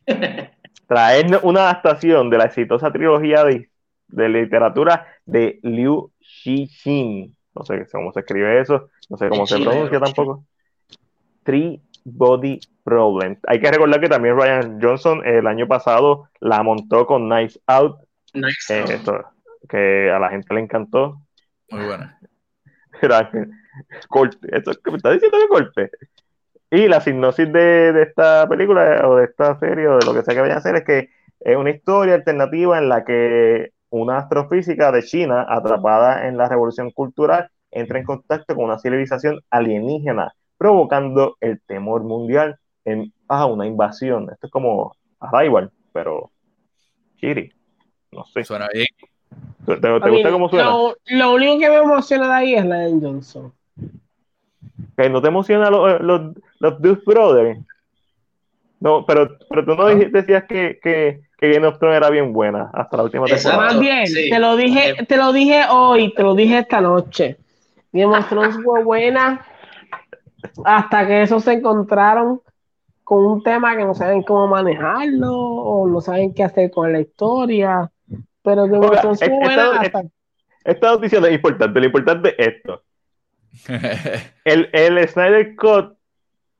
traer una adaptación de la exitosa trilogía de de literatura de Liu Xixin. No sé cómo se escribe eso, no sé cómo se pronuncia tampoco. Three Body Problem. Hay que recordar que también Ryan Johnson el año pasado la montó con Nice Out. Nice eh, que a la gente le encantó. Muy buena. corte. Esto que me está diciendo que corte. Y la sinopsis de, de, esta película o de esta serie o de lo que sea que vaya a hacer es que es una historia alternativa en la que una astrofísica de China atrapada en la revolución cultural entra en contacto con una civilización alienígena, provocando el temor mundial en ah, una invasión. Esto es como Arrival, pero Kiri. No sé. Suena bien. ¿Te, gusta cómo suena? Lo, único que me emociona de ahí es la de Johnson. ¿Que no te emociona los, los, los Brothers? No, pero, pero tú no decías que, que, que Game of Thrones era bien buena hasta la última temporada. Más bien, te lo dije, eh, te lo dije hoy, te lo dije esta noche. Game of Thrones fue buena hasta que esos se encontraron con un tema que no saben cómo manejarlo o no saben qué hacer con la historia. Pero Game of Thrones fue buena esta, Esta noticia es importante, lo importante es esto. el, el Snyder Cut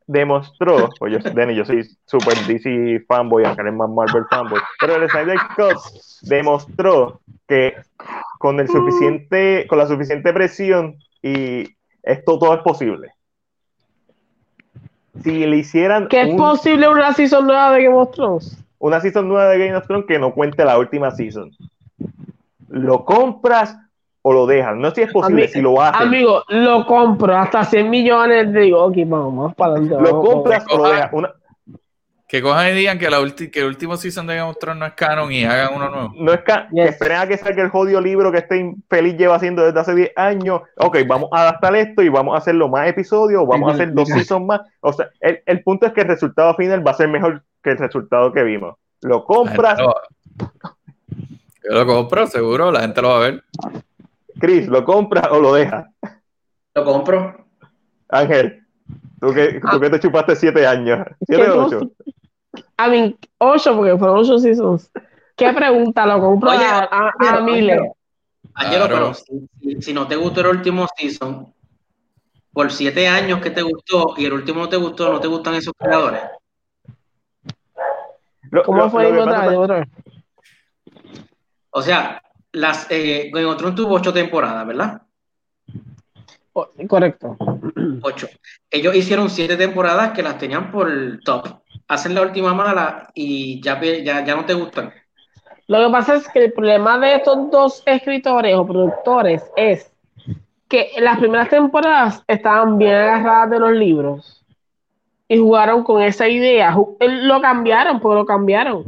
demostró, pues yo, Denny, yo soy super DC fanboy, aunque él es más Marvel fanboy, pero el Snyder Cut demostró que con el suficiente, con la suficiente presión y esto todo es posible. Si le hicieran que es posible una season nueva de Game of Thrones. Una season nueva de Game of Thrones que no cuente la última season. Lo compras o lo dejan. No sé si es posible, si lo hacen. Amigo, lo compro hasta 100 millones. Digo, ok, vamos, para adelante. Lo compras o lo dejas. Que cojan y digan que, la que el último season de Game of Thrones no es canon y hagan uno nuevo. No es canon. Esperen a que salga el jodido libro que este infeliz lleva haciendo desde hace 10 años. Ok, vamos a adaptar esto y vamos a hacerlo más episodios, vamos a hacer dos seasons más. O sea, el, el, punto es que el resultado final va a ser mejor que el resultado que vimos. Lo compras. Yo lo compro, seguro, la gente lo va a ver. Chris, ¿lo compra o lo deja? Lo compro. Ángel, tú que, tú que te chupaste siete años. ¿Siete o ocho? A mí, ocho, porque fueron ocho seasons. ¿Qué pregunta? Lo compro Oye, a, a, a pero- Miller. Angelo, Claro. pero si, no te gustó el último season, por siete años que te gustó y el último no te gustó, ¿no te gustan esos creadores? Lo- ¿Cómo lo- fue? lo otra pasa- vez, dime otra vez. O sea, las, eh, Game of Thrones tuvo ocho temporadas, ¿verdad? Oh, Correcto. Ocho. Ellos hicieron siete temporadas que las tenían por top. Hacen la última mala y ya, ya, ya no te gustan. Lo que pasa es que el problema de estos dos escritores o productores es que las primeras temporadas estaban bien agarradas de los libros y jugaron con esa idea. Eh, Lo cambiaron, porque lo cambiaron.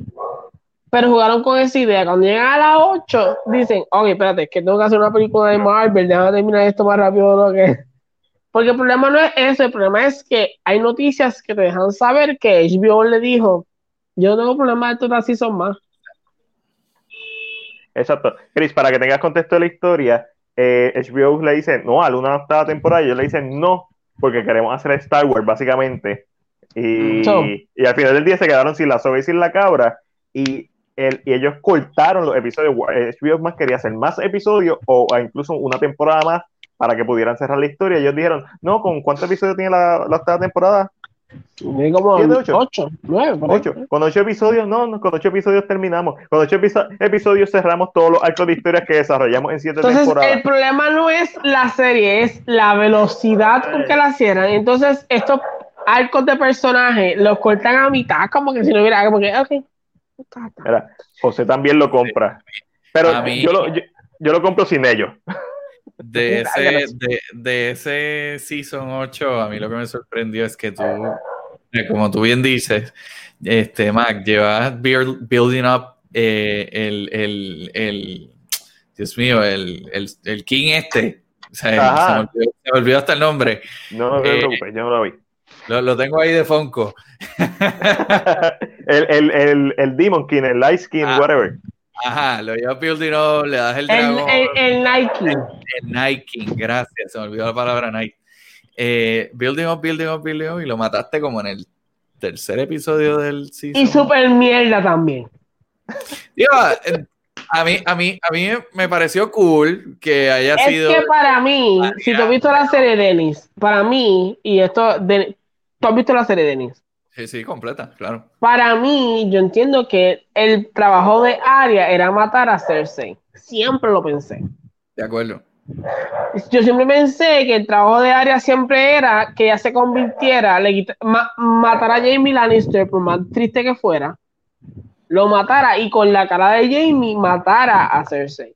Pero jugaron con esa idea. Cuando llegan a las 8, dicen, ok, espérate, es que tengo que hacer una película de Marvel, déjame terminar esto más rápido de lo que... Porque el problema no es eso, el problema es que hay noticias que te dejan saber que HBO le dijo, yo no tengo problema de todas season más. Exacto. Chris, para que tengas contexto de la historia, eh, HBO le dice no a una octava temporada y ellos le dicen no, porque queremos hacer Star Wars, básicamente. Y, So. y al final del día se quedaron sin la soga y sin la cabra. Y, el- y ellos cortaron los episodios. Eh, HBO más quería hacer más episodios o incluso una temporada más para que pudieran cerrar la historia. Ellos dijeron, no, ¿con cuántos episodios tiene la, la octava temporada? Tiene como ¿Siete, ocho? 8, 9, por ahí. Ocho. Con ocho episodios, no, no, con ocho episodios terminamos. Con ocho episo- episodios cerramos todos los arcos de historias que desarrollamos en siete Entonces, temporadas. el problema no es la serie, es la velocidad con que la cierran. Entonces, estos arcos de personaje los cortan a mitad, como que si no hubiera, como que, ok. Mira, José también lo compra. Pero mí- yo, lo, yo, yo lo compro sin ellos. De ese, de, de ese Season 8, a mí lo que me sorprendió es que tú, eh, como tú bien dices, este, Mac, llevas build- building up eh, el, el, el, Dios mío, el, el, el King este. O sea, Ajá. se, me olvidó, se me olvidó hasta el nombre. No, no te Eh, preocupes, yo no lo vi. Lo, lo tengo ahí de Fonco. el, el, el, el Demon King, el Light Skin, Ah. whatever. Ajá, lo llevas building up, le das el El, dragón. el, el Nike. El Night King, gracias, se me olvidó la palabra Night. Eh, building up, building up, building up, y lo mataste como en el tercer episodio del season. Y super mierda también. Digo, a mí, a mí, a mí me pareció cool que haya Es sido. que para mí, si tú has visto la serie Dennis, para mí, y esto, de, tú has visto la serie Dennis, Sí, sí, completa, claro. para mí, yo entiendo que el trabajo de Arya era matar a Cersei. Siempre lo pensé. De acuerdo. Yo siempre pensé que el trabajo de Arya siempre era que ella se convirtiera, le ma- matara a Jamie Lannister, por más triste que fuera, lo matara y con la cara de Jamie matara a Cersei.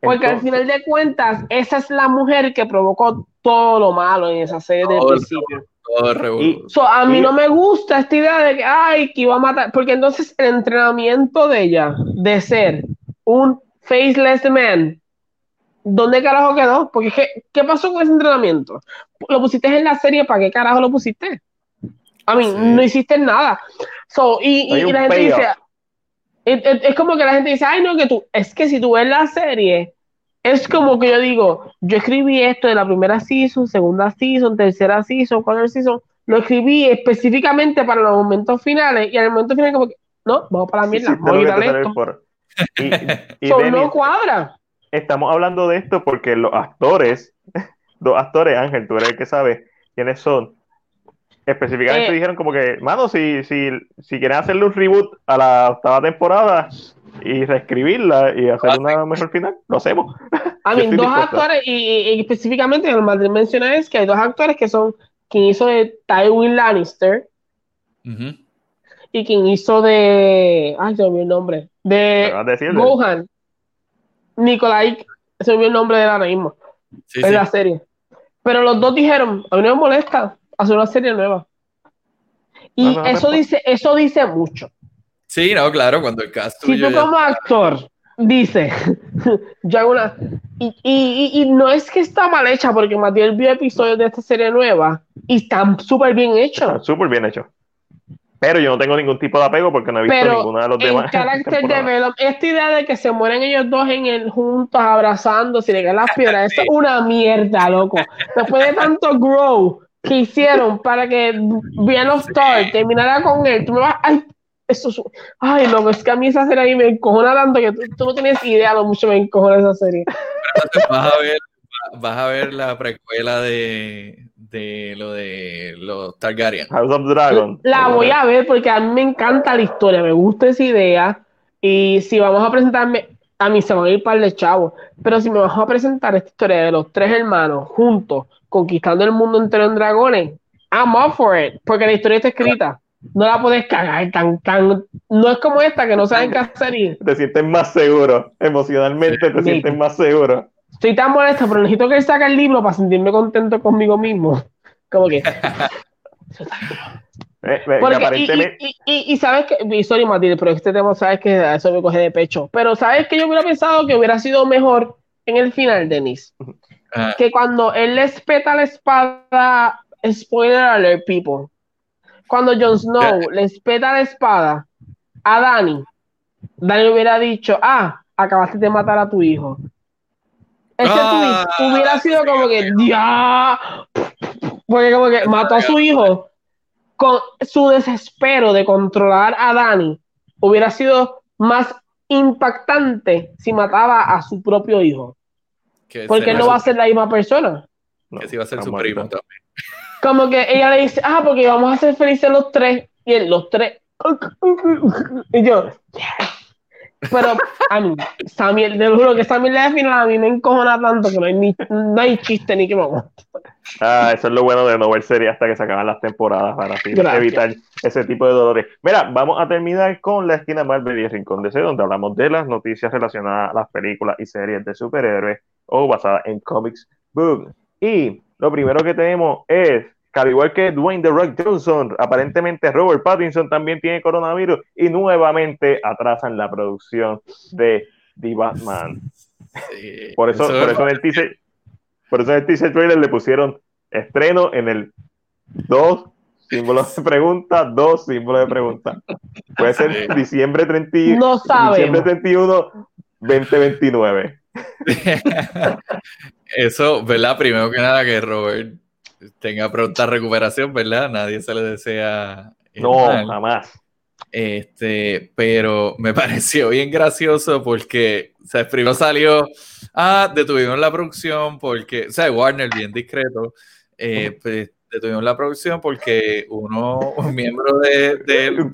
Porque al final de cuentas, esa es la mujer que provocó todo lo malo en esa serie del principio. Todo revolú. Y- So, a mí Y- no me gusta esta idea de que, ay, que iba a matar, porque entonces el entrenamiento de ella, de ser un faceless man, ¿dónde carajo quedó? Porque, ¿qué, qué pasó con ese entrenamiento? ¿Lo pusiste en la serie? ¿Para qué carajo lo pusiste? A mí, Sí. no hiciste nada. So, y, y- la gente dice, es, es- es como que la gente dice, ay, no, que tú, es que si tú ves la serie, es como que yo digo, yo escribí esto de la primera season, segunda season, tercera season, cuarta season, lo escribí específicamente para los momentos finales, y al momento final como que, no, vamos para la Sí, mierda, sí, a que quitarle tener esto. por- Y, y So, no cuadra. estamos hablando de esto porque los actores, dos actores, Ángel, tú eres el que sabe quiénes son, específicamente Eh. dijeron como que, mano, si, si, si quieren hacerle un reboot a la octava temporada y reescribirla y hacer una mejor final, lo hacemos. A mí, dos dispuesto. actores, y, y- y específicamente, lo más de mencionar es que hay dos actores que son quien hizo de Tywin Lannister y quien hizo de. Ay, se me olvidó el nombre. ¿Me De? Gohan. Nikolai, se me olvidó el nombre de ahora mismo. Sí, en sí. la serie. Pero los dos dijeron, a mí no me molesta hacer una serie nueva. Y No, no, no, eso no. dice, eso dice mucho. Sí, no, claro, cuando el cast Si tú ya- como actor dices, yo hago una... Y, y- y- y no es que está mal hecha, porque Matías vio episodios de esta serie nueva y están súper bien hechos. súper bien hecho. Pero yo no tengo ningún tipo de apego porque no he visto ninguno de los demás. esta idea de que se mueren ellos dos en el juntos, abrazándose y le caen las piedras, eso es una mierda, loco. Después de tanto grow que hicieron para que Brian of Thor terminara con él, tú me vas. Ay, eso es, ay, no, es que a mí esa serie ahí me encojona tanto que tú, no tienes idea lo mucho me encojona esa serie. Vas a ver, vas a ver la precuela de, de lo de los Targaryen. House of Dragon. La voy a ver porque a mí me encanta la historia, me gusta esa idea. Y si vamos a presentarme, a mí se van a ir para el chavo, pero si me vas a presentar esta historia de los tres hermanos juntos, conquistando el mundo entero en dragones, I'm up for it, porque la historia está escrita. No la puedes cagar tan, tan. No es como esta que no saben qué hacer. Te sientes más seguro, emocionalmente te sientes más seguro estoy tan molesta, pero necesito que él saque el libro para sentirme contento conmigo mismo. Como que. Eh, y, sabes que, y sorry Matilde, pero este tema sabes que eso me coge de pecho. Pero sabes que yo hubiera pensado que hubiera sido mejor en el final, Denis. Ah. Que cuando él le espeta la espada, spoiler alert, people. Cuando Jon Snow le espeta la espada a Dani, Dani hubiera dicho, ah, acabaste de matar a tu hijo. Ese ah, tweet hubiera sido como que, ya, porque como que mató a su hijo con su desespero de controlar a Dani, hubiera sido más impactante si mataba a su propio hijo. porque no va a ser la misma persona. que si va a ser su primo también. Como que ella le dice, ah, porque vamos a ser felices los tres. Y él, los tres. Y yo, pero a mí, Samuel, te juro que Samuel de final a mí me encojona tanto que no hay, ni, no hay chiste ni que me Ah, eso es lo bueno de no ver serie hasta que se acaban las temporadas para así evitar ese tipo de dolores. Mira, vamos a terminar con la esquina Marvel y Rincón de C, donde hablamos de las noticias relacionadas a las películas y series de superhéroes o basadas en comics book. Y lo primero que tenemos es al igual que Dwayne The Rock Johnson, aparentemente Robert Pattinson también tiene coronavirus y nuevamente atrasan la producción de The Batman. por eso, por eso en el teaser, por eso en el teaser trailer le pusieron estreno en el 2 símbolos de pregunta, dos símbolos de pregunta. Puede ser diciembre, 30, no diciembre 31, 2029. Eso, ¿verdad? Primero que nada que Robert tenga pronta recuperación, ¿verdad? Nadie se le desea. No, jamás. Este, pero me pareció bien gracioso porque, o sea, primero salió, ah, detuvimos la producción porque, o sea, Warner bien discreto, eh, pues detuvimos la producción porque uno, un miembro de, de,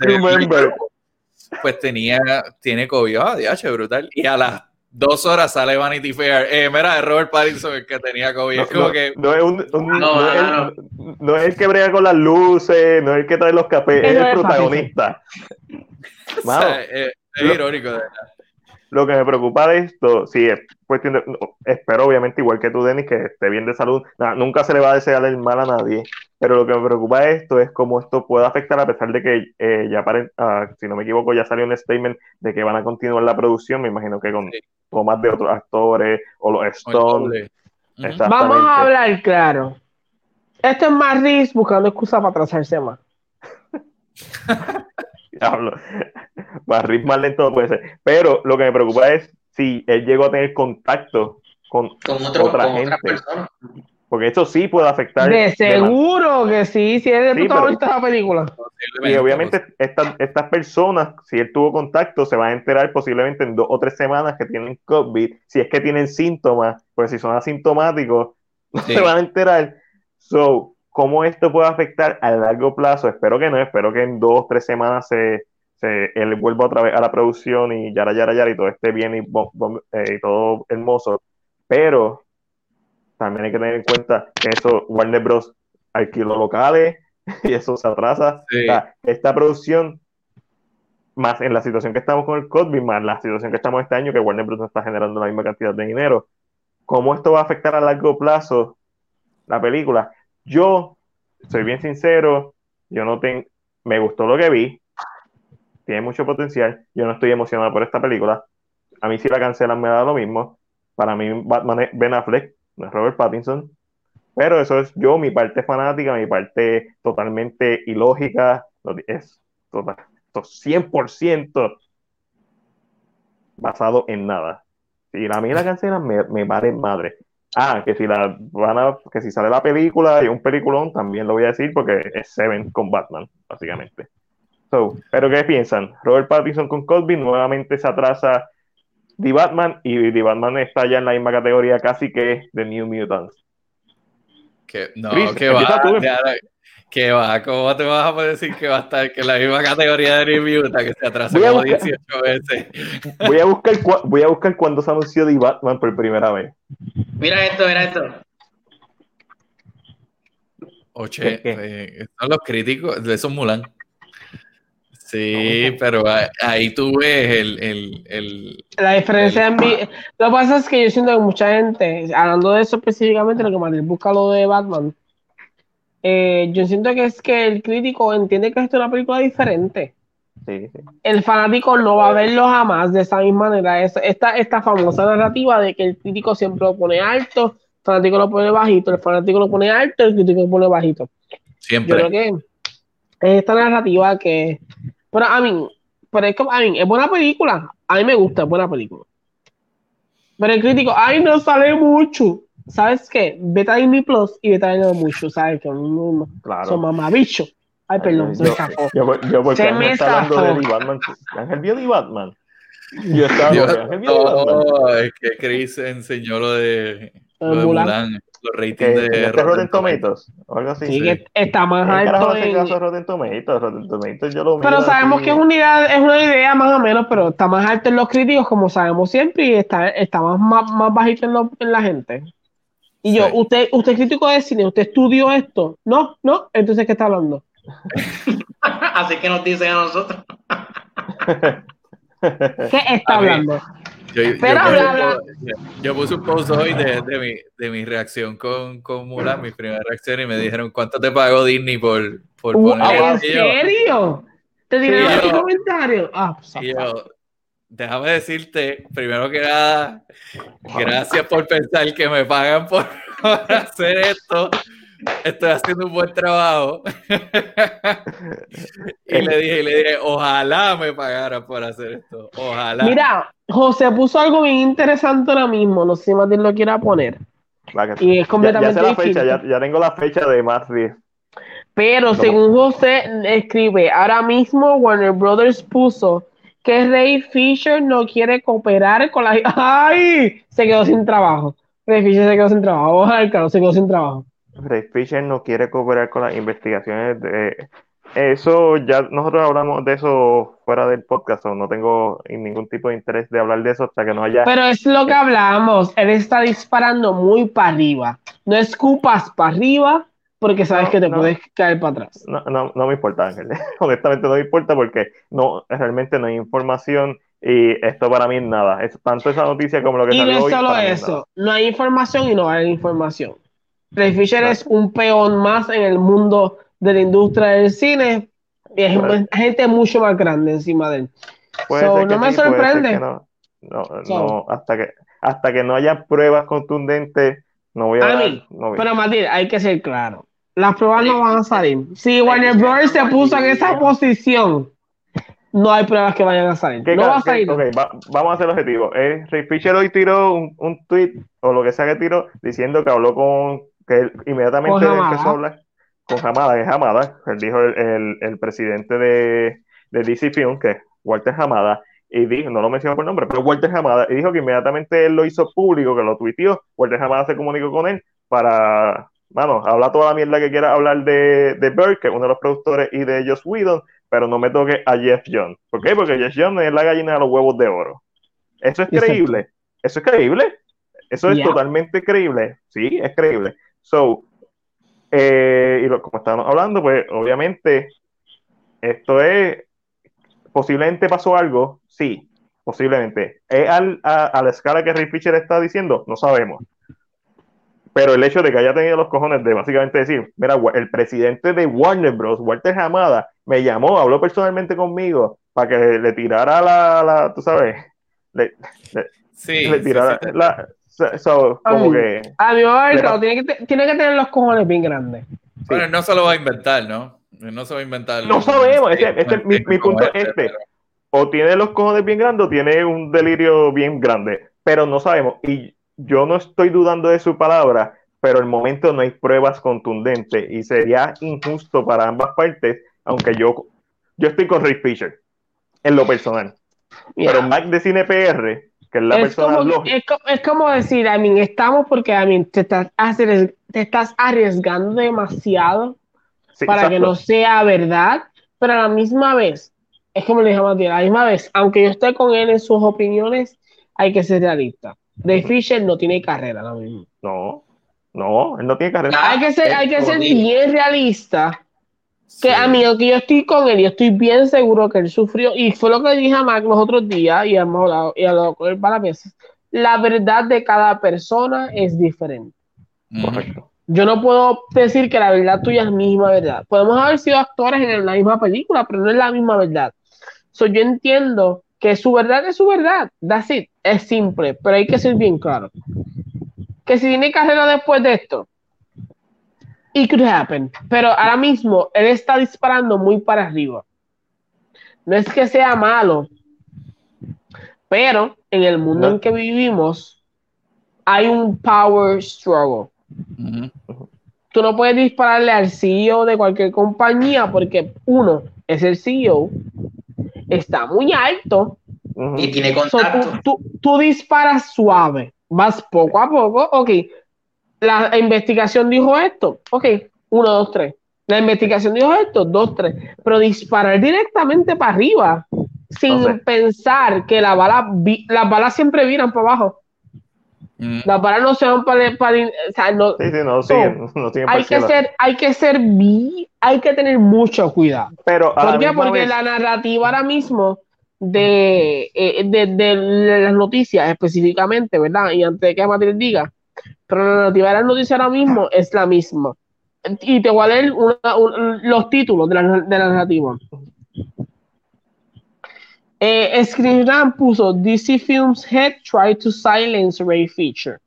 pues tenía, tiene COVID, ah, DH, brutal, y a las dos horas sale Vanity Fair. Eh, mira, es Robert Pattinson el que tenía COVID. No, es como que. No es, un, no, es el, que brega con las luces, no es el que trae los cafés, es, el protagonista. es, irónico, de verdad. Lo que me preocupa de esto, sí, es cuestión de. Espero, obviamente, igual que tú, Denis, que esté bien de salud. nunca se le va a desear el mal a nadie. Pero lo que me preocupa de esto es cómo esto puede afectar, a pesar de que eh, ya, uh, si no me equivoco, ya salió un statement de que van a continuar la producción. Me imagino que con o más de otros actores o los Stones. Vamos a hablar claro. Esto es más Riz buscando excusa para atrasarse más. Diablo. Más Riz más lento puede ser. Pero lo que me preocupa es si él llegó a tener contacto con, otra gente. Porque esto sí puede afectar. De seguro que sí, si es el protagonista de la película. Y obviamente estas, estas personas, si él tuvo contacto, se van a enterar posiblemente en dos o tres semanas que tienen COVID, si es que tienen síntomas, pues si son asintomáticos, no se van a enterar. So, ¿cómo esto puede afectar a largo plazo? Espero que no, espero que en dos o tres semanas se, se, él vuelva otra vez a la producción y yara, yara, yara, y todo esté bien y, eh, y todo hermoso. Pero también hay que tener en cuenta que eso Warner Bros. alquiló locales y eso se atrasa. esta producción, más en la situación que estamos con el COVID, más la situación que estamos este año, que Warner Bros. está generando la misma cantidad de dinero, ¿cómo esto va a afectar a largo plazo la película? Yo, soy bien sincero, yo no tengo, me gustó lo que vi, tiene mucho potencial, yo no estoy emocionado por esta película, a mí si la cancelan me da lo mismo, para mí Batman Ben Affleck Robert Pattinson. Pero eso es yo, mi parte fanática, mi parte totalmente ilógica. Es esto 100% basado en nada. Y a mí la canción me, me madre. Ah, que si la van a, que si sale la película y un peliculón, también lo voy a decir porque es Seven con Batman, básicamente. So, pero ¿qué piensan? Robert Pattinson con Colby nuevamente se atrasa The Batman y The Batman está ya en la misma categoría casi que The New Mutants. Que, no, que va, ¿Qué va? ¿Cómo te vas a poder decir que va a estar que la misma categoría de review que se atrasa como 18 veces? Voy a buscar voy a buscar cuándo se anunció The Batman por primera vez. Mira esto, mira esto. Oche, eh, son los críticos de esos Mulan. Sí, pero ahí tú ves el, el, el la diferencia en mi... Lo que pasa es que yo siento que mucha gente, hablando de eso específicamente, lo que más busca lo de Batman, eh, yo siento que es que el crítico entiende que esto es una película diferente. El fanático no va a verlo jamás de esa misma manera. Es, esta, esta famosa narrativa de que el crítico siempre lo pone alto, el fanático lo pone bajito, el fanático lo pone alto, el crítico lo pone bajito. Siempre. Yo creo que es esta narrativa que. Pero a mí, pero es, a mí, es buena película. A mí me gusta, es buena película. Pero el crítico, ay, no sale mucho. ¿sabes qué? Vete a Disney Plus y vete a verlo mucho, ¿sabes? Que claro. son mamabichos. Ay, perdón, yo, yo, yo, porque se me está hablando de The Batman. Ángel vio The Batman. Yo estaba Dios, Batman. es que Chris enseñó lo de, lo de Mulan. Los ratings de este Rotten Tomatoes o algo así. Sí, sí. que está más alto en... caso Rotten Tomatoes, Rotten Tomatoes yo lo Pero sabemos así. que es una, idea, es una idea más o menos, pero está más alto en los críticos como sabemos siempre y está, está más, más, más bajito en, lo, en la gente. Y yo, usted, usted es crítico de cine, usted estudió esto. No, no, entonces ¿qué está hablando? Así que nos dicen a nosotros. ¿Qué está hablando? Yo, yo, yo, puse un post hoy de, de, mi, de mi reacción con, con Mulan, mi primera reacción, y me dijeron, ¿cuánto te pagó Disney por, por uh, poner ¿En serio? ¿Te dieron un comentario? Ah, pues, y yo, déjame decirte, primero que nada, gracias por pensar que me pagan por, hacer esto. Estoy haciendo un buen trabajo. y le dije, y le dije, ojalá me pagaran por hacer esto. Ojalá. Mira, José puso algo bien interesante ahora mismo. No sé si Martín lo quiera poner. Y es completamente ya, ya, la fecha, ya, ya, tengo la fecha de más Pero según José escribe, ahora mismo Warner Brothers puso que Ray Fisher no quiere cooperar con la... ¡Ay! Se quedó sin trabajo. Ray Fisher se quedó sin trabajo. Ojalá, claro, se quedó sin trabajo. Ray Fisher no quiere cooperar con las investigaciones de... Eso ya nosotros hablamos de eso fuera del podcast, o no tengo ningún tipo de interés de hablar de eso hasta que no haya. Pero es lo que hablamos, él está disparando muy para arriba. No escupas para arriba, porque sabes que te puedes caer para atrás. No, no, no me importa, Ángel. Honestamente no me importa porque no, realmente no hay información y esto para mí es nada. Es tanto esa noticia como lo que y salió no es solo eso, no hay información y no hay información. Ray Fisher es un peón más en el mundo de la industria del cine y es gente mucho más grande encima de él. no me sorprende. No, no, no, hasta que hasta que no haya pruebas contundentes, no voy a. a mí, pero Matilde, hay que ser claro las pruebas no van a salir. Si Warner Bros. se puso en esa posición, no hay pruebas que vayan a salir. No va a salir. vamos a hacer el objetivo. Eh, Ray Fisher hoy tiró un, un, tweet o lo que sea que tiró diciendo que habló con. Que él inmediatamente empezó a hablar con Hamada, que es Hamada. Él dijo el, el, presidente de, de DC Film, que es Walter Hamada. Y dijo, no lo menciono por nombre, pero Walter Hamada, y dijo que inmediatamente él lo hizo público, que lo tuiteó. Walter Hamada se comunicó con él para mano, habla toda la mierda que quiera hablar de, de Burke, que es uno de los productores, y de Joss Whedon, pero no me toque a Jeff John. ¿Por qué? Porque Jeff John es la gallina de los huevos de oro. Eso es creíble. Eso es creíble. Eso es totalmente creíble. Sí, es creíble. So, eh, y lo, como estábamos hablando, pues obviamente esto es, posiblemente pasó algo, sí, posiblemente. ¿Es al, a, a, la escala que Ray Fisher está diciendo? No sabemos. Pero el hecho de que haya tenido los cojones de básicamente decir, mira, el presidente de Warner Bros., Walter Hamada, me llamó, habló personalmente conmigo para que le tirara la, la tú sabes, le, sí, le tirara la... So, como que, a mi mamá, tiene, que tiene que tener los cojones bien grandes. Bueno, no se lo va a inventar, ¿no? No se va a inventar. No sabemos. mi, punto es este. O tiene los cojones bien grandes o tiene un delirio bien grande. Pero no sabemos. Y yo no estoy dudando de su palabra, pero el momento no hay pruebas contundentes y sería injusto para ambas partes, aunque yo, yo estoy con Ray Fisher en lo personal. Pero Mac de Cine PR, que es la persona como, Es, como decir, I mean, estamos porque I mean, te, estás te estás arriesgando demasiado para que no sea verdad, pero a la misma vez, es como le dije a a la misma vez, aunque yo esté con él en sus opiniones, hay que ser realista. De Fisher no tiene carrera ahora mismo. No, no, él no tiene carrera. Hay que ser, hay que ser bien realista. Que a mí, aunque yo estoy con él, yo estoy bien seguro que él sufrió, y fue lo que dije a Mac los otros días, y hemos hablado, y hablado con él varias veces. La verdad de cada persona es diferente. Correcto. Yo no puedo decir que la verdad tuya es la misma verdad. Podemos haber sido actores en la misma película, pero no es la misma verdad. So, yo entiendo que su verdad es su verdad. That's it. Es simple, pero hay que ser bien claro. Que si tiene carrera después de esto, it could happen. Pero ahora mismo él está disparando muy para arriba. No es que sea malo, pero en el mundo en que vivimos hay un power struggle. Tú no puedes dispararle al CEO de cualquier compañía porque uno es el CEO, está muy alto y tiene contacto. tú, disparas suave, vas poco a poco, ok. La investigación dijo esto, ok, uno, dos, tres. La investigación dijo esto, dos, tres. Pero disparar directamente para arriba, sin pensar que la bala, las balas siempre viran para abajo. Mm. Las balas no se van para, para o sea, no, sí, sí, no, siguen, no hay que ser, hay que ser, hay que tener mucho cuidado. Pero ¿Por qué? Porque la narrativa ahora mismo de, eh, de, de, las noticias específicamente, ¿verdad? Y antes de que Matilde diga, pero la narrativa de las noticias ahora mismo es la misma. Y te voy a leer los títulos de la, de la narrativa. Eh, puso DC Films Head Try to Silence Ray Feature.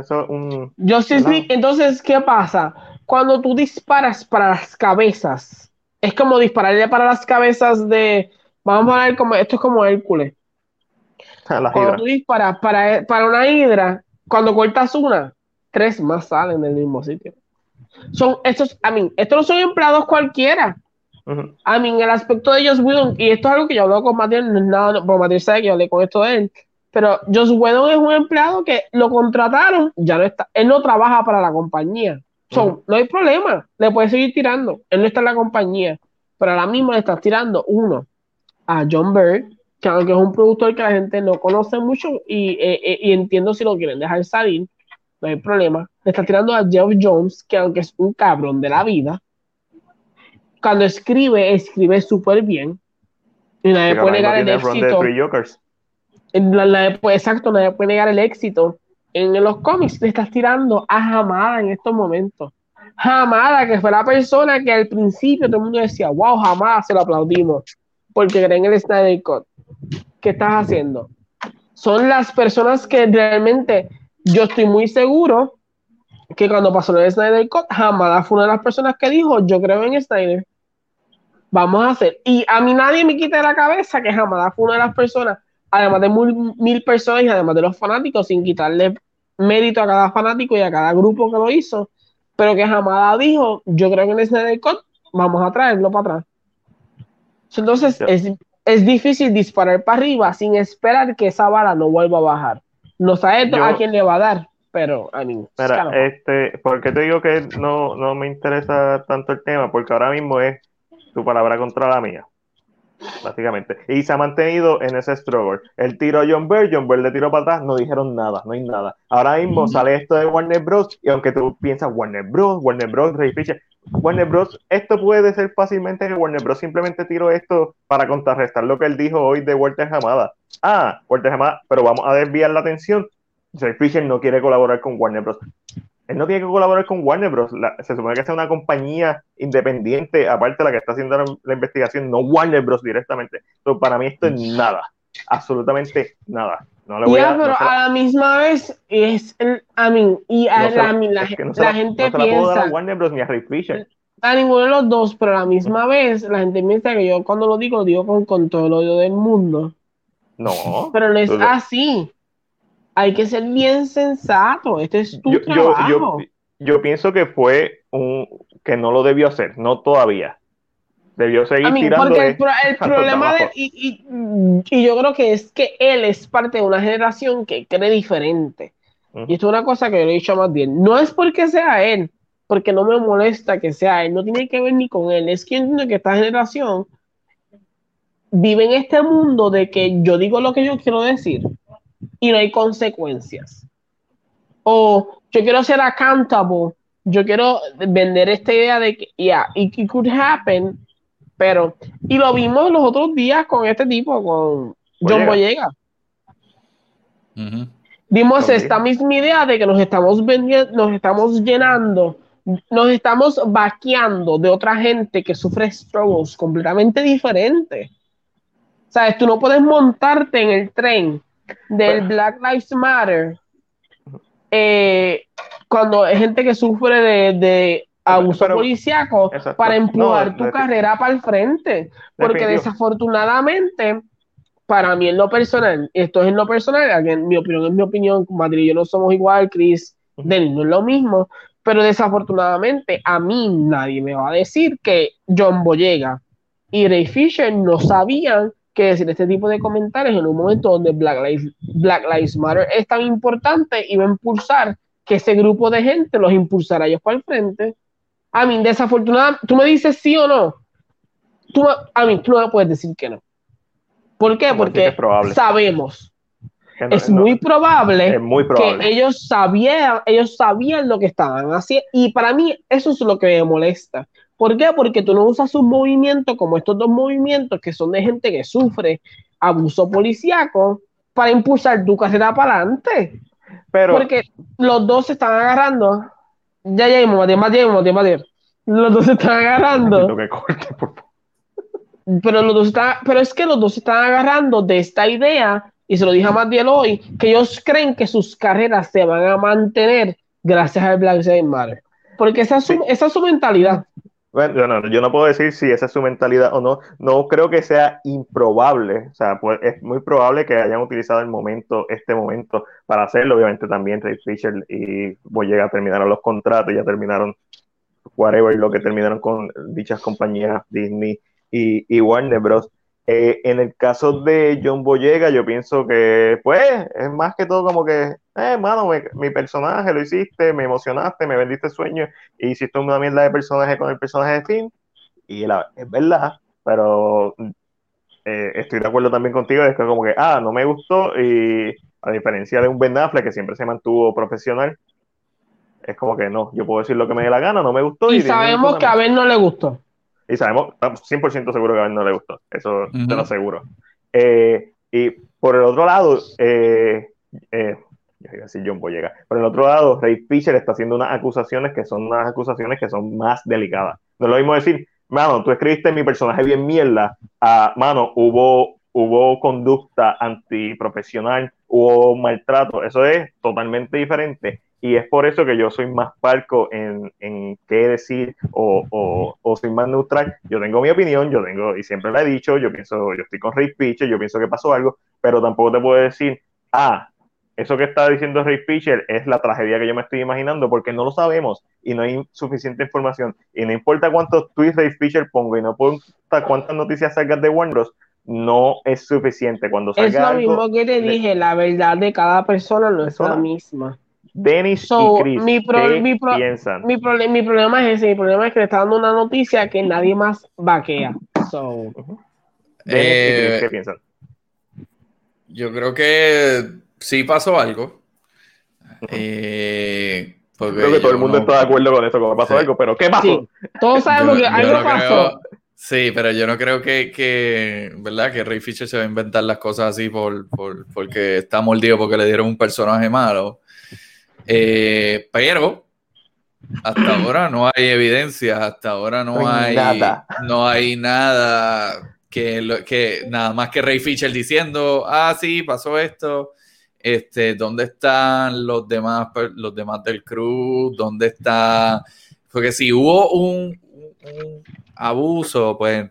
Eso, un, entonces, ¿qué pasa? Cuando tú disparas para las cabezas es como dispararle para las cabezas de, vamos a ver como, esto es como Hércules. Cuando tú disparas para, para una hidra, cuando cortas una, tres más salen del mismo sitio. Son estos, a mí, estos no son empleados cualquiera. A mí, en el aspecto de Josh Whedon, y esto es algo que yo hablo con Matías, no es nada, porque Matías sabe que yo hablé con esto de él, pero Josh Whedon es un empleado que lo contrataron, ya no está, él no trabaja para la compañía. So, no hay problema, le puedes seguir tirando. Él no está en la compañía, pero ahora mismo le estás tirando uno a John Bird, que aunque es un productor que la gente no conoce mucho y, eh, eh, y entiendo si lo quieren dejar salir, no hay problema. Le estás tirando a Jeff Jones, que aunque es un cabrón de la vida, cuando escribe, escribe súper bien. Y nadie puede negar el éxito. exacto, nadie puede negar el éxito en los cómics le estás tirando a Hamada en estos momentos. Hamada, que fue la persona que al principio todo el mundo decía, wow, Hamada, se lo aplaudimos, porque creen en el Snyder Cut. ¿Qué estás haciendo? Son las personas que realmente yo estoy muy seguro que cuando pasó el Snyder Cut, Hamada fue una de las personas que dijo, yo creo en Snyder. Vamos a hacer. Y a mí nadie me quita de la cabeza que Hamada fue una de las personas además de mil, personas y además de los fanáticos, sin quitarle mérito a cada fanático y a cada grupo que lo hizo, pero que Hamada dijo, yo creo en Snyder Cut vamos a traerlo para atrás. Entonces es, difícil disparar para arriba sin esperar que esa bala no vuelva a bajar. No sabe a quién le va a dar, pero a mí. este, ¿por qué te digo que no, no me interesa tanto el tema? Porque ahora mismo es tu palabra contra la mía básicamente. Y se ha mantenido en ese struggle. El tiro a John Bird, John Bird le tiró para atrás, no dijeron nada, no hay nada. Ahora mismo sale esto de Warner Bros. Y aunque tú piensas Warner Bros., Warner Bros., Ray Fisher, Warner Bros., esto puede ser fácilmente que Warner Bros. simplemente tiró esto para contrarrestar lo que él dijo hoy de Walter Hamada. Ah, Walter Hamada, pero vamos a desviar la atención. Ray Fisher no quiere colaborar con Warner Bros él no tiene que colaborar con Warner Bros. se supone que sea una compañía independiente, aparte de la que está haciendo la, investigación, no Warner Bros. directamente. Entonces, para mí esto es nada, absolutamente nada. No le voy a, pero a la misma vez es el, I mean, y a la, la, gente piensa. a Warner Bros. ni a Ray Fisher. A ninguno de los dos, pero a la misma vez la gente piensa que yo cuando lo digo, lo digo con, con todo el odio del mundo. No. Pero no es así. Hay que ser bien sensato. Este es tu trabajo. Yo, yo, pienso que fue un que no lo debió hacer, no todavía. Debió seguir tirando. Porque el, problema de, y, y, yo creo que es que él es parte de una generación que cree diferente. Y esto es una cosa que yo le he dicho más bien. No es porque sea él, porque no me molesta que sea él, no tiene que ver ni con él. Es que entiendo que esta generación vive en este mundo de que yo digo lo que yo quiero decir y no hay consecuencias. O yo quiero ser accountable, yo quiero vender esta idea de que, yeah, it, could happen, pero, y lo vimos los otros días con este tipo, con John Boyega. Vimos esta misma idea de que nos estamos vendiendo, nos estamos llenando, nos estamos vaqueando de otra gente que sufre struggles completamente diferentes. ¿Sabes? Tú no puedes montarte en el tren del Black Lives Matter eh, cuando hay gente que sufre de, abuso policiaco para empujar tu carrera para el frente. Porque desafortunadamente, para mí en lo personal, esto es en lo personal, en mi opinión es mi opinión, Madrid y yo no somos igual, Chris, Denis no es lo mismo, pero desafortunadamente a mí nadie me va a decir que John Boyega y Ray Fisher no sabían que decir este tipo de comentarios en un momento donde Black Lives, Black Lives Matter es tan importante y va a impulsar que ese grupo de gente los impulsará ellos para el frente. A mí, desafortunadamente, tú me dices sí o no. Tú, a mí, tú no me puedes decir que no. ¿Por qué? Porque sabemos. es, muy probable que ellos sabían, ellos sabían lo que estaban haciendo. Y para mí, eso es lo que me molesta. ¿Por qué? Porque tú no usas un movimiento como estos dos movimientos que son de gente que sufre abuso policíaco para impulsar tu carrera para adelante. Pero, Porque los dos se están agarrando. Ya, ya, Matier, Matier, Matier, Los dos se están agarrando. pero los dos están, pero es que los dos se están agarrando de esta idea, y se lo dije a Matiel hoy, que ellos creen que sus carreras se van a mantener gracias al Black Lives Matter. Porque esa esa es su mentalidad. Bueno, yo no puedo decir si esa es su mentalidad o no. No creo que sea improbable. O sea, pues es muy probable que hayan utilizado el momento, este momento, para hacerlo. Obviamente también Ray Fisher y Boyega terminaron los contratos, ya terminaron whatever, lo que terminaron con dichas compañías Disney y, y Warner Bros. Eh, en el caso de John Boyega, yo pienso que, pues, es más que todo como que, eh, mano, mi personaje lo hiciste, me emocionaste, me vendiste el sueño, y hiciste una mierda de personaje con el personaje de Finn, y la, es verdad, pero eh, estoy de acuerdo también contigo, es que como que, ah, no me gustó, y a diferencia de un Ben Affleck que siempre se mantuvo profesional, es como que no, yo puedo decir lo que me dé la gana, no me gustó. Y, sabemos que a Ben no le gustó. Y sabemos, estamos 100% seguro que a él no le gustó. Eso te lo aseguro. Eh, y por el otro lado, eh, eh, yo iba a decir John Boyega. Por el otro lado, Ray Fisher está haciendo unas acusaciones que son unas acusaciones que son más delicadas. No es lo mismo decir, mano, tú escribiste mi personaje bien mierda, a, mano, hubo, hubo conducta antiprofesional, hubo maltrato. Eso es totalmente diferente y es por eso que yo soy más parco en, en qué decir o, o, o, soy más neutral. Yo tengo mi opinión, yo tengo, y siempre la he dicho, yo pienso, yo estoy con Ray Pitcher, yo pienso que pasó algo, pero tampoco te puedo decir, ah, eso que está diciendo Ray Pitcher es la tragedia que yo me estoy imaginando, porque no lo sabemos y no hay suficiente información. Y no importa cuántos tweets Ray Pitcher pongo y no importa cuántas noticias salgas de Warner no es suficiente. Cuando salga es lo mismo que te dije, la verdad de cada persona no es la misma. Denis y Chris, mi, mi, piensan? Mi, mi, problema es ese, mi problema es que le está dando una noticia que nadie más vaquea. So. Eh, ¿Qué piensan? Yo creo que sí pasó algo. Eh, creo que todo el mundo está de acuerdo con esto, que pasó algo, pero ¿qué pasó? Todos sabemos que algo pasó. sí, pero yo no creo que, que, ¿verdad? Que Ray Fisher se va a inventar las cosas así por, por, porque está mordido porque le dieron un personaje malo. Eh, pero hasta ahora no hay evidencia, hasta ahora no, hay, nada. no hay nada que, que nada más que Ray Fisher diciendo, ah, sí, pasó esto. Este, ¿Dónde están los demás, los demás del crew? ¿Dónde está? Porque si hubo un, abuso, pues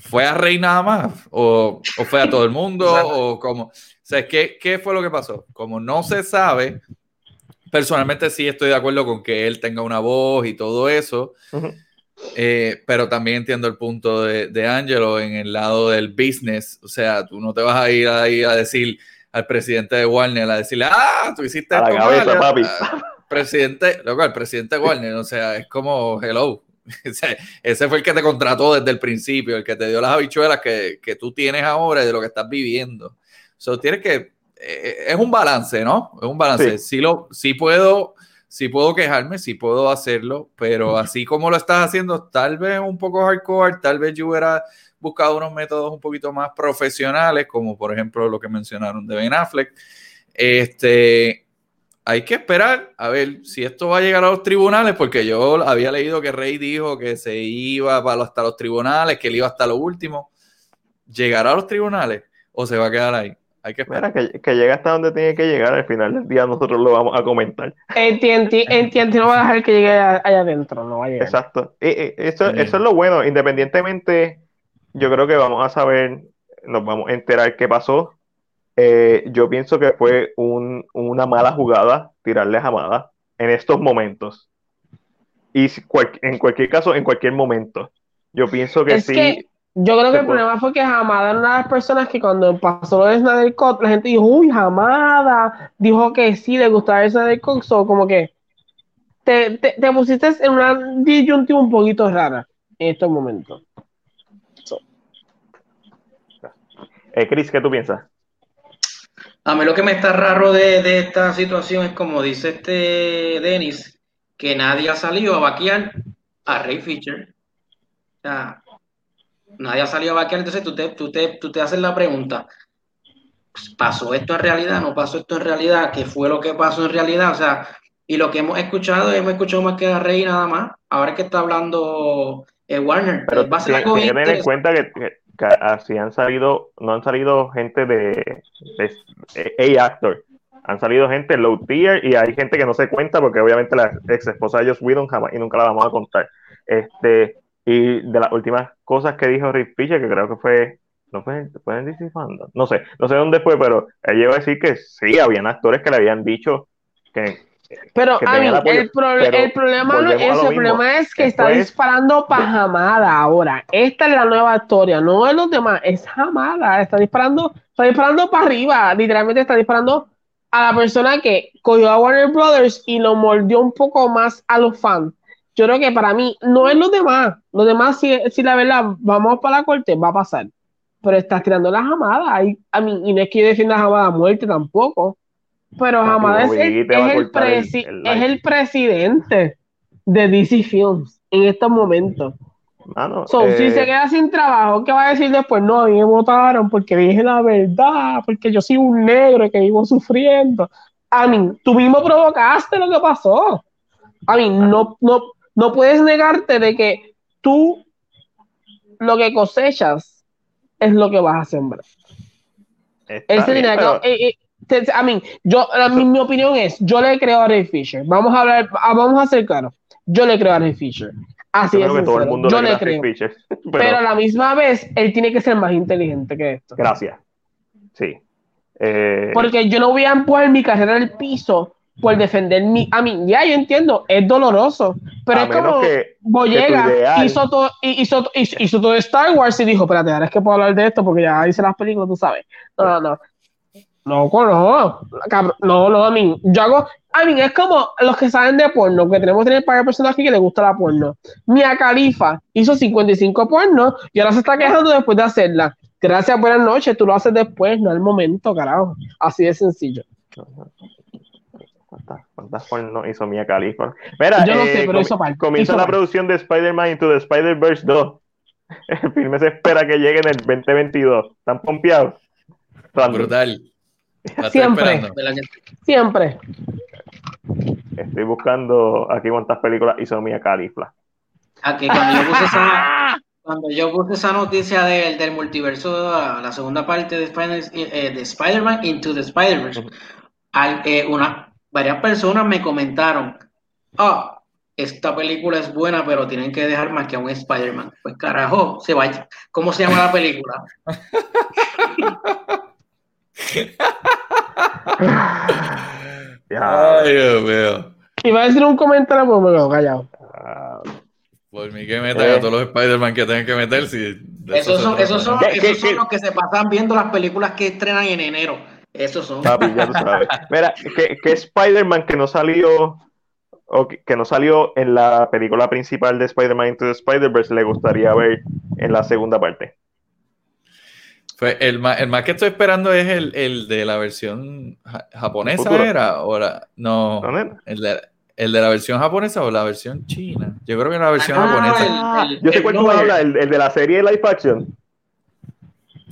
fue a Rey nada más, o, fue a todo el mundo, o como. O sea, ¿qué, ¿qué fue lo que pasó? Como no se sabe, personalmente sí estoy de acuerdo con que él tenga una voz y todo eso. Eh, pero también entiendo el punto de, de Angelo en el lado del business. O sea, tú no te vas a ir ahí a decir al presidente de Warner a decirle, ah, tú hiciste a esto. cabeza, papi. Presidente, loco, el presidente de Warner, o sea, es como, hello. Ese fue el que te contrató desde el principio, el que te dio las habichuelas que, que tú tienes ahora y de lo que estás viviendo. So, tienes que, eh, es un balance, ¿no? Es un balance. Sí, lo, sí puedo sí puedo quejarme, sí puedo hacerlo, pero así como lo estás haciendo, tal vez un poco hardcore, tal vez yo hubiera buscado unos métodos un poquito más profesionales, como por ejemplo lo que mencionaron de Ben Affleck. Este, hay que esperar a ver si esto va a llegar a los tribunales, porque yo había leído que Rey dijo que se iba para hasta los tribunales, que él iba hasta lo último. ¿Llegará a los tribunales o se va a quedar ahí? Hay que esperar. que, que llegue hasta donde tiene que llegar. Al final del día nosotros lo vamos a comentar. En TNT, no va a dejar que llegue allá adentro, no va a llegar. Exacto. eso, eso es lo bueno. Independientemente, yo creo que vamos a saber, nos vamos a enterar qué pasó. Eh, yo pienso que fue un, una mala jugada tirarle a Jamada en estos momentos. Y en cualquier caso, en cualquier momento. Yo pienso que sí. Yo creo que el problema fue que Hamada era una de las personas que cuando pasó lo de Snyder Cut, la gente dijo, uy, Hamada, dijo que sí, le gustaba el Snyder Cut, so, como que te, te, pusiste en una disyuntiva un poquito rara en estos momentos. Eh, Chris, ¿qué tú piensas? A mí lo que me está raro de, de esta situación es como dice este Dennis, que nadie ha salido a vaquear a Ray Fisher. O sea, nadie ha salido a vaquear, entonces tú te, tú te, tú te haces la pregunta, ¿pasó esto en realidad? ¿No pasó esto en realidad? ¿Qué fue lo que pasó en realidad? O sea, y lo que hemos escuchado, hemos escuchado más que a Rey nada más, ahora que está hablando eh, Warner, pero va a ser tener en cuenta que, así han salido, no han salido gente de, A-Actor, han salido gente low tier y hay gente que no se cuenta porque obviamente la ex esposa de Joss Whedon jamás y nunca la vamos a contar. Este, y de las últimas cosas que dijo Rick Fisher, que creo que fue, no fue, fue en no sé, no sé dónde fue, pero él llegó a decir que sí, habían actores que le habían dicho que... Pero, a mí, el, problema no es eso, el problema es que está disparando para Jamada ahora. Esta es la nueva historia, no es los demás, es Jamada, está disparando, está disparando para arriba, literalmente está disparando a la persona que cogió a Warner Brothers y lo mordió un poco más a los fans yo creo que para mí no es los demás. Los demás, si, si la verdad vamos para la corte, va a pasar. Pero estás tirando la jamada. Y, a mí, y no es que yo defienda la jamada a muerte tampoco. Pero jamada es, el, es, el presidente de DC Films en estos momentos. si se eh, queda sin trabajo, ¿qué va a decir después? No, a mí me votaron porque dije la verdad, porque yo soy un negro que vivo sufriendo. A mí, tú mismo provocaste lo que pasó. A mí, no, no, no puedes negarte de que tú lo que cosechas es lo que vas a sembrar. Ese dinero, eh, eh, a mí, yo, mi, opinión es, yo le creo a Ray Fisher. Vamos a hablar, ah, vamos a ser claros. Yo le creo a Ray Fisher. Así es. yo le, creo. pero, a la misma vez, él tiene que ser más inteligente que esto. Gracias. Sí. Eh, Porque yo no voy a empujar mi carrera al piso por defender mi. A mí, ya yo entiendo, es doloroso, pero es como que, Boyega hizo, todo, hizo, hizo, todo Star Wars y dijo: Espérate, ahora es que puedo hablar de esto porque ya hice las películas, tú sabes. No, no, no. No, no, no, no, a mí, yo hago, a mí es como los que saben de porno, que tenemos que tener para personas que le gusta la porno. Mia Califa hizo 55 porno y ahora se está quejando después de hacerla. Gracias, buenas noches, tú lo haces después, no al momento, carajo. Así de sencillo. ¿Cuántas no hizo Mia Khalifa? Mira, eh, comienza la producción de Spider-Man Into the Spider-Verse 2. El filme se espera que llegue en el 2022. ¿Están pompeados? Brutal. Siempre. Siempre. Estoy buscando aquí cuántas películas hizo Mia Khalifa. Aquí, cuando yo puse esa, cuando yo puse esa noticia del, del multiverso, la segunda parte de Spider-Man Spider Into the Spider-Verse, eh, una, varias personas me comentaron, ah, esta película es buena, pero tienen que dejar más que a un Spider-Man. Pues carajo, se vaya. ¿Cómo se llama la película? Ay, Dios mío. Iba a decir un comentario, pero me quedo callado. por mí que metan a eh. todos los Spider-Man que tengan que meter. esos son, esos son, esos son los que se pasan viendo las películas que estrenan en enero. Esos son. Papi, ya sabes. Mira, ¿qué, Spider-Man que no salió o que, no salió en la película principal de Spider-Man Into the Spider-Verse le gustaría ver en la segunda parte? Pues el, más, el más que estoy esperando es el, el de la versión japonesa, ¿era? O no, el de, el de, la versión japonesa o la versión china. Yo creo que la versión ah, japonesa. Yo sé cuál tú hablas, el, el de la serie live action.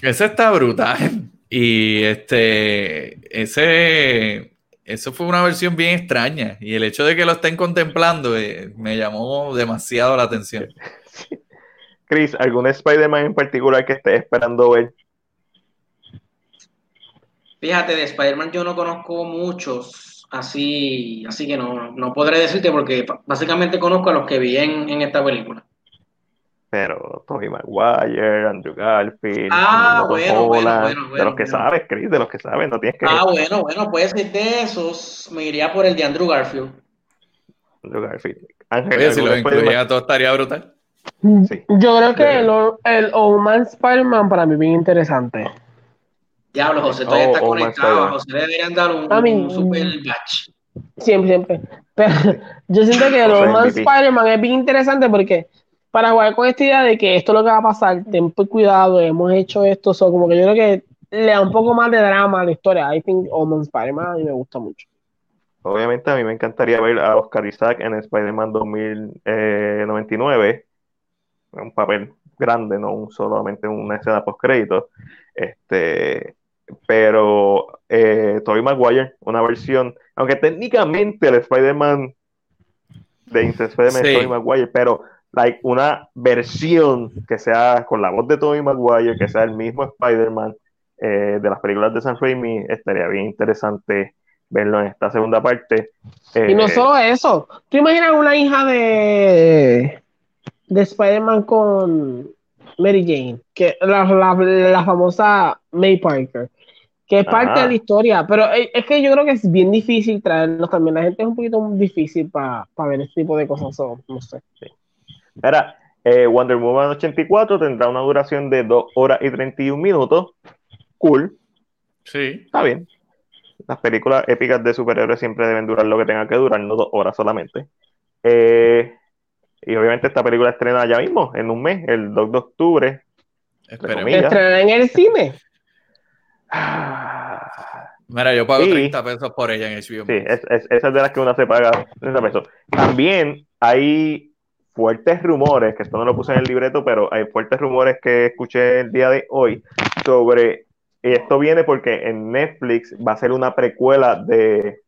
Ese está brutal. Y este, ese, eso fue una versión bien extraña. Y el hecho de que lo estén contemplando eh, me llamó demasiado la atención. Chris, ¿algún Spider-Man en particular que estés esperando ver? Fíjate, de Spider-Man yo no conozco muchos, así, así que no, no podré decirte porque básicamente conozco a los que vi en, esta película. Pero Tobey Maguire, Andrew Garfield, ah, bueno, bueno, bueno, de los que sabes, Chris, de los que sabes, no tienes que. Ah, bueno, bueno, puede ser de esos, me iría por el de Andrew Garfield. Andrew Garfield. Ángel, si lo incluía todo estaría brutal. Sí. Yo creo que el, el Old Man Spider-Man para mí es bien interesante. Diablo, José todavía está oh, oh, conectado. José le deberían dar un, un super batch. Siempre, siempre. Pero yo siento que los más Spider-Man es bien interesante porque para jugar con esta idea de que esto es lo que va a pasar, ten cuidado, hemos hecho esto, so, como que yo creo que le da un poco más de drama a la historia. I think Old Spider-Man a mí me gusta mucho. Obviamente a mí me encantaría ver a Oscar Isaac en Spider-Man 2099, eh, un papel grande, no solamente una escena post crédito. Este, pero eh, Tobey Maguire, una versión, aunque técnicamente el Spider-Man de Spider-Man es Tobey Maguire, pero like, una versión que sea con la voz de Tobey Maguire, que sea el mismo Spider-Man eh, de las películas de San Raimi, estaría bien interesante verlo en esta segunda parte. y no eh, solo eso, tú imaginas una hija de, de Spider-Man con Mary Jane, que la, la famosa May Parker que es parte de la historia, pero eh, es que yo creo que es bien difícil traerlos también. La gente es un poquito difícil para ver este tipo de cosas, no sé. Mira, eh, Wonder Woman 84 tendrá una duración de 2 horas y 31 minutos. Cool. Sí. Está bien. Las películas épicas de superhéroes siempre deben durar lo que tenga que durar, no dos horas solamente. Eh, y obviamente esta película estrena ya mismo, en un mes, el 2 de octubre. Estrena en el cine. Mira, yo pago 30 pesos por ella en HBO. Sí, es, es, esa es de las que uno se paga 30 pesos. También hay fuertes rumores, que esto no lo puse en el libreto, pero hay fuertes rumores que escuché el día de hoy sobre, y esto viene porque en Netflix va a ser una precuela de,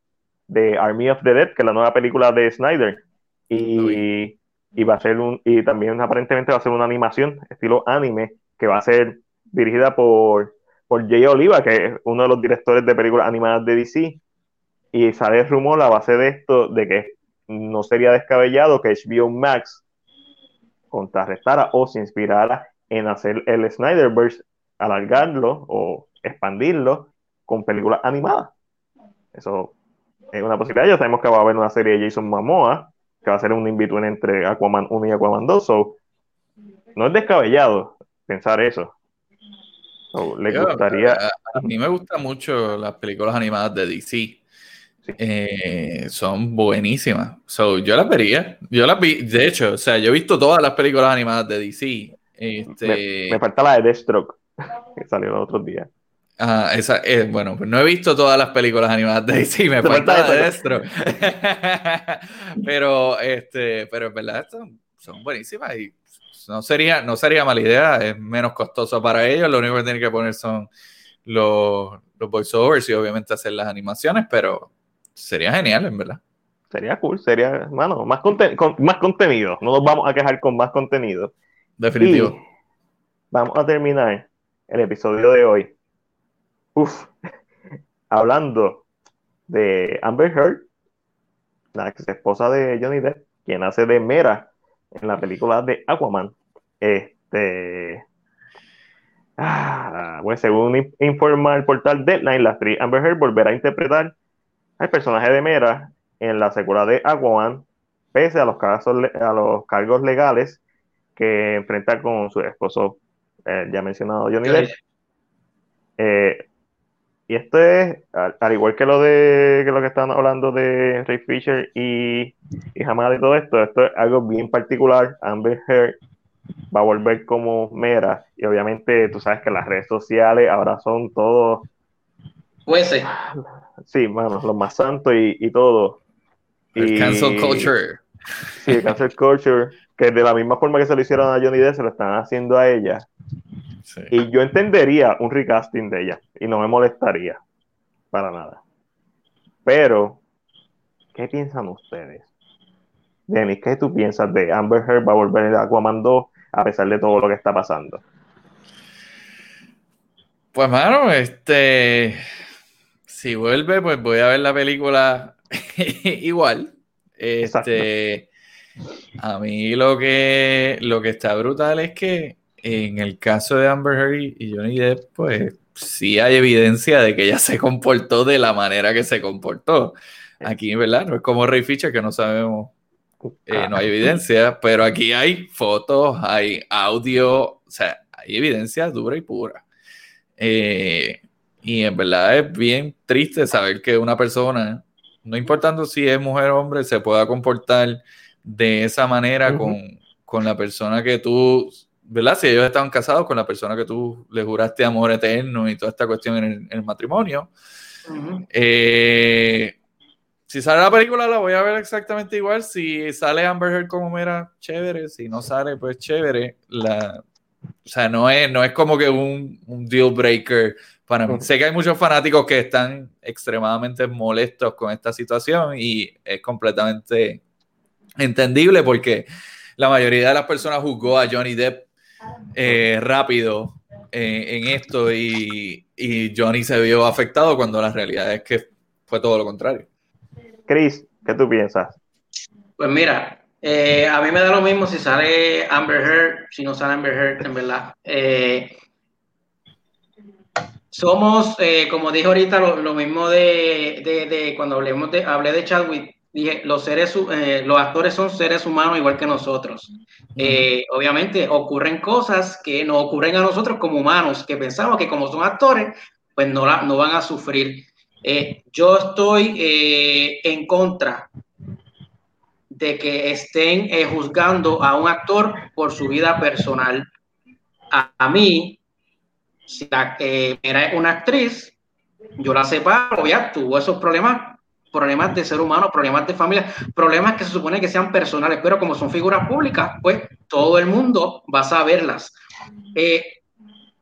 de Army of the Dead, que es la nueva película de Snyder, y, y va a ser un, y también aparentemente va a ser una animación estilo anime, que va a ser dirigida por por Jay Oliva, que es uno de los directores de películas animadas de DC, y sale el rumor a base de esto, de que no sería descabellado que HBO Max contrarrestara o se inspirara en hacer el Snyderverse, alargarlo o expandirlo con películas animadas. Eso es una posibilidad. Ya sabemos que va a haber una serie de Jason Momoa, que va a ser un in entre Aquaman 1 y Aquaman 2. no es descabellado pensar eso le gustaría. A, mí me gustan mucho las películas animadas de DC. Eh, son buenísimas. yo las vería. Yo las vi, de hecho, o sea, yo he visto todas las películas animadas de DC. Este... Me, falta la de Deathstroke, que salió los otros días. Ah, esa, eh, bueno, pues no he visto todas las películas animadas de DC, me falta la de Deathstroke. pero, este, pero en verdad son, son buenísimas y no sería, no sería mala idea, es menos costoso para ellos, lo único que tienen que poner son los, los voiceovers y obviamente hacer las animaciones, pero sería genial, en verdad. Sería cool, sería, bueno, más, más contenido, no nos vamos a quejar con más contenido. Definitivo. vamos a terminar el episodio de hoy. Uf, hablando de Amber Heard, la ex esposa de Johnny Depp, quien hace de Mera en la película de Aquaman. Este. Ah, pues según informa el portal Deadline, la actriz Amber Heard volverá a interpretar al personaje de Mera en la secuela de Aquaman, pese a los, casos, a los cargos legales que enfrenta con su esposo, eh, ya mencionado Johnny Depp. Eh, y esto es, al, igual que lo de que lo que están hablando de Ray Fisher y, y Hamad y todo esto, esto es algo bien particular. Amber Heard va a volver como Mera. Y obviamente tú sabes que las redes sociales ahora son todos. Jueces. Sí, bueno, los más santos y, y todo. El cancel culture. Sí, el cancel culture. Que de la misma forma que se lo hicieron a Johnny Depp, se lo están haciendo a ella. Y yo entendería un recasting de ella y no me molestaría para nada. Pero, ¿qué piensan ustedes? Denis, ¿qué tú piensas de Amber Heard va a volver a Aquaman 2 a pesar de todo lo que está pasando? Pues, mano, este. Si vuelve, pues voy a ver la película igual. Este. A mí lo que, lo que está brutal es que en el caso de Amber Heard y Johnny Depp, pues sí hay evidencia de que ella se comportó de la manera que se comportó. Aquí, ¿verdad? No es como Ray Fisher, que no sabemos, eh, no hay evidencia, pero aquí hay fotos, hay audio, o sea, hay evidencia dura y pura. Eh, y en verdad es bien triste saber que una persona, no importando si es mujer o hombre, se pueda comportar de esa manera con, con la persona que tú ¿verdad? Si ellos estaban casados con la persona que tú le juraste amor eterno y toda esta cuestión en el, matrimonio. Eh, si sale la película, la voy a ver exactamente igual. Si sale Amber Heard como mera, chévere. Si no sale, pues chévere. La, o sea, no es, no es como que un, un deal breaker para mí. Sé que hay muchos fanáticos que están extremadamente molestos con esta situación y es completamente entendible porque la mayoría de las personas juzgó a Johnny Depp eh, rápido eh, en esto y, Johnny se vio afectado cuando la realidad es que fue todo lo contrario. Chris, ¿qué tú piensas? Pues mira, eh, a mí me da lo mismo si sale Amber Heard, si no sale Amber Heard, en verdad. somos, como dije ahorita, lo, mismo de, cuando hablemos de, hablé de Chadwick, dije, los seres, eh, los actores son seres humanos igual que nosotros. Eh, obviamente ocurren cosas que no ocurren a nosotros como humanos, que pensamos que como son actores, pues no, la, no van a sufrir. Eh, yo estoy en contra de que estén juzgando a un actor por su vida personal. A, mí, si era una actriz, yo la separo, ya tuvo esos problemas problemas de ser humano, problemas de familia, problemas que se supone que sean personales, pero como son figuras públicas, pues todo el mundo va a saberlas. Eh,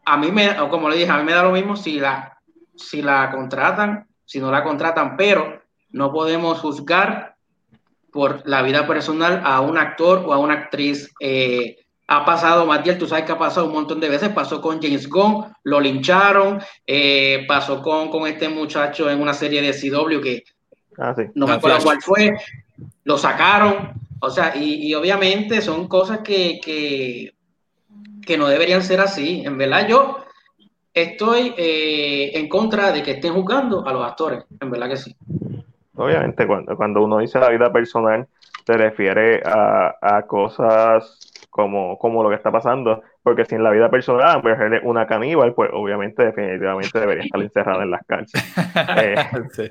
a mí me, como le dije, a mí me da lo mismo si la, si la contratan, si no la contratan, pero no podemos juzgar por la vida personal a un actor o a una actriz. Eh, ha pasado, Matiel, tú sabes que ha pasado un montón de veces, pasó con James Gunn, lo lincharon, eh, pasó con, con este muchacho en una serie de CW que Ah, no me acuerdo cuál fue, lo sacaron, o sea, y, obviamente son cosas que, que, no deberían ser así. En verdad, yo estoy eh, en contra de que estén juzgando a los actores, en verdad que sí. Obviamente, cuando, cuando uno dice la vida personal, se refiere a, a cosas como, como lo que está pasando, porque si en la vida personal Amber es una caníbal, pues obviamente definitivamente debería estar encerrada en las cárceles. Eh,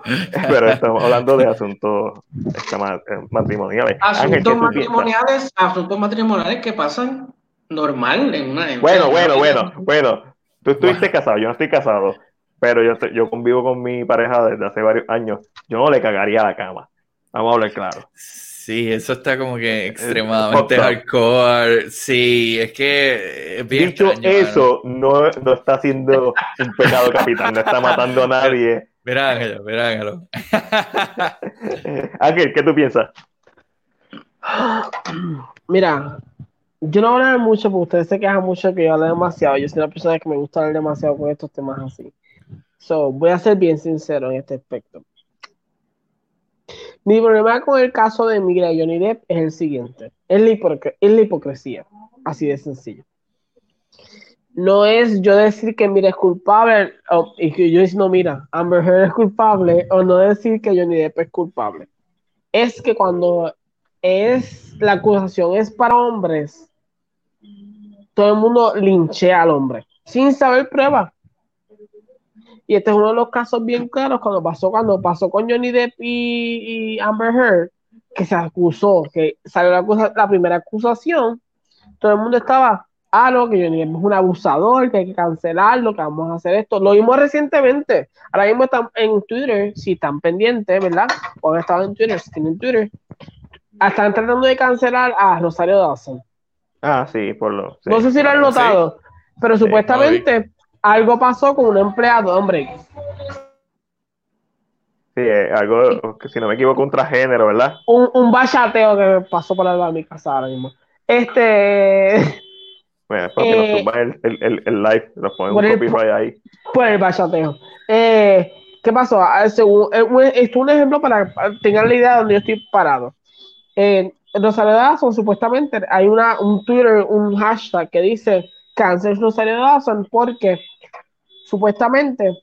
pero estamos hablando de asuntos este, eh, matrimoniales. Asuntos matrimoniales, asuntos matrimoniales que pasan normal en una... bueno, bueno, bueno, bueno. Tú estuviste casado, yo no estoy casado, pero yo, yo convivo con mi pareja desde hace varios años. Yo no le cagaría a la cama. Vamos a hablar claro. Sí, eso está como que extremadamente hardcore. Sí, es que es bien Dicho eso, no, no, está haciendo un pecado capital, no está matando a nadie. Verá, Ángelo, verá, Ángelo. Ángel, ¿qué tú piensas? Mira, yo no hablo mucho porque ustedes se quejan mucho que yo hablo demasiado. Yo soy una persona que me gusta hablar demasiado con estos temas así. So, voy a ser bien sincero en este aspecto. Mi problema con el caso de Miguel Johnny Depp es el siguiente: es la, la hipocresía. Así de sencillo. No es yo decir que Mira es culpable y que yo no, mira, Amber Heard es culpable, o no decir que Johnny Depp es culpable. Es que cuando es la acusación es para hombres, todo el mundo linchea al hombre sin saber prueba. Y este es uno de los casos bien claros cuando pasó, cuando pasó con Johnny Depp y, Amber Heard, que se acusó, que salió la, la, primera acusación, todo el mundo estaba, ah, no, que Johnny Depp es un abusador, que hay que cancelarlo, que vamos a hacer esto. Lo vimos recientemente, ahora mismo están en Twitter, si están pendientes, ¿verdad? O han estado en Twitter, si tienen Twitter, están tratando de cancelar a Rosario Dawson. Ah, sí, por lo. no sé si lo han notado, pero supuestamente algo pasó con un empleado, hombre. Sí, eh, algo, que si no me equivoco, un transgénero, ¿verdad? Un, un bachateo que pasó por la de mi casa ahora mismo. Este. Bueno, porque nos eh, tumban el, el, el, live, nos ponen un copyright ahí. Por el bachateo. Eh, ¿Qué pasó? Ah, según, esto es un ejemplo para, para tengan la idea de donde yo estoy parado. Eh, Rosario Dawson, supuestamente, hay una, un Twitter, un hashtag que dice Cáncer Rosario Dawson porque supuestamente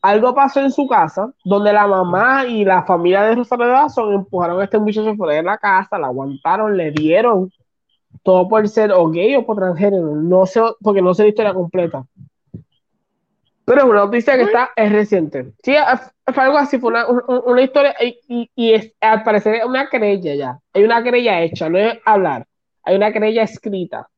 algo pasó en su casa donde la mamá y la familia de Rosario Dawson empujaron a este muchacho fuera de la casa, la aguantaron, le dieron todo por ser o gay o por transgénero, no sé, porque no sé la historia completa. Pero es una noticia que está, es reciente. Sí, fue algo así, fue una, historia y, y, es, al parecer es una querella ya. Hay una querella hecha, no es hablar. Hay una querella escrita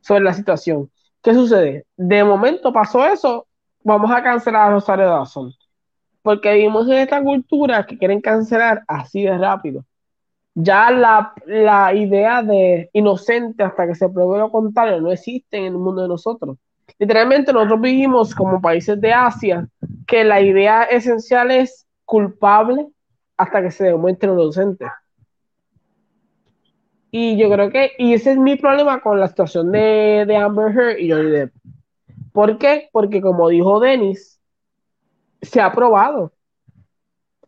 sobre la situación. ¿Qué sucede? De momento pasó eso, vamos a cancelar a Rosario Dawson. Porque vivimos en esta cultura que quieren cancelar así de rápido. Ya la, la idea de inocente hasta que se pruebe lo contrario no existe en el mundo de nosotros Literalmente nosotros vivimos como países de Asia que la idea esencial es culpable hasta que se demuestre inocente. Y yo creo que, y ese es mi problema con la situación de, de Amber Heard y Johnny Depp. ¿Por qué? Porque como dijo Dennis, se ha probado.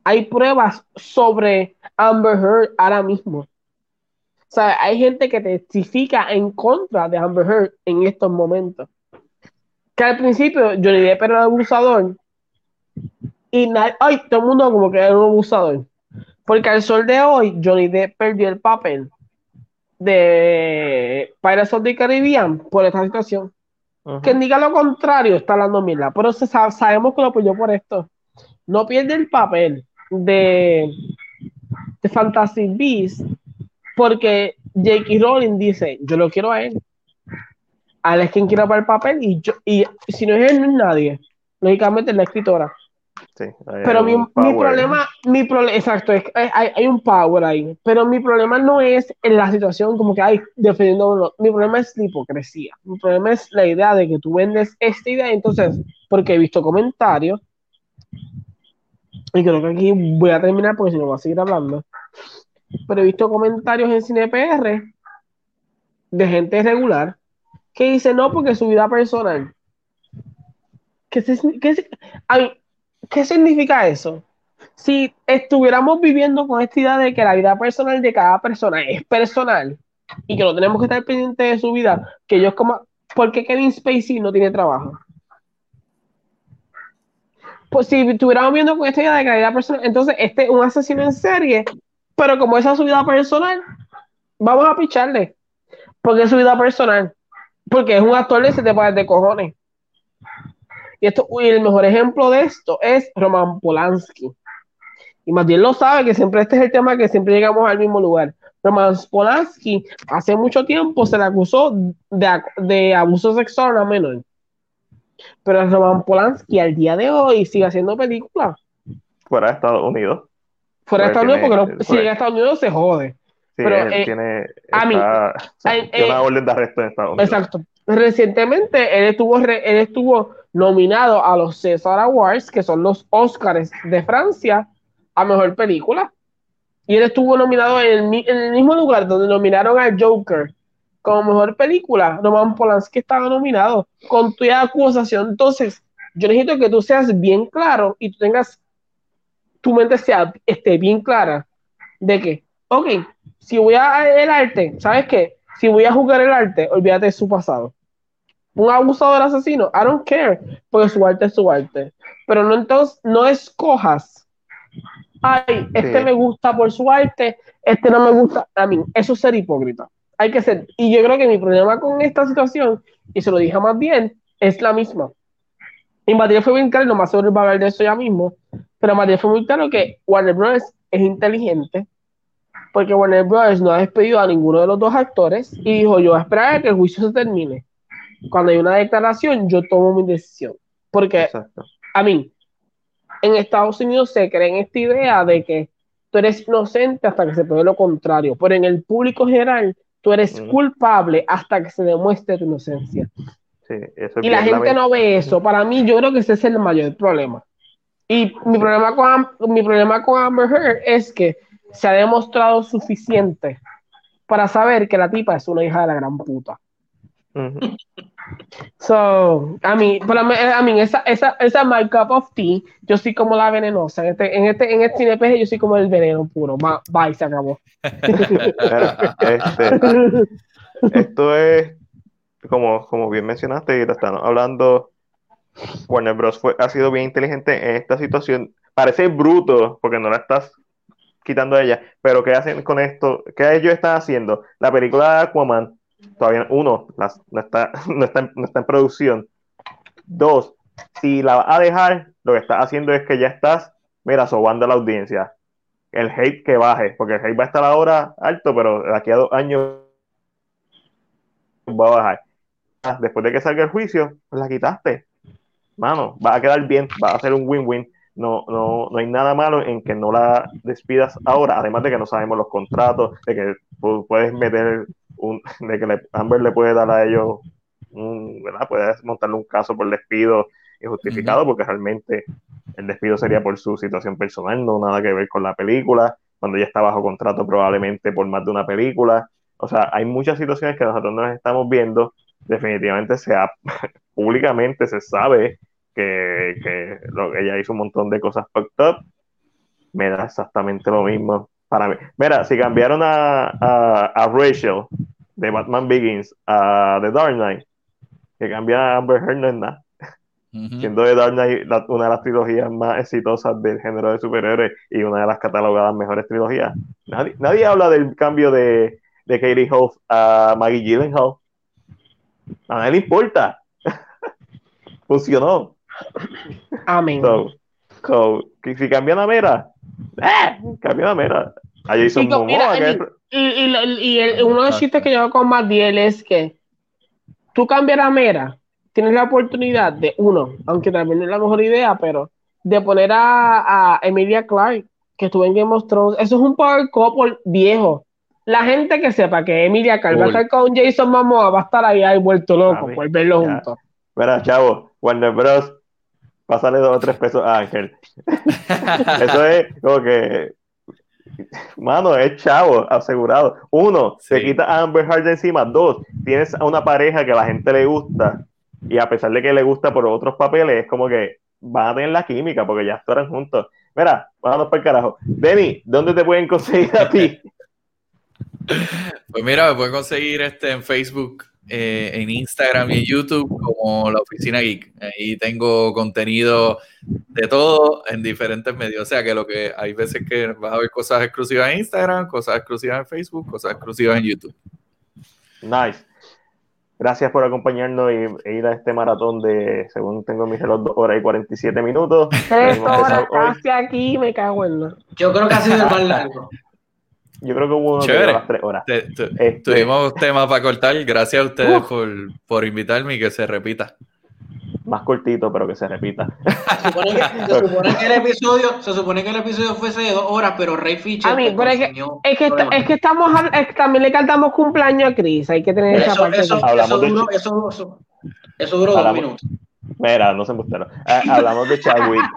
Hay pruebas sobre Amber Heard ahora mismo. O sea, hay gente que testifica en contra de Amber Heard en estos momentos que al principio Johnny Depp era un abusador y ay, todo el mundo como que era un abusador. Porque al sol de hoy, Johnny Depp perdió el papel de Pirates of the Caribbean por esta situación. Que diga lo contrario, está hablando mierda. Pero sabemos que lo perdió por esto. No pierde el papel de, de Fantasy Beasts porque J.K. Rowling dice: Yo lo quiero a él a es quien quiera para el papel y, yo, y si no es él, no es nadie. Lógicamente es la escritora. Sí, pero mi, mi, problema, mi problema, exacto, es, hay, hay, un power ahí, pero mi problema no es en la situación como que hay defendiendo uno, mi problema es la hipocresía, mi problema es la idea de que tú vendes esta idea, entonces, porque he visto comentarios, y creo que aquí voy a terminar porque si no voy a seguir hablando, pero he visto comentarios en CinePR de gente regular que dice no porque su vida personal. ¿Qué, significa eso? Si estuviéramos viviendo con esta idea de que la vida personal de cada persona es personal y que no tenemos que estar pendientes de su vida, que ellos como, ¿por qué Kevin Spacey no tiene trabajo? Pues si estuviéramos viendo con esta idea de que la vida personal, entonces este es un asesino en serie, pero como esa es su vida personal, vamos a picharle, porque es su vida personal. Porque es un actor de ese tipo de cojones. Y, esto, y el mejor ejemplo de esto es Roman Polanski. Y más bien lo sabe, que siempre este es el tema que siempre llegamos al mismo lugar. Roman Polanski hace mucho tiempo se le acusó de, de abuso sexual a menor. Pero Roman Polanski al día de hoy sigue haciendo películas. Fuera de Estados Unidos. Fuera de Estados Unidos, porque si en Estados Unidos se jode pero, él eh, tiene, una orden de arresto en Estados Unidos. Exacto. Recientemente él estuvo, él estuvo nominado a los César Awards, que son los Oscars de Francia, a mejor película. Y él estuvo nominado en el, mismo lugar donde nominaron al Joker como mejor película. Roman Polanski estaba nominado con tu acusación. Entonces, yo necesito que tú seas bien claro y tú tengas tu mente sea, esté bien clara de que, ok, si voy a el arte, ¿sabes qué? Si voy a jugar el arte, olvídate de su pasado. Un abusador asesino, I don't care, porque su arte es su arte. Pero no entonces, no escojas, ay, este me gusta por su arte, este no me gusta a mí. Eso es ser hipócrita. Hay que ser, y yo creo que mi problema con esta situación, y se lo dije más bien, es la misma. Y Matías fue bien claro, más sobre va a hablar de eso ya mismo, pero Matías fue muy claro que Warner Bros. es inteligente, porque Warner Bros. no ha despedido a ninguno de los dos actores y dijo, yo voy a esperar a que el juicio se termine. Cuando hay una declaración, yo tomo mi decisión. Porque, a mí, en Estados Unidos se cree en esta idea de que tú eres inocente hasta que se pruebe lo contrario, pero en el público general, tú eres culpable hasta que se demuestre tu inocencia. y la gente no ve eso. Para mí, yo creo que ese es el mayor problema. Y mi problema con, mi problema con Amber Heard es que se ha demostrado suficiente para saber que la tipa es una hija de la gran puta. So, a mí, a mí, esa, esa, esa my cup of tea, yo soy como la venenosa. En este, en este, en este CNPG yo soy como el veneno puro. Bye, se acabó. Este, esto es, como, como bien mencionaste, y lo están hablando, Warner Bros. Ha sido bien inteligente en esta situación. Parece bruto porque no la estás quitando a ella. Pero ¿qué hacen con esto? ¿Qué ellos están haciendo? La película de Aquaman, todavía, uno, no, está, no, está no está en producción. Dos, si la vas a dejar, lo que estás haciendo es que ya estás, mira, sobando la audiencia. El hate que baje, porque el hate va a estar ahora alto, pero de aquí a dos años va a bajar. Ah, después de que salga el juicio, pues la quitaste. Mano, va a quedar bien, va a ser un win-win no, no, no hay nada malo en que no la despidas ahora, además de que no sabemos los contratos, de que puedes meter un, de que Amber le puede dar a ellos un, ¿verdad? Puedes montarle un caso por despido injustificado, porque realmente el despido sería por su situación personal, no nada que ver con la película, cuando ella está bajo contrato probablemente por más de una película. O sea, hay muchas situaciones que nosotros nos estamos viendo, definitivamente sea públicamente se sabe que, que lo, ella hizo un montón de cosas fucked up, me da exactamente lo mismo para mí. Mira, si cambiaron a, a, Rachel de Batman Begins a The Dark Knight, que cambian a Amber Heard no es nada. Siendo The Dark Knight una de las trilogías más exitosas del género de superhéroes y una de las catalogadas mejores trilogías. Nadie, nadie habla del cambio de, de Katie Hoff a Maggie Gyllenhaal. A nadie le importa. Funcionó. Amén. si cambia la mera, ¡eh! cambia la mera. Allí son y, y, y, uno de los chistes que yo hago con Matiel es que tú cambias la mera, tienes la oportunidad de, uno, aunque también no es la mejor idea, pero de poner a, a Emilia Clark, que estuvo en Game of Thrones. Eso es un power couple viejo. La gente que sepa que Emilia Clark va a estar con Jason Momoa va a estar ahí, ahí vuelto loco por verlo juntos. Verá, chavo, Warner Bros pasarle dos o tres pesos a Ángel. Eso es como que, mano, es chavo, asegurado. Uno, se quita a Amber Heard de encima. Dos, tienes a una pareja que a la gente le gusta y a pesar de que le gusta por otros papeles, es como que van a tener la química porque ya estarán juntos. Mira, vámonos para el carajo. Denny, ¿dónde te pueden conseguir a ti? Pues mira, me pueden conseguir este en Facebook eh, en Instagram y en YouTube como la Oficina Geek. Ahí tengo contenido de todo en diferentes medios. O sea que lo que hay veces que vas a ver cosas exclusivas en Instagram, cosas exclusivas en Facebook, cosas exclusivas en YouTube. Nice. Gracias por acompañarnos y, ir a este maratón de, según tengo mis reloj, 2 horas y 47 minutos. Tres horas casi aquí, me cago en Yo creo que ha sido el más largo. Yo creo que hubo uno de las tres horas. Este, tuvimos temas para cortar. Gracias a ustedes por, por, invitarme y que se repita. Más cortito, pero que se repita. Se supone que, el episodio, se supone que el episodio fuese de dos horas, pero Ray Fisher. A mí, pero es, que, es, que es que estamos, también le cantamos cumpleaños a Chris. Hay que tener esa parte. Eso, eso, duró, eso, eso, duró dos minutos. Mira, no se gustaron. Ah, hablamos de Chadwick.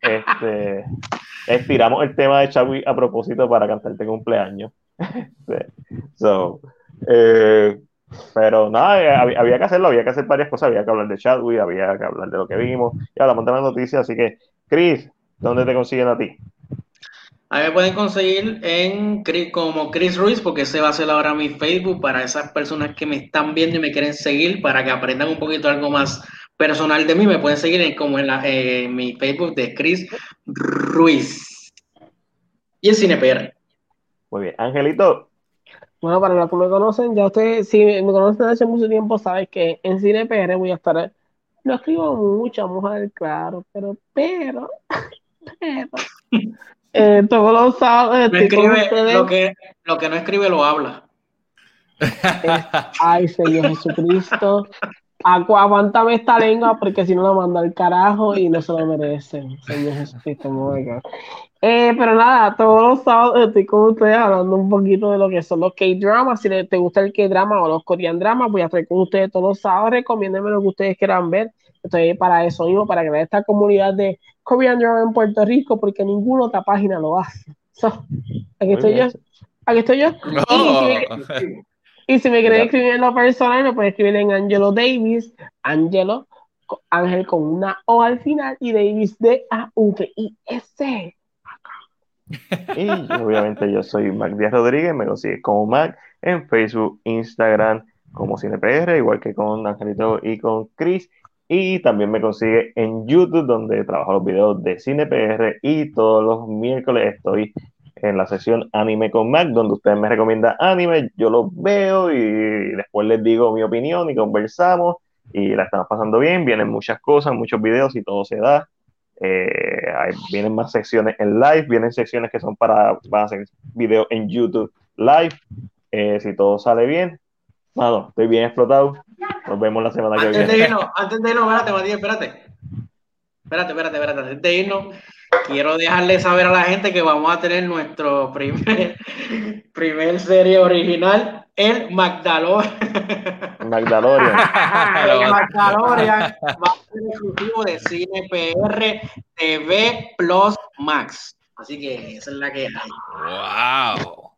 Este, estiramos el tema de Chadwick a propósito para cantarte cumpleaños. so, eh, pero nada, eh, había, que hacerlo, había que hacer varias cosas, había que hablar de Chadwick, había que hablar de lo que vimos, y hablamos de las noticias, así que, Chris, ¿dónde te consiguen a ti? A mí me pueden conseguir en como Chris Ruiz, porque ese va a ser ahora mi Facebook para esas personas que me están viendo y me quieren seguir, para que aprendan un poquito algo más personal de mí. Me pueden seguir en, como en, la, mi Facebook de Chris Ruiz. Y en CinePR. Muy bien. Angelito, bueno, para los que me conocen, ya ustedes, si me conocen hace mucho tiempo, sabes que en Cine PR voy a estar. No escribo mucho, vamos a ver claro, pero, pero, pero. Eh, todos los sábados. No escribe, lo, que, lo que no escribe lo habla. ay, Señor Jesucristo. Aguántame esta lengua porque si no la manda al carajo y no se lo merecen. Señor Jesucristo, eh, pero nada, todos los sábados estoy con ustedes hablando un poquito de lo que son los K-dramas. Si te gusta el K-drama o los Korean dramas, voy a estar con ustedes todos los sábados. Recomiéndenme lo que ustedes quieran ver. Estoy para eso mismo, para crear esta comunidad de Korean drama en Puerto Rico, porque ninguna otra página lo hace. aquí estoy yo. Aquí estoy yo. Y, si me quieren escribir en lo personal, me pueden escribir en Angelo Davis, Angelo, Ángel con una O al final y Davis de A V I S. Y obviamente yo soy Mac Díaz Rodríguez, me consigue como Mac en Facebook, Instagram, como CinePR, igual que con Angelito y con Chris. Y también me consigue en YouTube, donde trabajo los videos de CinePR. Y todos los miércoles estoy en la sesión Anime con Mac, donde ustedes me recomiendan anime, yo los veo y después les digo mi opinión y conversamos. Y la estamos pasando bien, vienen muchas cosas, muchos videos y todo se da. Eh, vienen más secciones en live, vienen secciones que son para, van a hacer videos en YouTube live. Eh, si todo sale bien, estoy bien explotado. Nos vemos la semana que viene. De irnos, antes de irnos, espérate, Matías, espérate. Espérate, espérate, espérate. Antes de irnos, quiero dejarle saber a la gente que vamos a tener nuestro primer, primer serie original, el Magdalor. Magdalorian. el Magdalorian va a ser exclusivo de Cine PR TV Plus Max. Así que esa es la que hay. ¡Wow!